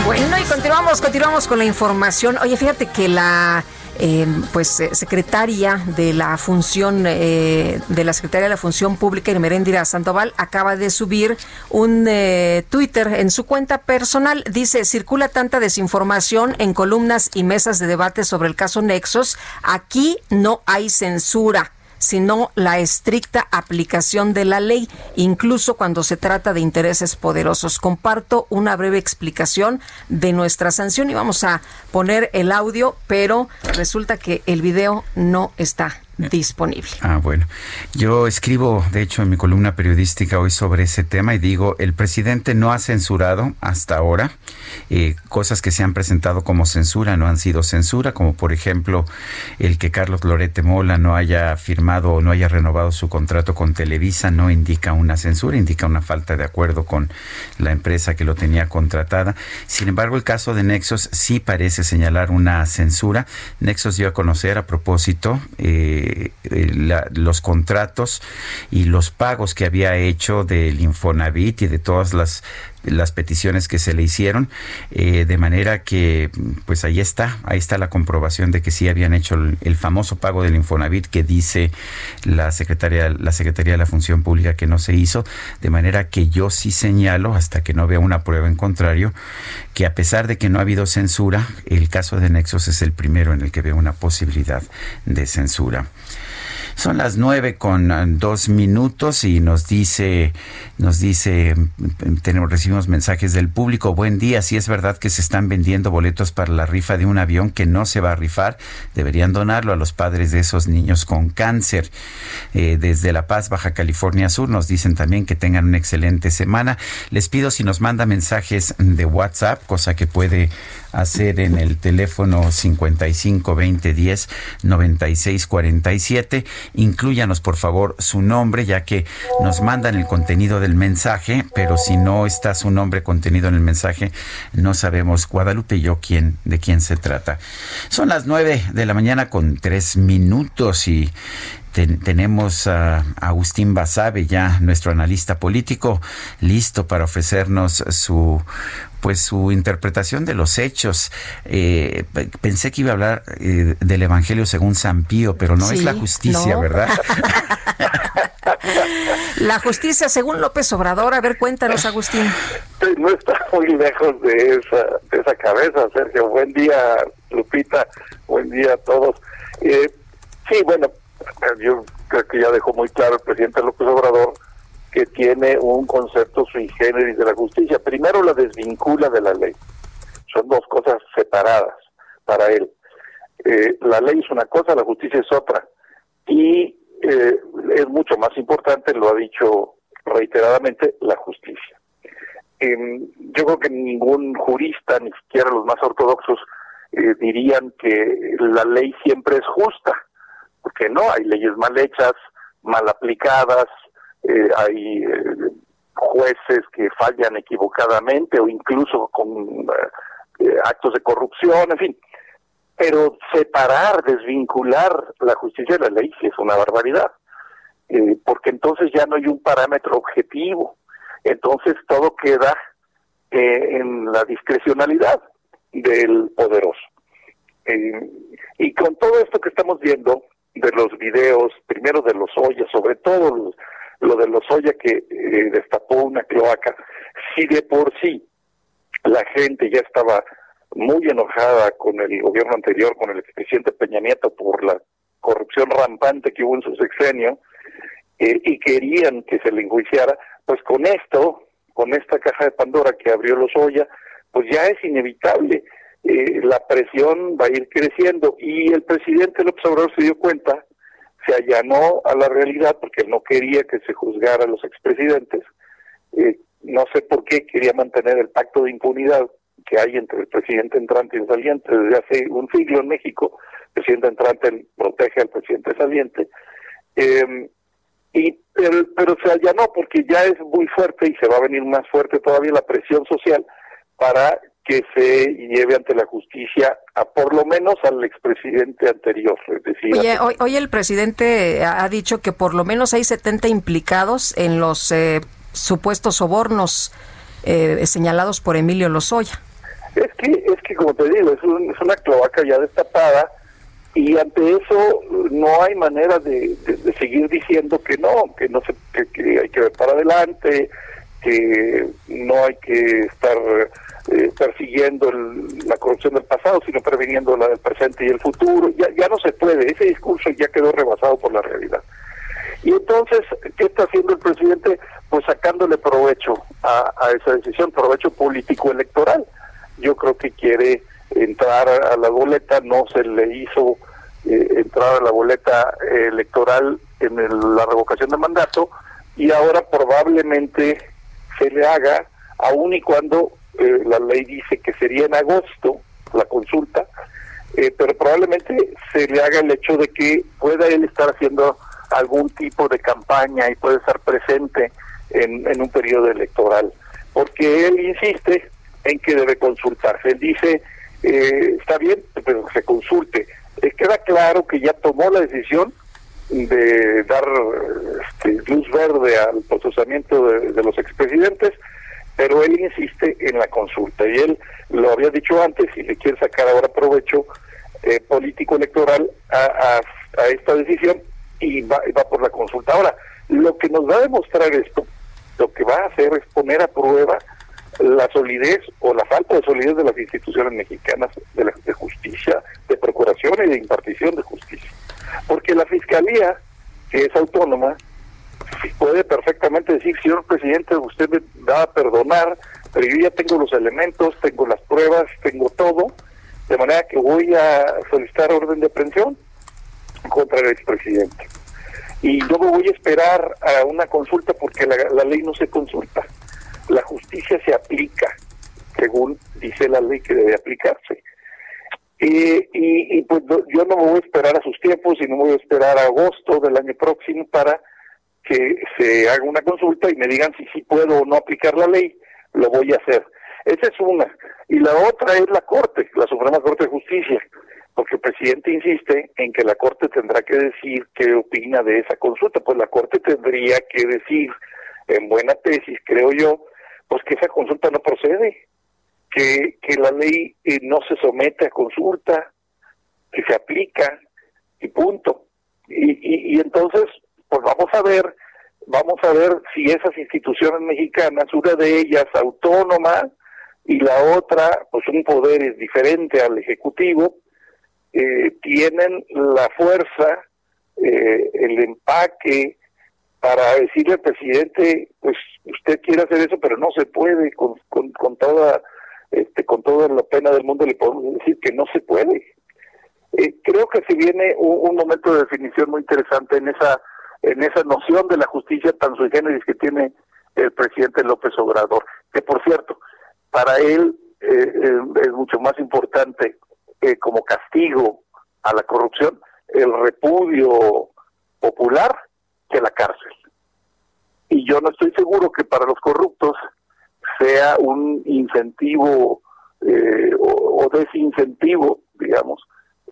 y.
Bueno, y continuamos, continuamos con la información. Oye, fíjate que la eh, pues eh, secretaria de la función eh, de la secretaria de la función pública Irmeréndira Sandoval acaba de subir un eh, Twitter en su cuenta personal. Dice circula tanta desinformación en columnas y mesas de debate sobre el caso Nexos. Aquí no hay censura sino la estricta aplicación de la ley, incluso cuando se trata de intereses poderosos. Comparto una breve explicación de nuestra sanción y vamos a poner el audio, pero resulta que el video no está disponible.
Ah, bueno. Yo escribo, de hecho, en mi columna periodística hoy sobre ese tema y digo, el presidente no ha censurado hasta ahora eh, cosas que se han presentado como censura, no han sido censura, como por ejemplo el que Carlos Lorete Mola no haya firmado o no haya renovado su contrato con Televisa, no indica una censura, indica una falta de acuerdo con la empresa que lo tenía contratada. Sin embargo, el caso de Nexos sí parece señalar una censura. Nexos dio a conocer a propósito eh, eh, los contratos y los pagos que había hecho del Infonavit y de todas las las peticiones que se le hicieron, eh, de manera que, pues ahí está, ahí está la comprobación de que sí habían hecho el, famoso pago del Infonavit que dice la Secretaría, la Secretaría de la Función Pública que no se hizo, de manera que yo sí señalo, hasta que no vea una prueba en contrario, que a pesar de que no ha habido censura, el caso de Nexos es el primero en el que veo una posibilidad de censura. Son las nueve con ah, dos minutos y nos dice, nos dice, tenemos, recibimos mensajes del público. Buen día, si es verdad que se están vendiendo boletos para la rifa de un avión que no se va a rifar, deberían donarlo a los padres de esos niños con cáncer. Eh, desde La Paz, Baja California Sur, nos dicen también que tengan una excelente semana. Les pido si nos manda mensajes de WhatsApp, cosa que puede hacer en el teléfono 55 20 10 96 47. Incluyanos por favor su nombre, ya que nos mandan el contenido del mensaje, pero si no está su nombre contenido en el mensaje, no sabemos Guadalupe y yo quién, de quién se trata. Son las 9 de la mañana con tres minutos y tenemos a Agustín Basabe, ya nuestro analista político, listo para ofrecernos su pues su interpretación de los hechos. Eh, pensé que iba a hablar eh, del Evangelio según San Pío, pero no es la justicia, ¿verdad? [LAUGHS]
la justicia según López Obrador. A ver, cuéntanos, Agustín.
no está muy lejos de esa, de esa cabeza, Sergio. Buen día, Lupita. Buen día a todos. Eh, sí, bueno, yo creo que ya dejó muy claro el presidente López Obrador que tiene un concepto sui generis de la justicia. Primero la desvincula de la ley. Son dos cosas separadas para él. Eh, la ley es una cosa, la justicia es otra. Y eh, es mucho más importante, lo ha dicho reiteradamente, la justicia. Em, yo creo que ningún jurista, ni siquiera los más ortodoxos, eh, dirían que la ley siempre es justa, porque no, hay leyes mal hechas, mal aplicadas, eh, hay eh, jueces que fallan equivocadamente o incluso con eh, actos de corrupción, en fin. Pero separar, desvincular la justicia de la ley es una barbaridad, porque entonces ya no hay un parámetro objetivo, entonces todo queda en la discrecionalidad del poderoso. y con todo esto que estamos viendo, de los videos, primero de los ollas, sobre todo lo de Lozoya que eh, destapó una cloaca, si de por sí la gente ya estaba muy enojada con el gobierno anterior, con el expresidente Peña Nieto por la corrupción rampante que hubo en su sexenio, eh, y querían que se le enjuiciara, pues con esto, con esta caja de Pandora que abrió Lozoya, pues ya es inevitable. Eh, la presión va a ir creciendo y el presidente López Obrador se dio cuenta se allanó a la realidad porque no quería que se juzgara a los expresidentes. Eh, no sé por qué quería mantener el pacto de impunidad que hay entre el presidente entrante y el saliente desde hace un siglo en México. El presidente entrante protege al presidente saliente. Eh, y pero, pero se allanó porque ya es muy fuerte y se va a venir más fuerte todavía la presión social para que se lleve ante la justicia a por lo menos al expresidente anterior.
Oye, hoy, el presidente ha dicho que por lo menos hay 70 implicados en los eh, supuestos sobornos eh, señalados por Emilio Lozoya.
Es que, es que como te digo, es, una cloaca ya destapada y ante eso no hay manera de, seguir diciendo que no, que no se, que hay que ver para adelante, que no hay que estar eh, persiguiendo la corrupción del pasado, sino previniendo la del presente y el futuro. Ya, ya no se puede, ese discurso ya quedó rebasado por la realidad. Y entonces, ¿qué está haciendo el presidente? Pues sacándole provecho a, esa decisión, provecho político electoral. Yo creo que quiere entrar a la boleta, no se le hizo eh, entrada la boleta electoral en la revocación de mandato y ahora probablemente se le haga aun y cuando eh, la ley dice que sería en agosto la consulta, eh, pero probablemente se le haga el hecho de que pueda él estar haciendo algún tipo de campaña y puede estar presente en, en un periodo electoral, porque él insiste en que debe consultarse. Él dice, eh, está bien, pero se consulte. queda claro que ya tomó la decisión de dar este, luz verde al procesamiento de, los expresidentes, pero él insiste en la consulta y él lo había dicho antes y le quiere sacar ahora provecho eh, político electoral a, a, esta decisión y va, va por la consulta. Ahora, lo que nos va a demostrar esto, lo que va a hacer es poner a prueba la solidez o la falta de solidez de las instituciones mexicanas de, la, de justicia, de procuración y de impartición de justicia. Porque la Fiscalía, que es autónoma, puede perfectamente decir, señor presidente, usted me va a perdonar, pero yo ya tengo los elementos, tengo las pruebas, tengo todo, de manera que voy a solicitar orden de aprehensión contra el expresidente. Y no me voy a esperar a una consulta porque la, la ley no se consulta. La justicia se aplica según dice la ley que debe aplicarse. Y, y, pues yo no me voy a esperar a sus tiempos y no me voy a esperar a agosto del año próximo para que se haga una consulta y me digan si sí puedo o no aplicar la ley, lo voy a hacer. Esa es una. Y la otra es la Corte, la Suprema Corte de Justicia, porque el presidente insiste en que la Corte tendrá que decir qué opina de esa consulta, pues la Corte tendría que decir, en buena tesis, creo yo, pues que esa consulta no procede, que, que la ley eh, no se somete a consulta, que se aplica y punto. Y, y, y entonces pues vamos a ver, vamos a ver si esas instituciones mexicanas, una de ellas autónoma y la otra, pues un poder es diferente al ejecutivo, eh, tienen la fuerza, eh, el empaque para decirle al presidente, pues usted quiere hacer eso, pero no se puede con, con, toda este, con toda la pena del mundo le podemos decir que no se puede. Eh, creo que se viene un, momento de definición muy interesante en esa en esa noción de la justicia tan sui generis que tiene el presidente López Obrador, que por cierto, para él eh, eh, es mucho más importante eh, como castigo a la corrupción el repudio popular que la cárcel. Y yo no estoy seguro que para los corruptos sea un incentivo o, o, desincentivo, digamos,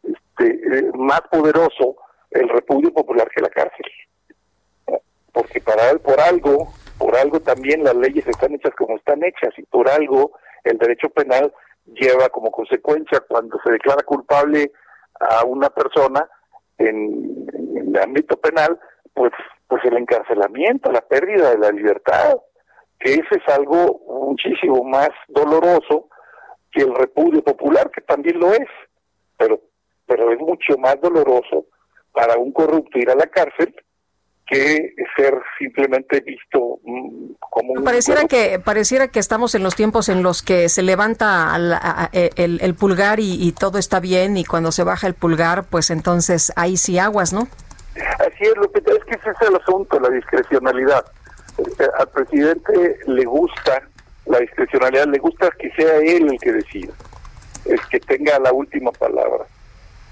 este, más poderoso el repudio popular que la cárcel. Porque para él, por algo, por algo también las leyes están hechas como están hechas y por algo el derecho penal lleva como consecuencia cuando se declara culpable a una persona en, el ámbito penal, pues, pues el encarcelamiento, la pérdida de la libertad, que ese es algo muchísimo más doloroso que el repudio popular, que también lo es, pero, pero es mucho más doloroso para un corrupto ir a la cárcel que ser simplemente visto mm, como un
pareciera que pareciera que estamos en los tiempos en los que se levanta e, el, pulgar y, todo está bien y cuando se baja el pulgar pues entonces ahí sí aguas no
así es lo que es que ese es el asunto la discrecionalidad al presidente le gusta la discrecionalidad le gusta que sea él el que decida el que tenga la última palabra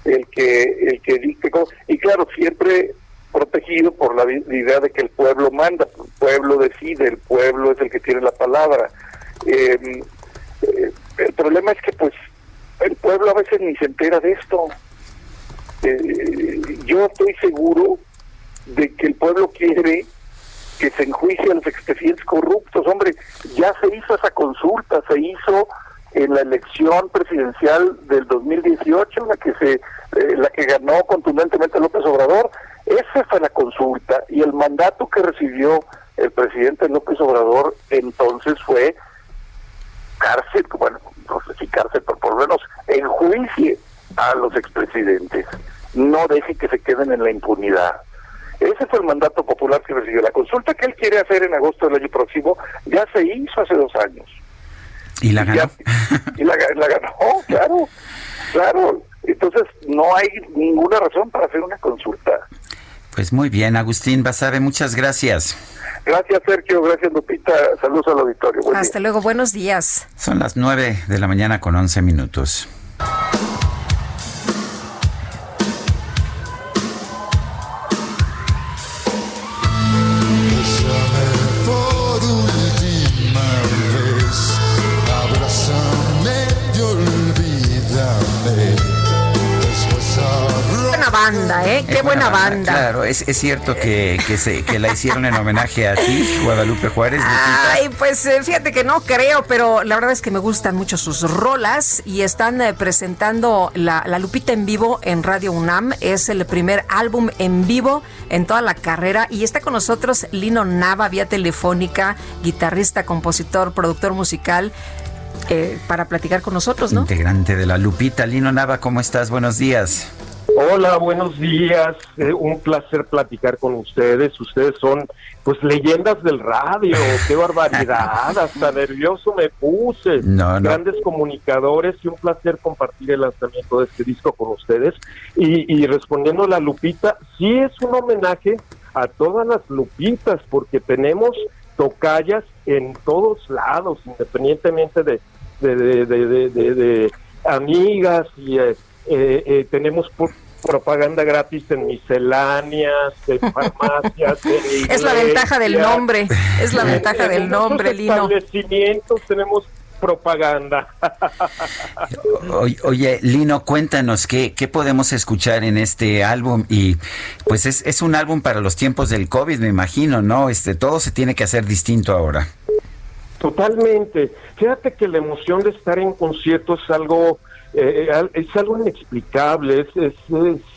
el que el que dicte y claro siempre protegido por la idea de que el pueblo manda, el pueblo decide, el pueblo es el que tiene la palabra. Em, eh, el problema es que pues el pueblo a veces ni se entera de esto. Eh, yo estoy seguro de que el pueblo quiere que se enjuicie a los expresidentes corruptos. Hombre, ya se hizo esa consulta, se hizo en la elección presidencial del 2018, la que se eh, la que ganó contundentemente López Obrador, esa fue la consulta y el mandato que recibió el presidente López Obrador entonces fue cárcel, bueno, no sé si cárcel, pero por lo menos enjuicie a los expresidentes, no deje que se queden en la impunidad. Ese fue el mandato popular que recibió. La consulta que él quiere hacer en agosto del año próximo ya se hizo hace dos años.
¿Y la ganó?
y la, la ganó, claro, claro Entonces, no hay ninguna razón para hacer una consulta.
Pues muy bien, Agustín Basabe, muchas gracias.
Gracias, Sergio. Gracias, Lupita. Saludos al auditorio.
Hasta luego. Buenos días.
Son las 9 de la mañana con 11 minutos.
Banda, ¿eh? Qué, buena, banda.
Claro, es, es cierto que, que, se, que la hicieron en homenaje a ti, Guadalupe Juárez.
Ay, pues eh, fíjate que no creo, pero la verdad es que me gustan mucho sus rolas y están eh, presentando la, la Lupita en vivo en Radio UNAM. Es el primer álbum en vivo en toda la carrera y está con nosotros Lino Nava, vía telefónica, guitarrista, compositor, productor musical. Eh, para platicar con nosotros, ¿no?
Integrante de la Lupita. Lino Nava, ¿cómo estás? Buenos días.
Hola, buenos días. Eh, un placer platicar con ustedes. Ustedes son, pues, leyendas del radio. ¡Qué barbaridad! Hasta [LAUGHS] nervioso me puse.
No, no.
Grandes comunicadores y un placer compartir el lanzamiento de este disco con ustedes. Y, y respondiendo a la Lupita, sí es un homenaje a todas las Lupitas, porque tenemos tocallas en todos lados, independientemente de, de, de, de, de- de amigas y... eh, eh, eh, tenemos por- propaganda gratis en misceláneas, en [LAUGHS] farmacias, en
Es la ventaja del nombre, es la
En-
ventaja
en
del nombre, Lino.
establecimientos tenemos propaganda.
Oye, oye, Lino, cuéntanos qué, qué podemos escuchar en este álbum y pues es, es un álbum para los tiempos del COVID, me imagino, ¿no? Este, todo se tiene que hacer distinto ahora.
Totalmente. Fíjate que la emoción de estar en conciertos es algo eh, al- es algo inexplicable, es, es,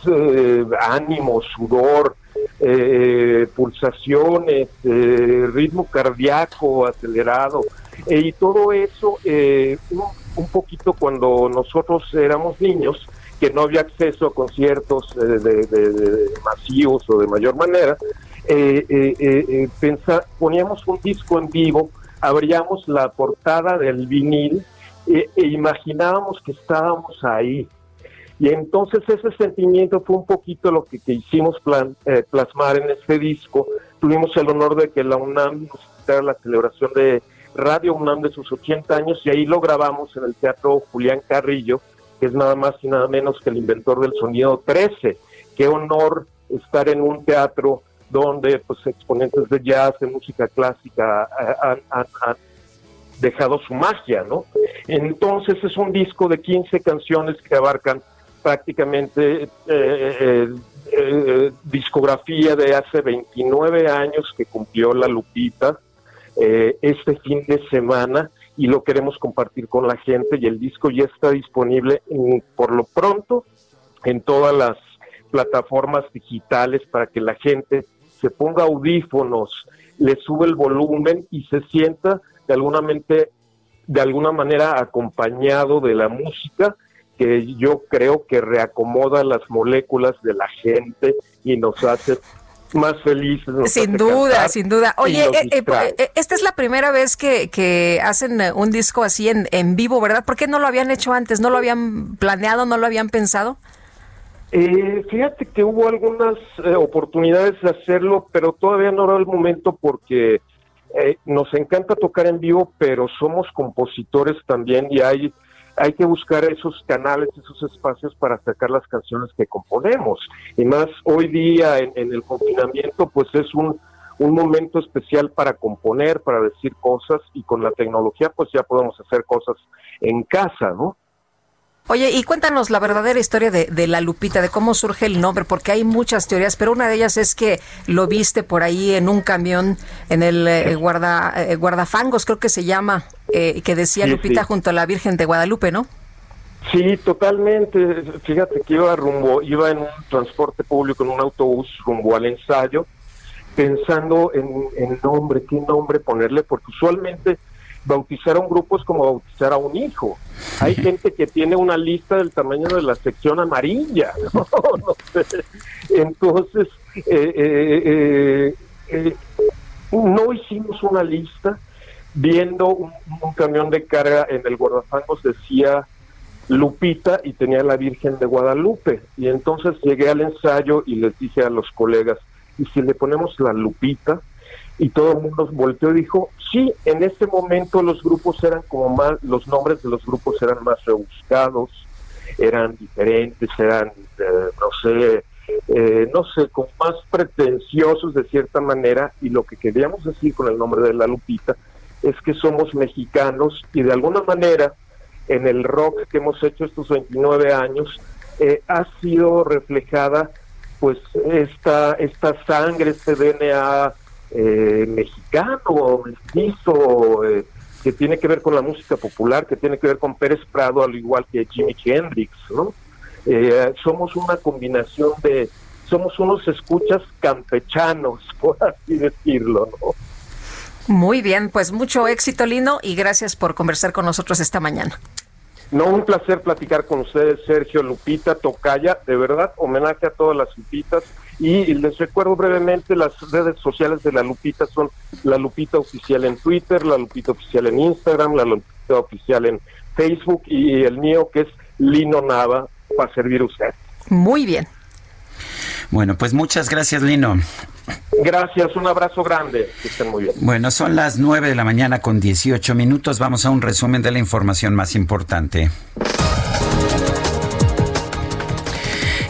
eh, ánimo, sudor, eh, pulsaciones, eh, ritmo cardíaco acelerado, eh, y todo eso eh, un, un poquito cuando nosotros éramos niños, que no había acceso a conciertos eh, de, de- masivos o de mayor manera, eh, eh, eh, eh, pensa- poníamos un disco en vivo, abríamos la portada del vinil e, e imaginábamos que estábamos ahí. Y entonces ese sentimiento fue un poquito lo que, hicimos plan- eh, plasmar en este disco. Tuvimos el honor de que la UNAM nos la celebración de Radio UNAM de sus 80 años y ahí lo grabamos en el Teatro Julián Carrillo, que es nada más y nada menos que el inventor del sonido 13. Qué honor estar en un teatro donde pues exponentes de jazz, de música clásica han- han dejado su magia, ¿no? Entonces es un disco de 15 canciones que abarcan prácticamente eh, eh, eh, discografía de hace 29 años que cumplió la Lupita este fin de semana y lo queremos compartir con la gente y el disco ya está disponible en- por lo pronto en todas las plataformas digitales para que la gente se ponga audífonos, le sube el volumen y se sienta de alguna, mente, de alguna manera acompañado de la música que yo creo que reacomoda las moléculas de la gente y nos hace más felices.
Sin duda, sin duda. Oye, eh, eh, eh, esta es la primera vez que, que hacen un disco así en, en vivo, ¿verdad? ¿Por qué no lo habían hecho antes? ¿No lo habían planeado? ¿No lo habían pensado?
Eh, fíjate que hubo algunas eh, oportunidades de hacerlo, pero todavía no era el momento porque eh, nos encanta tocar en vivo, pero somos compositores también y hay, hay que buscar esos canales, esos espacios para sacar las canciones que componemos. Y más hoy día en, en el confinamiento, pues es un, un momento especial para componer, para decir cosas y con la tecnología pues ya podemos hacer cosas en casa, ¿no?
Oye, y cuéntanos la verdadera historia de, de la Lupita, de cómo surge el nombre, porque hay muchas teorías, pero una de ellas es que lo viste por ahí en un camión, en el eh, guarda, eh, guardafangos, creo que se llama, eh, que decía
Sí,
Lupita
sí.
junto a la Virgen de Guadalupe, ¿no?
Sí, totalmente. Fíjate que iba rumbo, iba en un transporte público, en un autobús rumbo al ensayo, pensando en, en nombre, qué nombre ponerle, porque usualmente bautizar a un grupo es como bautizar a un hijo. Hay gente que tiene una lista del tamaño de la sección amarilla, [LAUGHS] ¿no? No sé. Entonces, eh, eh, eh, eh, no hicimos una lista. Viendo un, un camión de carga en el guardafangos decía Lupita y tenía la Virgen de Guadalupe. Y entonces llegué al ensayo y les dije a los colegas, ¿y si le ponemos la Lupita? Y todo el mundo volteó y dijo, sí, en este momento los grupos eran como más, los nombres de los grupos eran más rebuscados, eran diferentes, eran, eh, no sé, eh, no sé, como más pretenciosos de cierta manera, y lo que queríamos decir con el nombre de la Lupita es que somos mexicanos y de alguna manera en el rock que hemos hecho estos 29 años eh, ha sido reflejada pues esta, esta sangre, este DNA eh, mexicano, mestizo, eh, que tiene que ver con la música popular, que tiene que ver con Pérez Prado, al igual que Jimi Hendrix, ¿no? Eh, somos una combinación de, somos unos escuchas campechanos, [LAUGHS] por así decirlo, ¿no?
Muy bien, pues mucho éxito, Lino, y gracias por conversar con nosotros esta mañana.
No, un placer platicar con ustedes, Sergio, Lupita, Tocaya, de verdad, homenaje a todas las Lupitas. Y les recuerdo brevemente, las redes sociales de la Lupita son la Lupita Oficial en Twitter, la Lupita Oficial en Instagram, la Lupita Oficial en Facebook y el mío que es Lino Nava, para servir a usted.
Muy bien.
Bueno, pues muchas gracias, Lino.
Gracias, un abrazo grande. Que estén muy bien.
Bueno, son las 9 de la mañana con 18 minutos. Vamos a un resumen de la información más importante.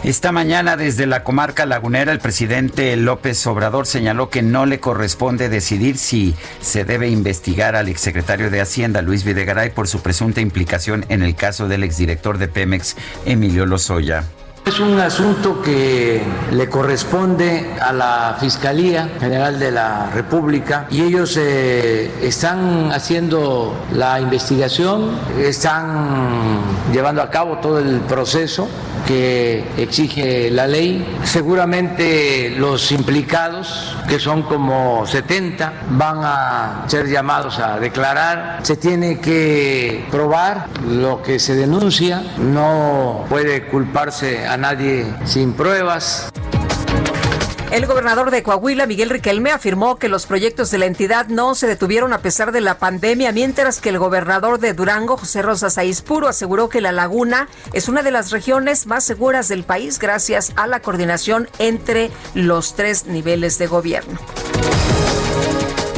Esta mañana desde la comarca lagunera el presidente López Obrador señaló que no le corresponde decidir si se debe investigar al exsecretario de Hacienda Luis Videgaray por su presunta implicación en el caso del exdirector de Pemex Emilio Lozoya.
Es un asunto que le corresponde a la Fiscalía General de la República y ellos eh, están haciendo la investigación, están llevando a cabo todo el proceso que exige la ley. Seguramente los implicados, que son como 70, van a ser llamados a declarar. Se tiene que probar lo que se denuncia, no puede culparse a nadie sin pruebas.
El gobernador de Coahuila, Miguel Riquelme, afirmó que los proyectos de la entidad no se detuvieron a pesar de la pandemia, mientras que el gobernador de Durango, José Rosa Puro, aseguró que la laguna es una de las regiones más seguras del país gracias a la coordinación entre los tres niveles de gobierno.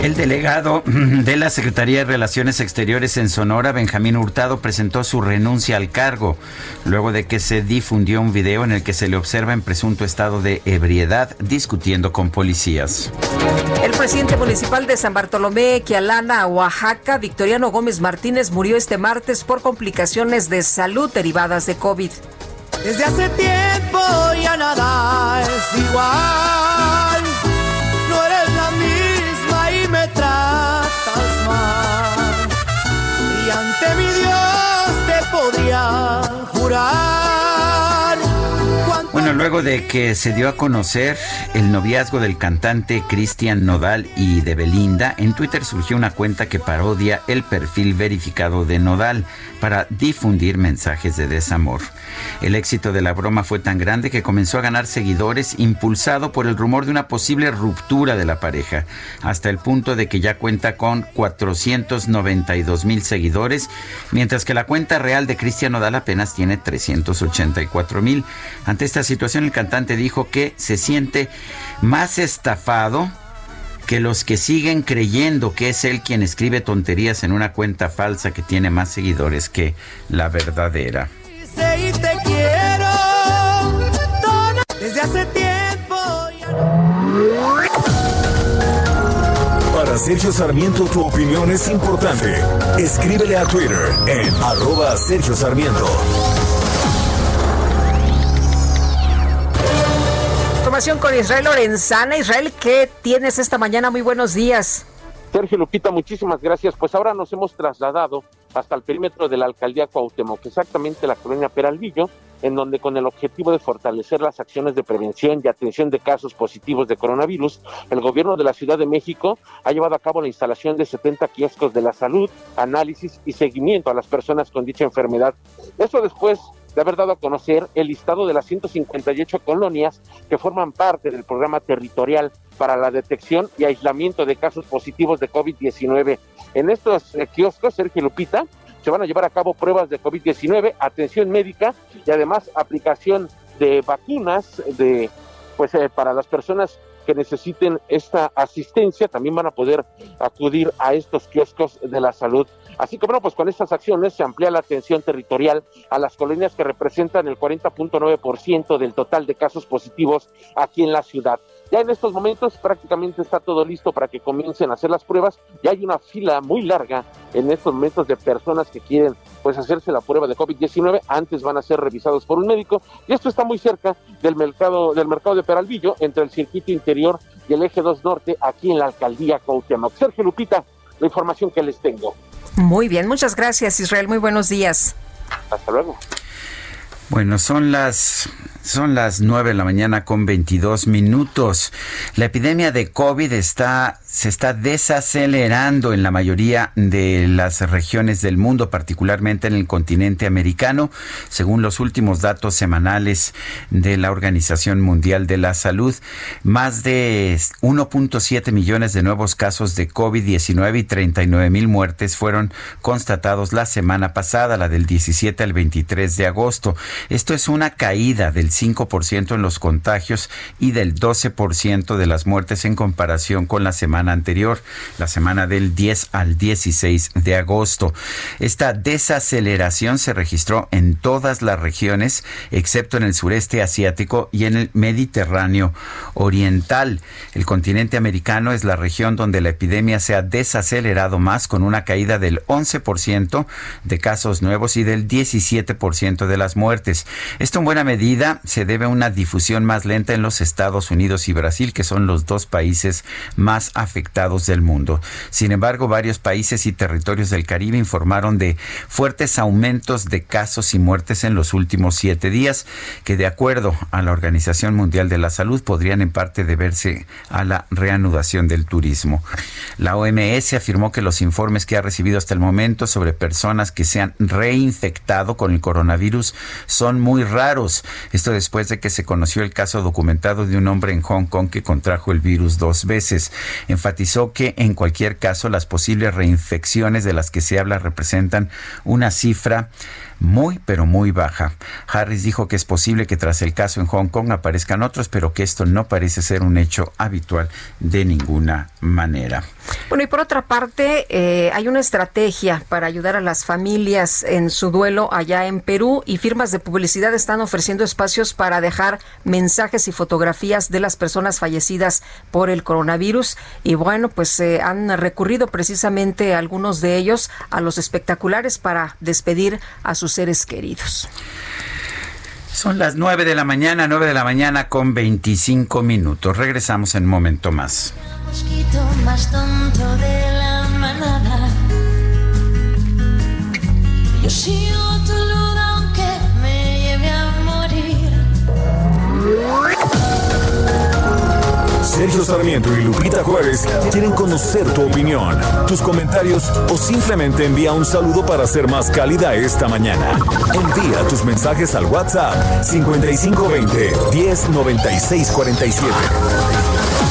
El delegado [CLEARS THROAT] de la Secretaría de Relaciones Exteriores en Sonora, Benjamín Hurtado, presentó su renuncia al cargo luego de que se difundió un video en el que se le observa en presunto estado de ebriedad discutiendo con policías.
El presidente municipal de San Bartolomé, Quialana, Oaxaca, Victoriano Gómez Martínez, murió este martes por complicaciones de salud derivadas de COVID.
Desde hace tiempo ya nada es igual. Jurar.
Luego de que se dio a conocer el noviazgo del cantante Cristian Nodal y de Belinda, en Twitter surgió una cuenta que parodia el perfil verificado de Nodal para difundir mensajes de desamor. El éxito de la broma fue tan grande que comenzó a ganar seguidores impulsado por el rumor de una posible ruptura de la pareja, hasta el punto de que ya cuenta con 492 mil seguidores, mientras que la cuenta real de Cristian Nodal apenas tiene 384 mil. Ante esta situación el cantante dijo que se siente más estafado que los que siguen creyendo que es él quien escribe tonterías en una cuenta falsa que tiene más seguidores que la verdadera.
Desde hace tiempo.
Para Sergio Sarmiento tu opinión es importante. Escríbele a Twitter en arroba Sergio Sarmiento.
Con Israel Lorenzana. Israel, ¿qué tienes esta mañana? Muy buenos días.
Sergio Lupita, muchísimas gracias. Pues ahora nos hemos trasladado hasta el perímetro de la alcaldía Cuauhtémoc, exactamente la colonia Peralvillo, en donde con el objetivo de fortalecer las acciones de prevención y atención de casos positivos de coronavirus, el gobierno de la Ciudad de México ha llevado a cabo la instalación de 70 kioscos de la salud, análisis y seguimiento a las personas con dicha enfermedad. Eso después de haber dado a conocer el listado de las 158 colonias que forman parte del programa territorial para la detección y aislamiento de casos positivos de COVID-19. En estos eh, kioscos, Sergio Lupita, se van a llevar a cabo pruebas de COVID-19, atención médica y además aplicación de vacunas de pues eh, para las personas que necesiten esta asistencia también van a poder acudir a estos kioscos de la salud. Así que bueno, pues con estas acciones se amplía la atención territorial a las colonias que representan el 40.9% del total de casos positivos aquí en la ciudad. Ya en estos momentos prácticamente está todo listo para que comiencen a hacer las pruebas. Ya hay una fila muy larga en estos momentos de personas que quieren pues hacerse la prueba de COVID-19. Antes van a ser revisados por un médico y esto está muy cerca del mercado del mercado de Peralvillo entre el circuito interior y el eje 2 norte aquí en la alcaldía Cuauhtémoc. Sergio Lupita, la información que les tengo.
Muy bien, muchas gracias Israel, muy buenos días.
Hasta luego.
Bueno, son las son las 9 de la mañana con 22 minutos. La epidemia de COVID está, se está desacelerando en la mayoría de las regiones del mundo, particularmente en el continente americano, según los últimos datos semanales de la Organización Mundial de la Salud. Más de 1.7 millones de nuevos casos de COVID-19 y 39 mil muertes fueron constatados la semana pasada, la del 17 al 23 de agosto. Esto es una caída del 5% en los contagios y del 12% de las muertes en comparación con la semana anterior, la semana del 10 al 16 de agosto. Esta desaceleración se registró en todas las regiones, excepto en el sureste asiático y en el Mediterráneo oriental. El continente americano es la región donde la epidemia se ha desacelerado más, con una caída del 11% de casos nuevos y del 17% de las muertes. Esto en buena medida se debe a una difusión más lenta en los Estados Unidos y Brasil, que son los dos países más afectados del mundo. Sin embargo, varios países y territorios del Caribe informaron de fuertes aumentos de casos y muertes en los últimos siete días, que de acuerdo a la Organización Mundial de la Salud podrían en parte deberse a la reanudación del turismo. La OMS afirmó que los informes que ha recibido hasta el momento sobre personas que se han reinfectado con el coronavirus son muy raros. Después de que se conoció el caso documentado de un hombre en Hong Kong que contrajo el virus dos veces. Enfatizó que en cualquier caso las posibles reinfecciones de las que se habla representan una cifra muy, pero muy baja. Harris dijo que es posible que tras el caso en Hong Kong aparezcan otros, pero que esto no parece ser un hecho habitual de ninguna manera.
Bueno, y por otra parte, eh, hay una estrategia para ayudar a las familias en su duelo allá en Perú y firmas de publicidad están ofreciendo espacios para dejar mensajes y fotografías de las personas fallecidas por el coronavirus. Y bueno, pues eh, han recurrido precisamente algunos de ellos a los espectaculares para despedir a sus seres queridos.
Son las 9 de la mañana, 9 de la mañana con 25 minutos. Regresamos en un momento más.
Mosquito más tonto de la manada. Yo sigo tu aunque me lleve a morir.
Sergio Sarmiento y Lupita Juárez quieren conocer tu opinión, tus comentarios o simplemente envía un saludo para ser más cálida esta mañana. Envía tus mensajes al WhatsApp 5520 109647.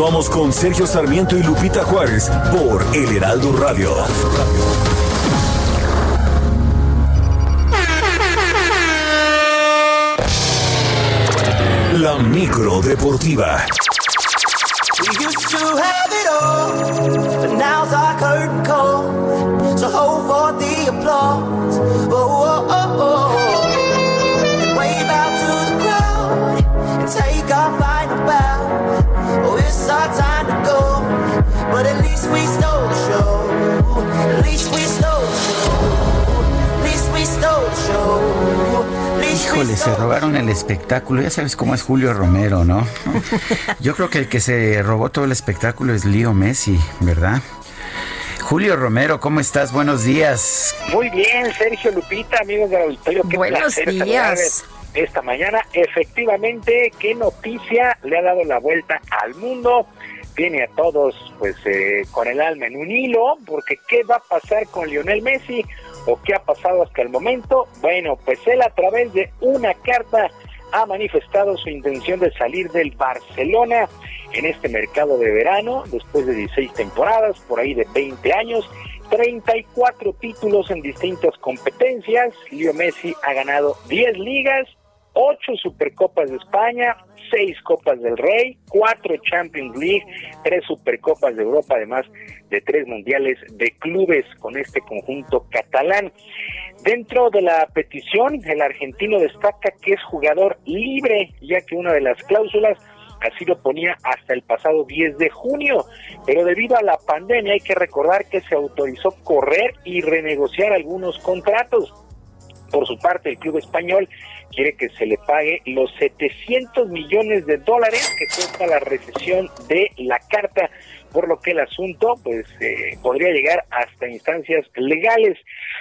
Continuamos con Sergio Sarmiento y Lupita Juárez por El Heraldo Radio. La micro deportiva.
Used
Híjole, se robaron el espectáculo. Ya sabes cómo es Julio Romero, ¿no? [LAUGHS] Yo creo que el que se robó todo el espectáculo es Leo Messi, ¿verdad? Julio Romero, ¿cómo estás? Buenos días.
Muy bien, Sergio Lupita, amigos del auditorio. Qué
Buenos
placer
días.
Esta mañana, efectivamente, qué noticia le ha dado la vuelta al mundo. Tiene a todos, pues, eh, con el alma en un hilo, porque ¿qué va a pasar con Lionel Messi? ¿O qué ha pasado hasta el momento? Bueno, pues él a través de una carta ha manifestado su intención de salir del Barcelona en este mercado de verano, después de 16 temporadas, por ahí de 20 años, 34 títulos en distintas competencias. Leo Messi ha ganado 10 ligas, 8 Supercopas de España, 6 Copas del Rey, 4 Champions League, 3 Supercopas de Europa, además de 3 Mundiales de Clubes con este conjunto catalán. Dentro de la petición, el argentino destaca que es jugador libre, ya que una de las cláusulas así lo ponía hasta el pasado 10 de junio, pero debido a la pandemia hay que recordar que se autorizó correr y renegociar algunos contratos. Por su parte, el club español quiere que se le pague los 700 millones de dólares que cuesta la recesión de la carta, por lo que el asunto pues eh, podría llegar hasta instancias legales.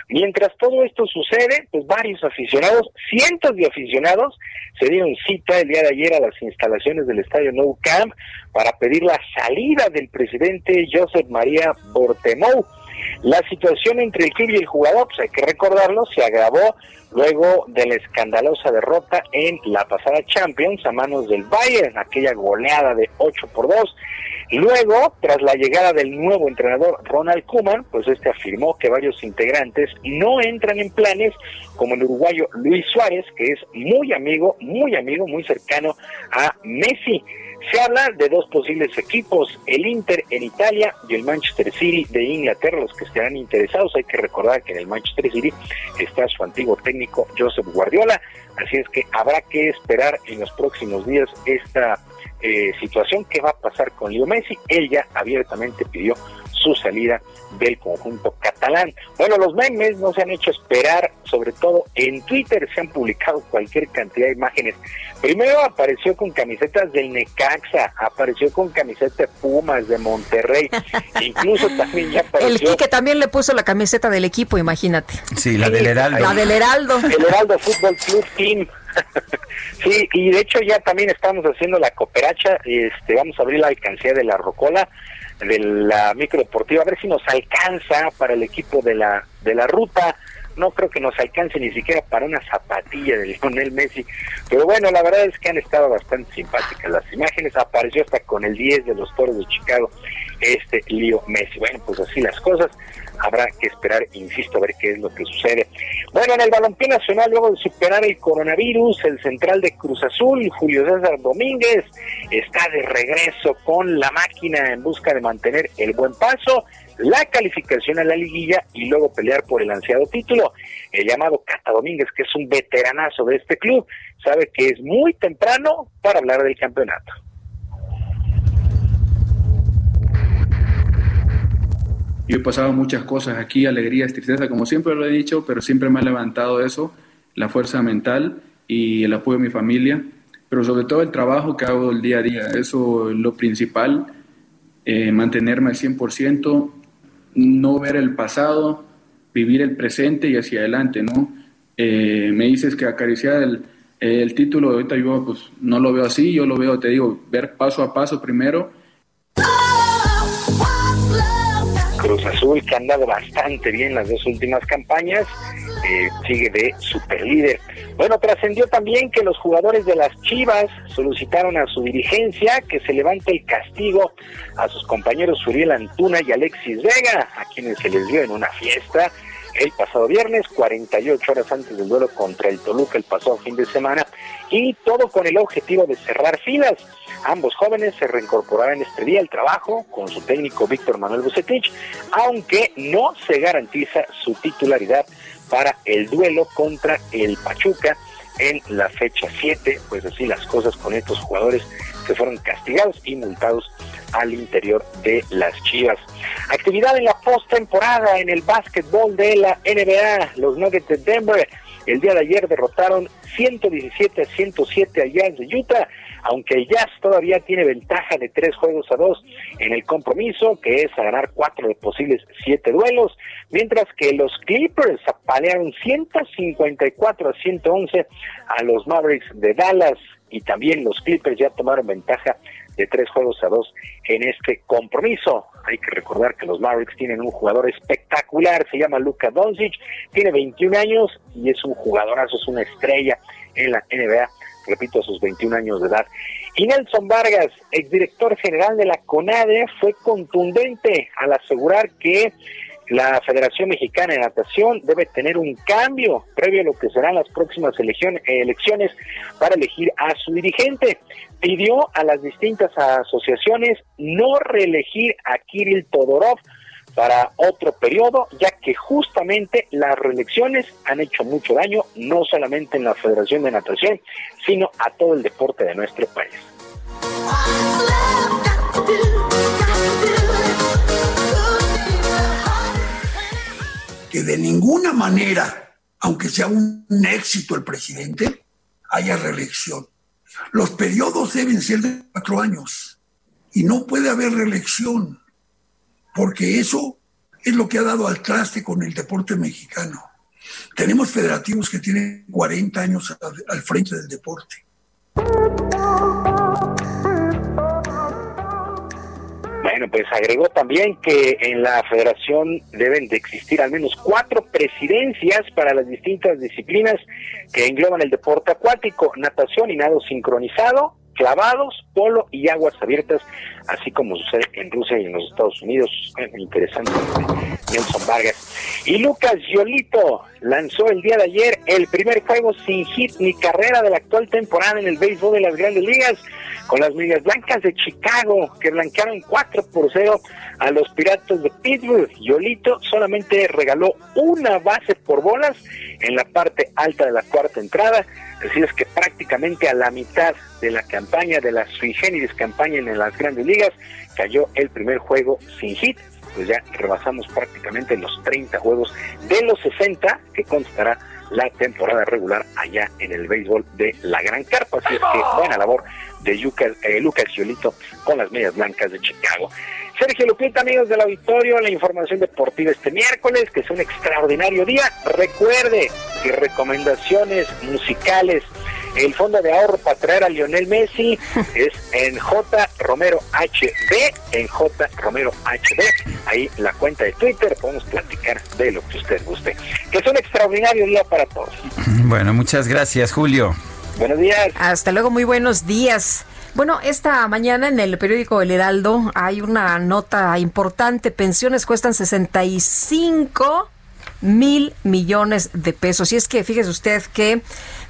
Mientras todo esto sucede, pues varios aficionados, cientos de aficionados, se dieron cita el día de ayer a las instalaciones del estadio Nou Camp para pedir la salida del presidente Joseph María Bortemou. La situación entre el club y el jugador, pues hay que recordarlo, se agravó luego de la escandalosa derrota en la pasada Champions a manos del Bayern, aquella goleada de 8 por 2. Luego, tras la llegada del nuevo entrenador Ronald Koeman, pues este afirmó que varios integrantes no entran en planes como el uruguayo Luis Suárez, que es muy amigo, muy amigo, muy cercano a Messi. Se habla de dos posibles equipos, el Inter en Italia y el Manchester City de Inglaterra, los que estarán interesados. Hay que recordar que en el Manchester City está su antiguo técnico Joseph Guardiola, así es que habrá que esperar en los próximos días esta eh, situación, qué va a pasar con Leo Messi. Él ya abiertamente pidió su salida del conjunto catalán. Bueno, los memes no se han hecho esperar, sobre todo en Twitter se han publicado cualquier cantidad de imágenes. Primero apareció con camisetas del Necaxa, apareció con camisetas de Pumas, de Monterrey, [LAUGHS] incluso también ya apareció...
El que también le puso la camiseta del equipo, imagínate.
Sí, la del Heraldo.
La del Heraldo. [LAUGHS]
El Heraldo Fútbol Club Team. [LAUGHS] sí, y de hecho ya también estamos haciendo la cooperacha, este, vamos a abrir la alcancía de la Rocola, de la microdeportiva, a ver si nos alcanza para el equipo de la, de la ruta. No creo que nos alcance ni siquiera para una zapatilla de Lionel Messi. Pero bueno, la verdad es que han estado bastante simpáticas las imágenes. Apareció hasta con el 10 de los toros de Chicago, este Leo Messi. Bueno, pues así las cosas habrá que esperar, insisto, a ver qué es lo que sucede. Bueno, en el balompié nacional, luego de superar el coronavirus, el central de Cruz Azul, Julio César Domínguez, está de regreso con la máquina en busca de mantener el buen paso, la calificación a la liguilla y luego pelear por el ansiado título. El llamado Cata Domínguez, que es un veteranazo de este club, sabe que es muy temprano para hablar del campeonato.
Yo he pasado muchas cosas aquí, alegrías, tristeza, como siempre lo he dicho, pero siempre me ha levantado eso, la fuerza mental y el apoyo de mi familia, pero sobre todo el trabajo que hago el día a día, eso es lo principal, eh, mantenerme al 100%, no ver el pasado, vivir el presente y hacia adelante, ¿no? Eh, me dices que acariciar el, el título, ahorita yo pues no lo veo así, yo lo veo, te digo, ver paso a paso primero
Cruz Azul, que han dado bastante bien las dos últimas campañas, eh, sigue de superlíder. Bueno, trascendió también que los jugadores de las Chivas solicitaron a su dirigencia que se levante el castigo a sus compañeros Uriel Antuna y Alexis Vega, a quienes se les dio en una fiesta el pasado viernes, 48 horas antes del duelo contra el Toluca el pasado fin de semana, y todo con el objetivo de cerrar filas. Ambos jóvenes se reincorporarán este día al trabajo con su técnico Víctor Manuel Bucetich, aunque no se garantiza su titularidad para el duelo contra el Pachuca en la fecha 7, pues así las cosas con estos jugadores que fueron castigados y multados al interior de las Chivas. Actividad en la postemporada en el básquetbol de la NBA. Los Nuggets de Denver el día de ayer derrotaron 117 a 107 a Jazz de Utah, aunque Jazz todavía tiene ventaja de tres juegos a dos en el compromiso, que es a ganar cuatro de posibles siete duelos, mientras que los Clippers apalearon 154 a 111 a los Mavericks de Dallas y también los Clippers ya tomaron ventaja de tres juegos a dos en este compromiso. Hay que recordar que los Mavericks tienen un jugador espectacular, se llama Luka Doncic, tiene 21 años y es un jugadorazo, es una estrella en la NBA, repito, a sus 21 años de edad. Y Nelson Vargas, exdirector general de la CONADE, fue contundente al asegurar que la Federación Mexicana de Natación debe tener un cambio previo a lo que serán las próximas elecciones para elegir a su dirigente. Pidió a las distintas asociaciones no reelegir a Kirill Todorov para otro periodo, ya que justamente las reelecciones han hecho mucho daño, no solamente en la Federación de Natación, sino a todo el deporte de nuestro país.
Que de ninguna manera, aunque sea un éxito el presidente, haya reelección. Los periodos deben ser de cuatro años y no puede haber reelección porque eso es lo que ha dado al traste con el deporte mexicano. Tenemos federativos que tienen 40 años al, frente del deporte.
Bueno, pues agregó también que en la federación deben de existir al menos cuatro presidencias para las distintas disciplinas que engloban el deporte acuático, natación y nado sincronizado, clavados, polo y aguas abiertas, así como sucede en Rusia y en los Estados Unidos. interesante, Nelson Vargas. Y Lucas Yolito lanzó el día de ayer el primer juego sin hit ni carrera de la actual temporada en el béisbol de las grandes ligas, con las Medias Blancas de Chicago, que blanquearon 4 por 0 a los Piratas de Pittsburgh. Yolito solamente regaló una base por bolas en la parte alta de la cuarta entrada Así es que prácticamente a la mitad de la campaña, de la sui generis campaña en las grandes ligas, cayó el primer juego sin hit. Pues ya rebasamos prácticamente los 30 juegos de los 60 que constará la temporada regular allá en el béisbol de la Gran Carpa. Así es que buena labor de Lucas, eh, Lucas con las medias blancas de Chicago. Sergio Lupita, amigos del auditorio, la información deportiva este miércoles, que es un extraordinario día. Recuerde que recomendaciones musicales, el fondo de ahorro para traer a Lionel Messi [LAUGHS] es en J Romero HB, en J Romero HB. Ahí la cuenta de Twitter, podemos platicar de lo que usted guste. Que es un extraordinario día para todos.
Bueno, muchas gracias, Julio.
Buenos días.
Hasta luego, muy buenos días. Bueno, esta mañana en el periódico El Heraldo hay una nota importante. Pensiones cuestan 65 mil millones de pesos. Y es que fíjese usted que,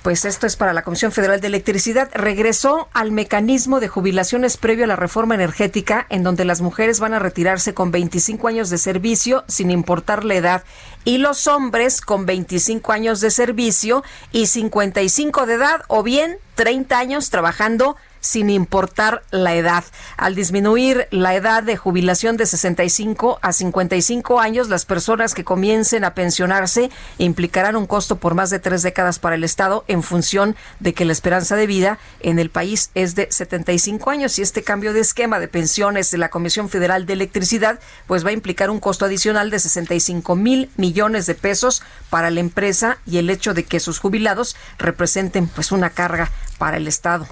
pues esto es para la Comisión Federal de Electricidad, regresó al mecanismo de jubilaciones previo a la reforma energética, en donde las mujeres van a retirarse con 25 años de servicio sin importar la edad y los hombres con 25 años de servicio y 55 de edad o bien 30 años trabajando sin importar la edad. Al disminuir la edad de jubilación de 65 a 55 años, las personas que comiencen a pensionarse implicarán un costo por más de tres décadas para el Estado en función de que la esperanza de vida en el país es de 75 años y este cambio de esquema de pensiones de la Comisión Federal de Electricidad pues va a implicar un costo adicional de 65 mil millones de pesos para la empresa y el hecho de que sus jubilados representen pues una carga para el Estado.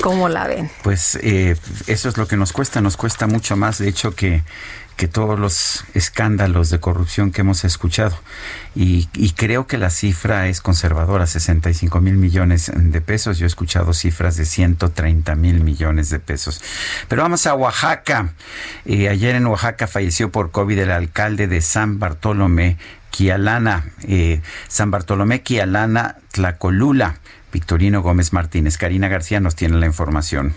¿Cómo la ven?
Pues eh, eso es lo que nos cuesta, nos cuesta mucho más, de hecho, que, que todos los escándalos de corrupción que hemos escuchado. Y, creo que la cifra es conservadora, 65 mil millones de pesos. Yo he escuchado cifras de 130 mil millones de pesos. Pero vamos a Oaxaca. Eh, ayer en Oaxaca falleció por COVID el alcalde de San Bartolomé, Quialana. Eh, San Bartolomé, Quialana, Tlacolula. Victorino Gómez Martínez. Karina García nos tiene la información.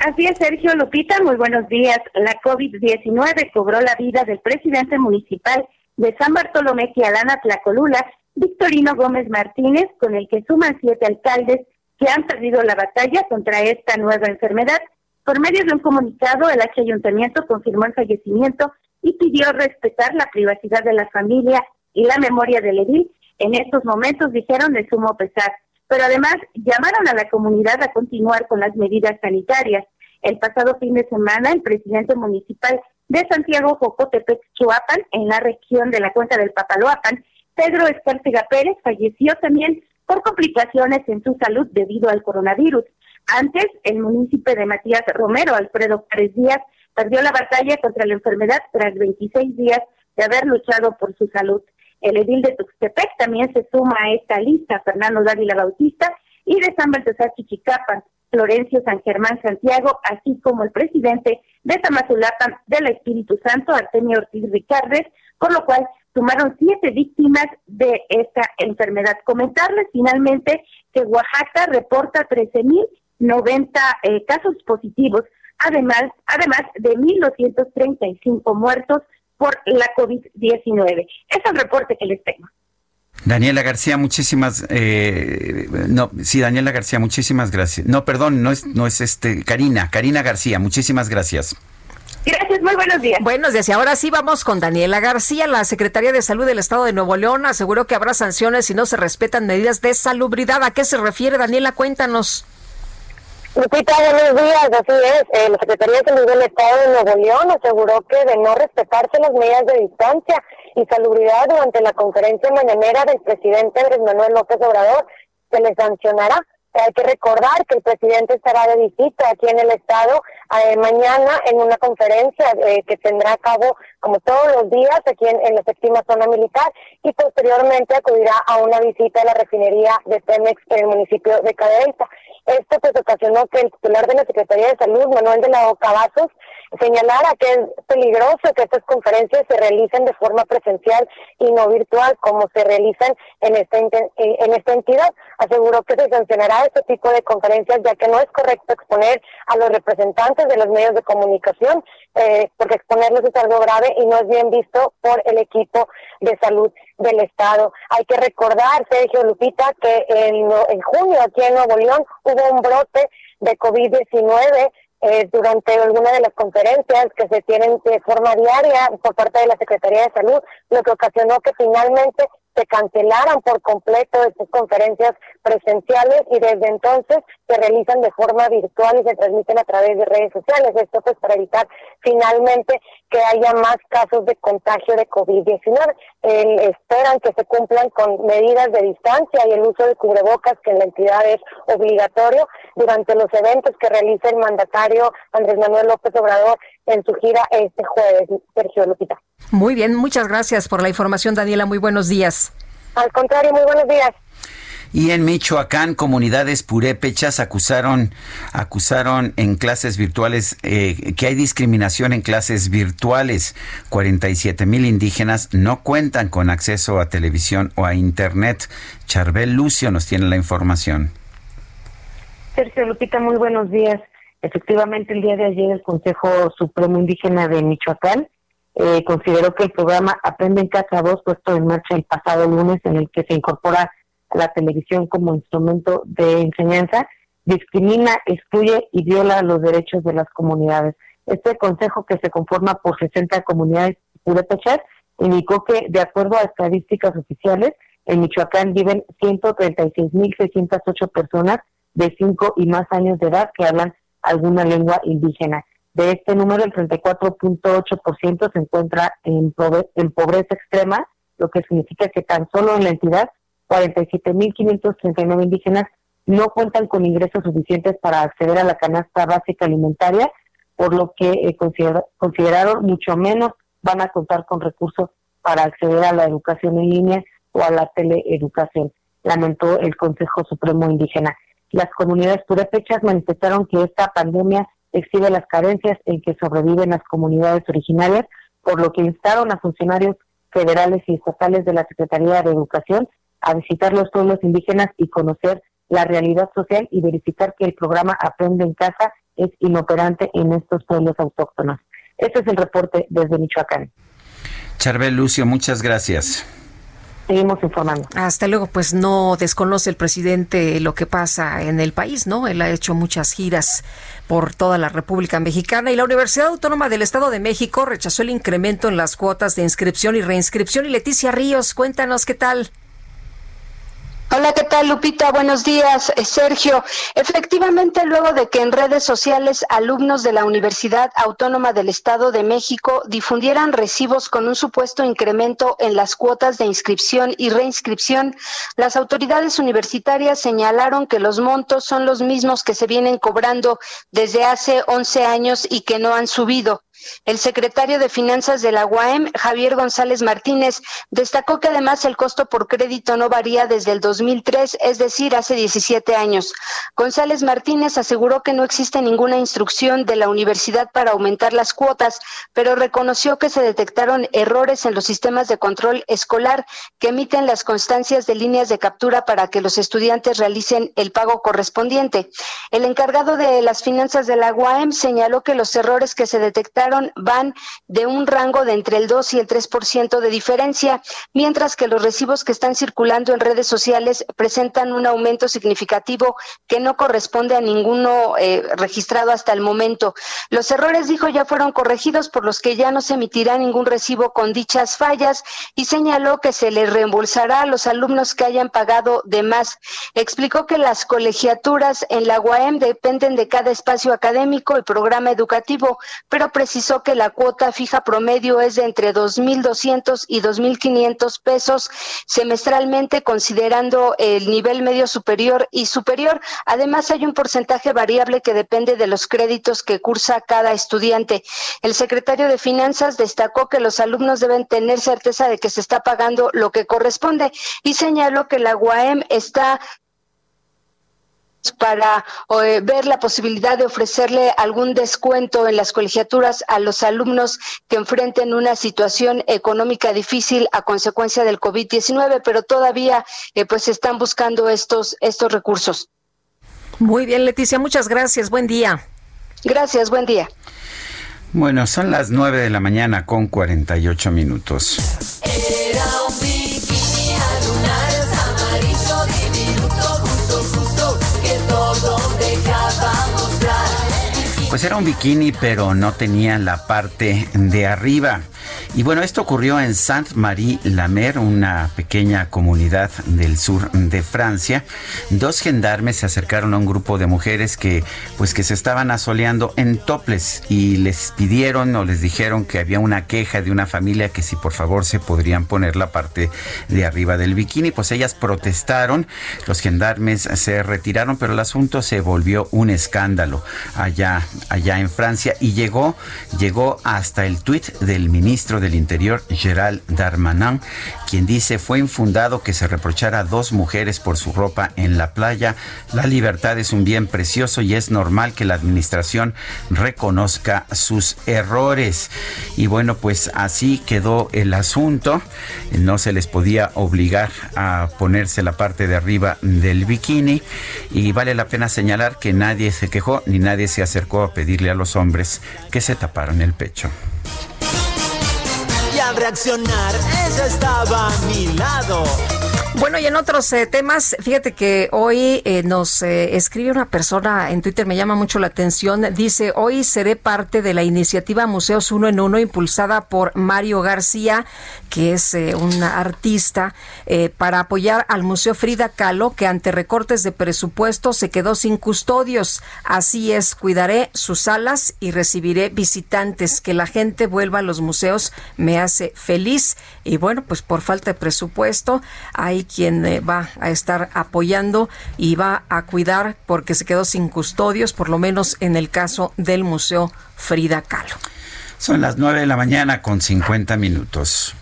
Así es, Sergio Lupita, muy buenos días. La COVID-19 cobró la vida del presidente municipal de San Bartolomé Quialana Tlacolula, Victorino Gómez Martínez, con el que suman siete alcaldes que han perdido la batalla contra esta nueva enfermedad. Por medio de un comunicado, el H Ayuntamiento confirmó el fallecimiento y pidió respetar la privacidad de la familia y la memoria del edil. En estos momentos dijeron de sumo pesar pero además llamaron a la comunidad a continuar con las medidas sanitarias. El pasado fin de semana, el presidente municipal de Santiago Jocotepec, Chuapan, en la región de la cuenca del Papaloapan, Pedro Escárcega Pérez, falleció también por complicaciones en su salud debido al coronavirus. Antes, el municipio de Matías Romero, Alfredo Pérez Díaz, perdió la batalla contra la enfermedad tras 26 días de haber luchado por su salud. El edil de Tuxtepec también se suma a esta lista, Fernando Dávila Bautista,
y de San Baltasar Chichicapan, Florencio San Germán Santiago, así como el presidente de Tamazulapan del Espíritu Santo, Artemio Ortiz Ricardes, con lo cual sumaron siete víctimas de esta enfermedad. Comentarles finalmente que Oaxaca reporta 13.090 eh, casos positivos, además, además de 1.235 muertos por la COVID-19. Es el reporte que les tengo.
Daniela García, muchísimas, eh, no, sí, Daniela García, muchísimas gracias. No, perdón, no es, no es este, Karina, Karina García, muchísimas gracias.
Gracias, muy buenos días.
Buenos días. Y ahora sí vamos con Daniela García. La Secretaría de Salud del Estado de Nuevo León aseguró que habrá sanciones si no se respetan medidas de salubridad. ¿A qué se refiere, Daniela? Cuéntanos.
Lupita, buenos días. Así es. Eh, la Secretaría de Salud del Estado de Nuevo León aseguró que de no respetarse las medidas de distancia y salubridad durante la conferencia mañanera del presidente Andrés Manuel López Obrador, se les sancionará. Hay que recordar que el presidente estará de visita aquí en el estado eh, mañana en una conferencia eh, que tendrá a cabo como todos los días aquí en, la séptima zona militar y posteriormente acudirá a una visita a la refinería de Pemex en el municipio de Cadereyta. Esto pues ocasionó que el titular de la Secretaría de Salud, Manuel de la Ocavazos, señalara que es peligroso que estas conferencias se realicen de forma presencial y no virtual como se realizan en esta, en esta entidad. Aseguró que se sancionará este tipo de conferencias ya que no es correcto exponer a los representantes de los medios de comunicación eh, porque exponerlos es algo grave y no es bien visto por el equipo de salud del Estado. Hay que recordar, Sergio Lupita, que en, en junio aquí en Nuevo León hubo un brote de COVID-19 eh, durante alguna de las conferencias que se tienen de forma diaria por parte de la Secretaría de Salud, lo que ocasionó que finalmente se cancelaran por completo estas conferencias presenciales y desde entonces se realizan de forma virtual y se transmiten a través de redes sociales. Esto pues para evitar finalmente que haya más casos de contagio de COVID-19. Esperan que se cumplan con medidas de distancia y el uso de cubrebocas que en la entidad es obligatorio durante los eventos que realiza el mandatario Andrés Manuel López Obrador en su gira este jueves. Sergio Lupita.
Muy bien, muchas gracias por la información, Daniela. Muy buenos días.
Al contrario, muy buenos días.
Y en Michoacán, comunidades purépechas acusaron, acusaron en clases virtuales eh, que hay discriminación en clases virtuales. 47 mil indígenas no cuentan con acceso a televisión o a internet. Charbel Lucio nos tiene la información.
Sergio Lupita, muy buenos días. Efectivamente, el día de ayer el Consejo Supremo Indígena de Michoacán eh, consideró que el programa Aprende en Casa 2, puesto en marcha el pasado lunes, en el que se incorpora la televisión como instrumento de enseñanza, discrimina, excluye y viola los derechos de las comunidades. Este consejo, que se conforma por 60 comunidades purépechas, indicó que, de acuerdo a estadísticas oficiales, en Michoacán viven 136.608 personas de 5 y más años de edad que hablan alguna lengua indígena. De este número, el 34.8% se encuentra en, pobreza extrema, lo que significa que tan solo en la entidad 47.539 indígenas no cuentan con ingresos suficientes para acceder a la canasta básica alimentaria, por lo que eh, consideraron mucho menos van a contar con recursos para acceder a la educación en línea o a la teleeducación, lamentó el Consejo Supremo Indígena. Las comunidades purépechas manifestaron que esta pandemia exhibe las carencias en que sobreviven las comunidades originarias, por lo que instaron a funcionarios federales y estatales de la Secretaría de Educación a visitar los pueblos indígenas y conocer la realidad social y verificar que el programa Aprende en Casa es inoperante en estos pueblos autóctonos. Este es el reporte desde Michoacán.
Charbel Lucio, muchas gracias
seguimos informando.
Hasta luego, pues no desconoce el presidente lo que pasa en el país, ¿no? Él ha hecho muchas giras por toda la República Mexicana y la Universidad Autónoma del Estado de México rechazó el incremento en las cuotas de inscripción y reinscripción. Y Leticia Ríos, cuéntanos qué tal.
Hola, ¿qué tal, Lupita? Buenos días, eh, Sergio. Efectivamente, luego de que en redes sociales alumnos de la Universidad Autónoma del Estado de México difundieran recibos con un supuesto incremento en las cuotas de inscripción y reinscripción, las autoridades universitarias señalaron que los montos son los mismos que se vienen cobrando desde hace 11 años y que no han subido. El secretario de Finanzas de la UAM, Javier González Martínez, destacó que además el costo por crédito no varía desde el 2003, es decir, hace 17 años. González Martínez aseguró que no existe ninguna instrucción de la universidad para aumentar las cuotas, pero reconoció que se detectaron errores en los sistemas de control escolar que emiten las constancias de líneas de captura para que los estudiantes realicen el pago correspondiente. El encargado de las finanzas de la UAM señaló que los errores que se detectaron van de un rango de entre el 2 y el 3% de diferencia, mientras que los recibos que están circulando en redes sociales presentan un aumento significativo que no corresponde a ninguno eh, registrado hasta el momento. Los errores, dijo, ya fueron corregidos, por los que ya no se emitirá ningún recibo con dichas fallas y señaló que se les reembolsará a los alumnos que hayan pagado de más. Explicó que las colegiaturas en la UAM dependen de cada espacio académico y programa educativo, pero precisó que la cuota fija promedio es de entre 2.200 y 2.500 pesos semestralmente, considerando el nivel medio superior y superior. Además, hay un porcentaje variable que depende de los créditos que cursa cada estudiante. El secretario de Finanzas destacó que los alumnos deben tener certeza de que se está pagando lo que corresponde y señaló que la UAM está para eh, ver la posibilidad de ofrecerle algún descuento en las colegiaturas a los alumnos que enfrenten una situación económica difícil a consecuencia del COVID-19, pero todavía eh, pues están buscando estos estos recursos.
Muy bien, Leticia, muchas gracias. Buen día.
Gracias, buen día.
Bueno, son las 9 de la mañana con 48 minutos. Pues era un bikini, pero no tenía la parte de arriba. Y bueno, esto ocurrió en Saint-Marie-la-Mer, una pequeña comunidad del sur de Francia. Dos gendarmes se acercaron a un grupo de mujeres que pues que se estaban asoleando en toples y les pidieron o les dijeron que había una queja de una familia que si por favor se podrían poner la parte de arriba del bikini. Pues ellas protestaron, los gendarmes se retiraron, pero el asunto se volvió un escándalo allá allá en Francia y llegó llegó hasta el tuit del ministro de del Interior, Gerald Darmanin, quien dice fue infundado que se reprochara a dos mujeres por su ropa en la playa. La libertad es un bien precioso y es normal que la administración reconozca sus errores. Y bueno, pues así quedó el asunto. No se les podía obligar a ponerse la parte de arriba del bikini. Y vale la pena señalar que nadie se quejó ni nadie se acercó a pedirle a los hombres que se taparan el pecho
reaccionar, ella estaba a mi lado.
Bueno, y en otros eh, temas, fíjate que hoy eh, nos eh, escribe una persona en Twitter, me llama mucho la atención, dice, hoy seré parte de la iniciativa Museos Uno en Uno impulsada por Mario García, que es un artista, para apoyar al Museo Frida Kahlo, que ante recortes de presupuesto se quedó sin custodios. Así es, cuidaré sus salas y recibiré visitantes. Que la gente vuelva a los museos me hace feliz. Y bueno, pues por falta de presupuesto hay quien eh, va a estar apoyando y va a cuidar porque se quedó sin custodios, por lo menos en el caso del Museo Frida Kahlo.
Son las 9 de la mañana con 50 minutos.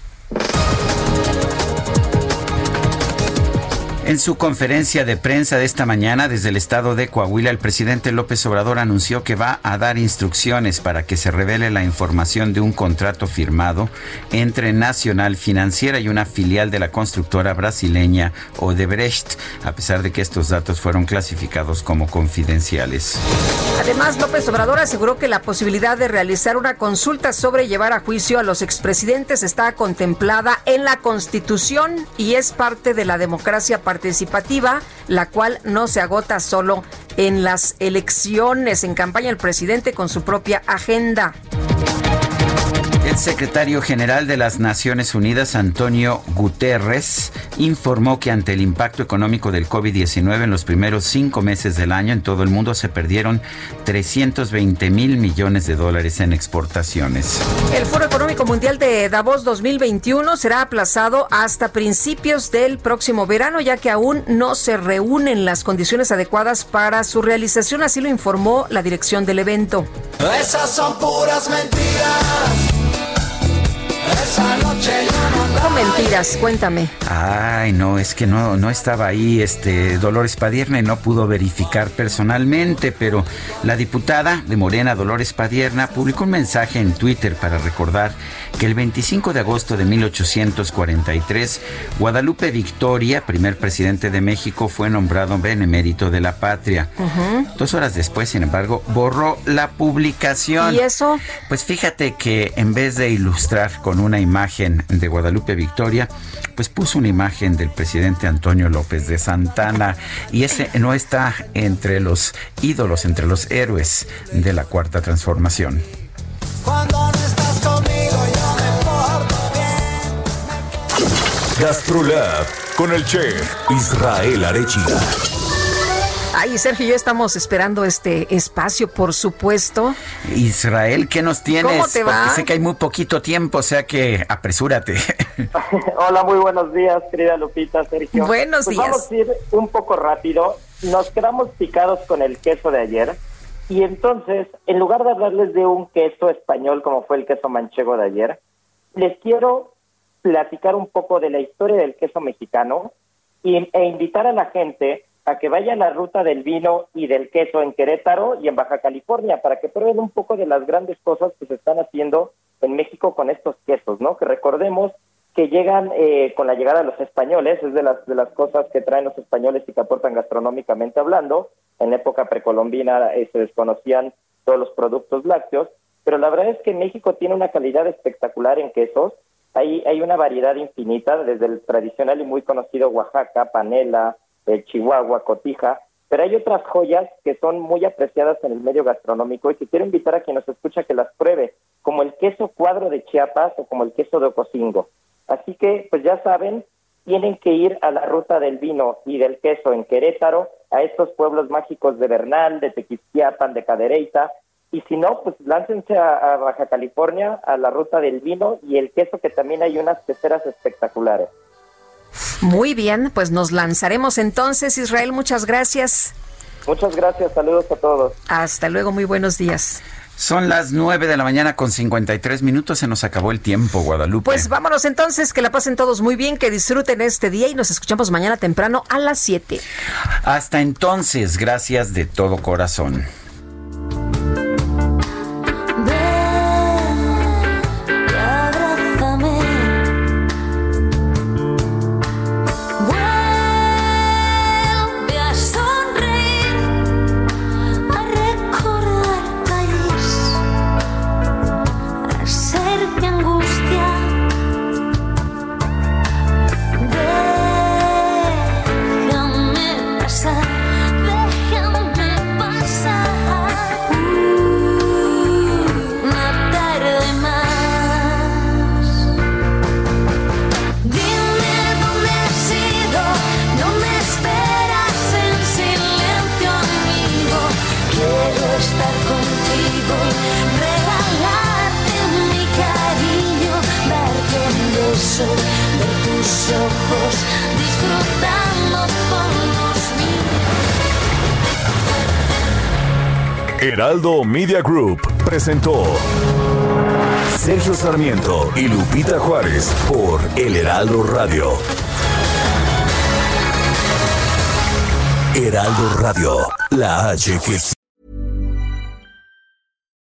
En su conferencia de prensa de esta mañana desde el estado de Coahuila, el presidente López Obrador anunció que va a dar instrucciones para que se revele la información de un contrato firmado entre Nacional Financiera y una filial de la constructora brasileña Odebrecht, a pesar de que estos datos fueron clasificados como confidenciales.
Además, López Obrador aseguró que la posibilidad de realizar una consulta sobre llevar a juicio a los expresidentes está contemplada en la Constitución y es parte de la democracia participativa, la cual no se agota solo en las elecciones. En campaña el presidente con su propia agenda.
El secretario general de las Naciones Unidas, Antonio Guterres, informó que ante el impacto económico del COVID-19 en los primeros cinco meses del año en todo el mundo se perdieron 320 mil millones de dólares en exportaciones.
El Foro Económico Mundial de Davos 2021 será aplazado hasta principios del próximo verano, ya que aún no se reúnen las condiciones adecuadas para su realización, así lo informó la dirección del evento.
Esas son puras mentiras. Esa noche yo no
No mentiras, cuéntame.
Ay, no, es que no, no estaba ahí este Dolores Padierna y no pudo verificar personalmente, pero la diputada de Morena, Dolores Padierna, publicó un mensaje en Twitter para recordar que el 25 de agosto de 1843, Guadalupe Victoria, primer presidente de México, fue nombrado benemérito de la patria. Dos horas después, sin embargo, borró la publicación.
¿Y eso?
Pues fíjate que en vez de ilustrar con una imagen de Guadalupe Victoria, pues puso una imagen del presidente Antonio López de Santana y ese no está entre los ídolos, entre los héroes de la cuarta transformación.
Cuando no estás conmigo yo me porto
Gastrolab con el chef Israel Arechiga.
Ay, Sergio, ya estamos esperando este espacio, por supuesto.
Israel, ¿qué nos tienes?
¿Cómo te va?
Porque sé que hay muy poquito tiempo, o sea que apresúrate. [LAUGHS]
Hola, muy buenos días, querida Lupita, Sergio.
Buenos
Pues
días.
Vamos a ir un poco rápido. Nos quedamos picados con el queso de ayer. Y entonces, en lugar de hablarles de un queso español como fue el queso manchego de ayer, les quiero platicar un poco de la historia del queso mexicano y, e invitar a la gente a que vaya a la ruta del vino y del queso en Querétaro y en Baja California para que prueben un poco de las grandes cosas que se están haciendo en México con estos quesos, ¿no? Que recordemos que llegan eh, con la llegada de los españoles, es de las, de las cosas que traen los españoles y que aportan gastronómicamente hablando. En la época precolombina eh, se desconocían todos los productos lácteos, pero la verdad es que México tiene una calidad espectacular en quesos. Hay, hay una variedad infinita, desde el tradicional y muy conocido Oaxaca, Panela, el Chihuahua, Cotija, pero hay otras joyas que son muy apreciadas en el medio gastronómico y que quiero invitar a quien nos escucha que las pruebe, como el queso cuadro de Chiapas o como el queso de Ocosingo. Así que, pues ya saben, tienen que ir a la ruta del vino y del queso en Querétaro, a estos pueblos mágicos de Bernal, de Tequisquiapan, de Cadereyta, y si no, pues láncense a, a Baja California, a la ruta del vino y el queso, que también hay unas peceras espectaculares.
Muy bien, pues nos lanzaremos entonces, Israel. Muchas gracias.
Muchas gracias, saludos a todos.
Hasta luego, muy buenos días.
Son las 9 de la mañana con 53 minutos, se nos acabó el tiempo, Guadalupe.
Pues vámonos entonces, que la pasen todos muy bien, que disfruten este día y nos escuchamos mañana temprano a las 7.
Hasta entonces, gracias de todo corazón.
Heraldo Media Group presentó Sergio Sarmiento y Lupita Juárez por El Heraldo Radio. Heraldo Radio, la H.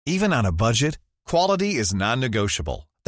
Even on a budget, quality is non-negotiable.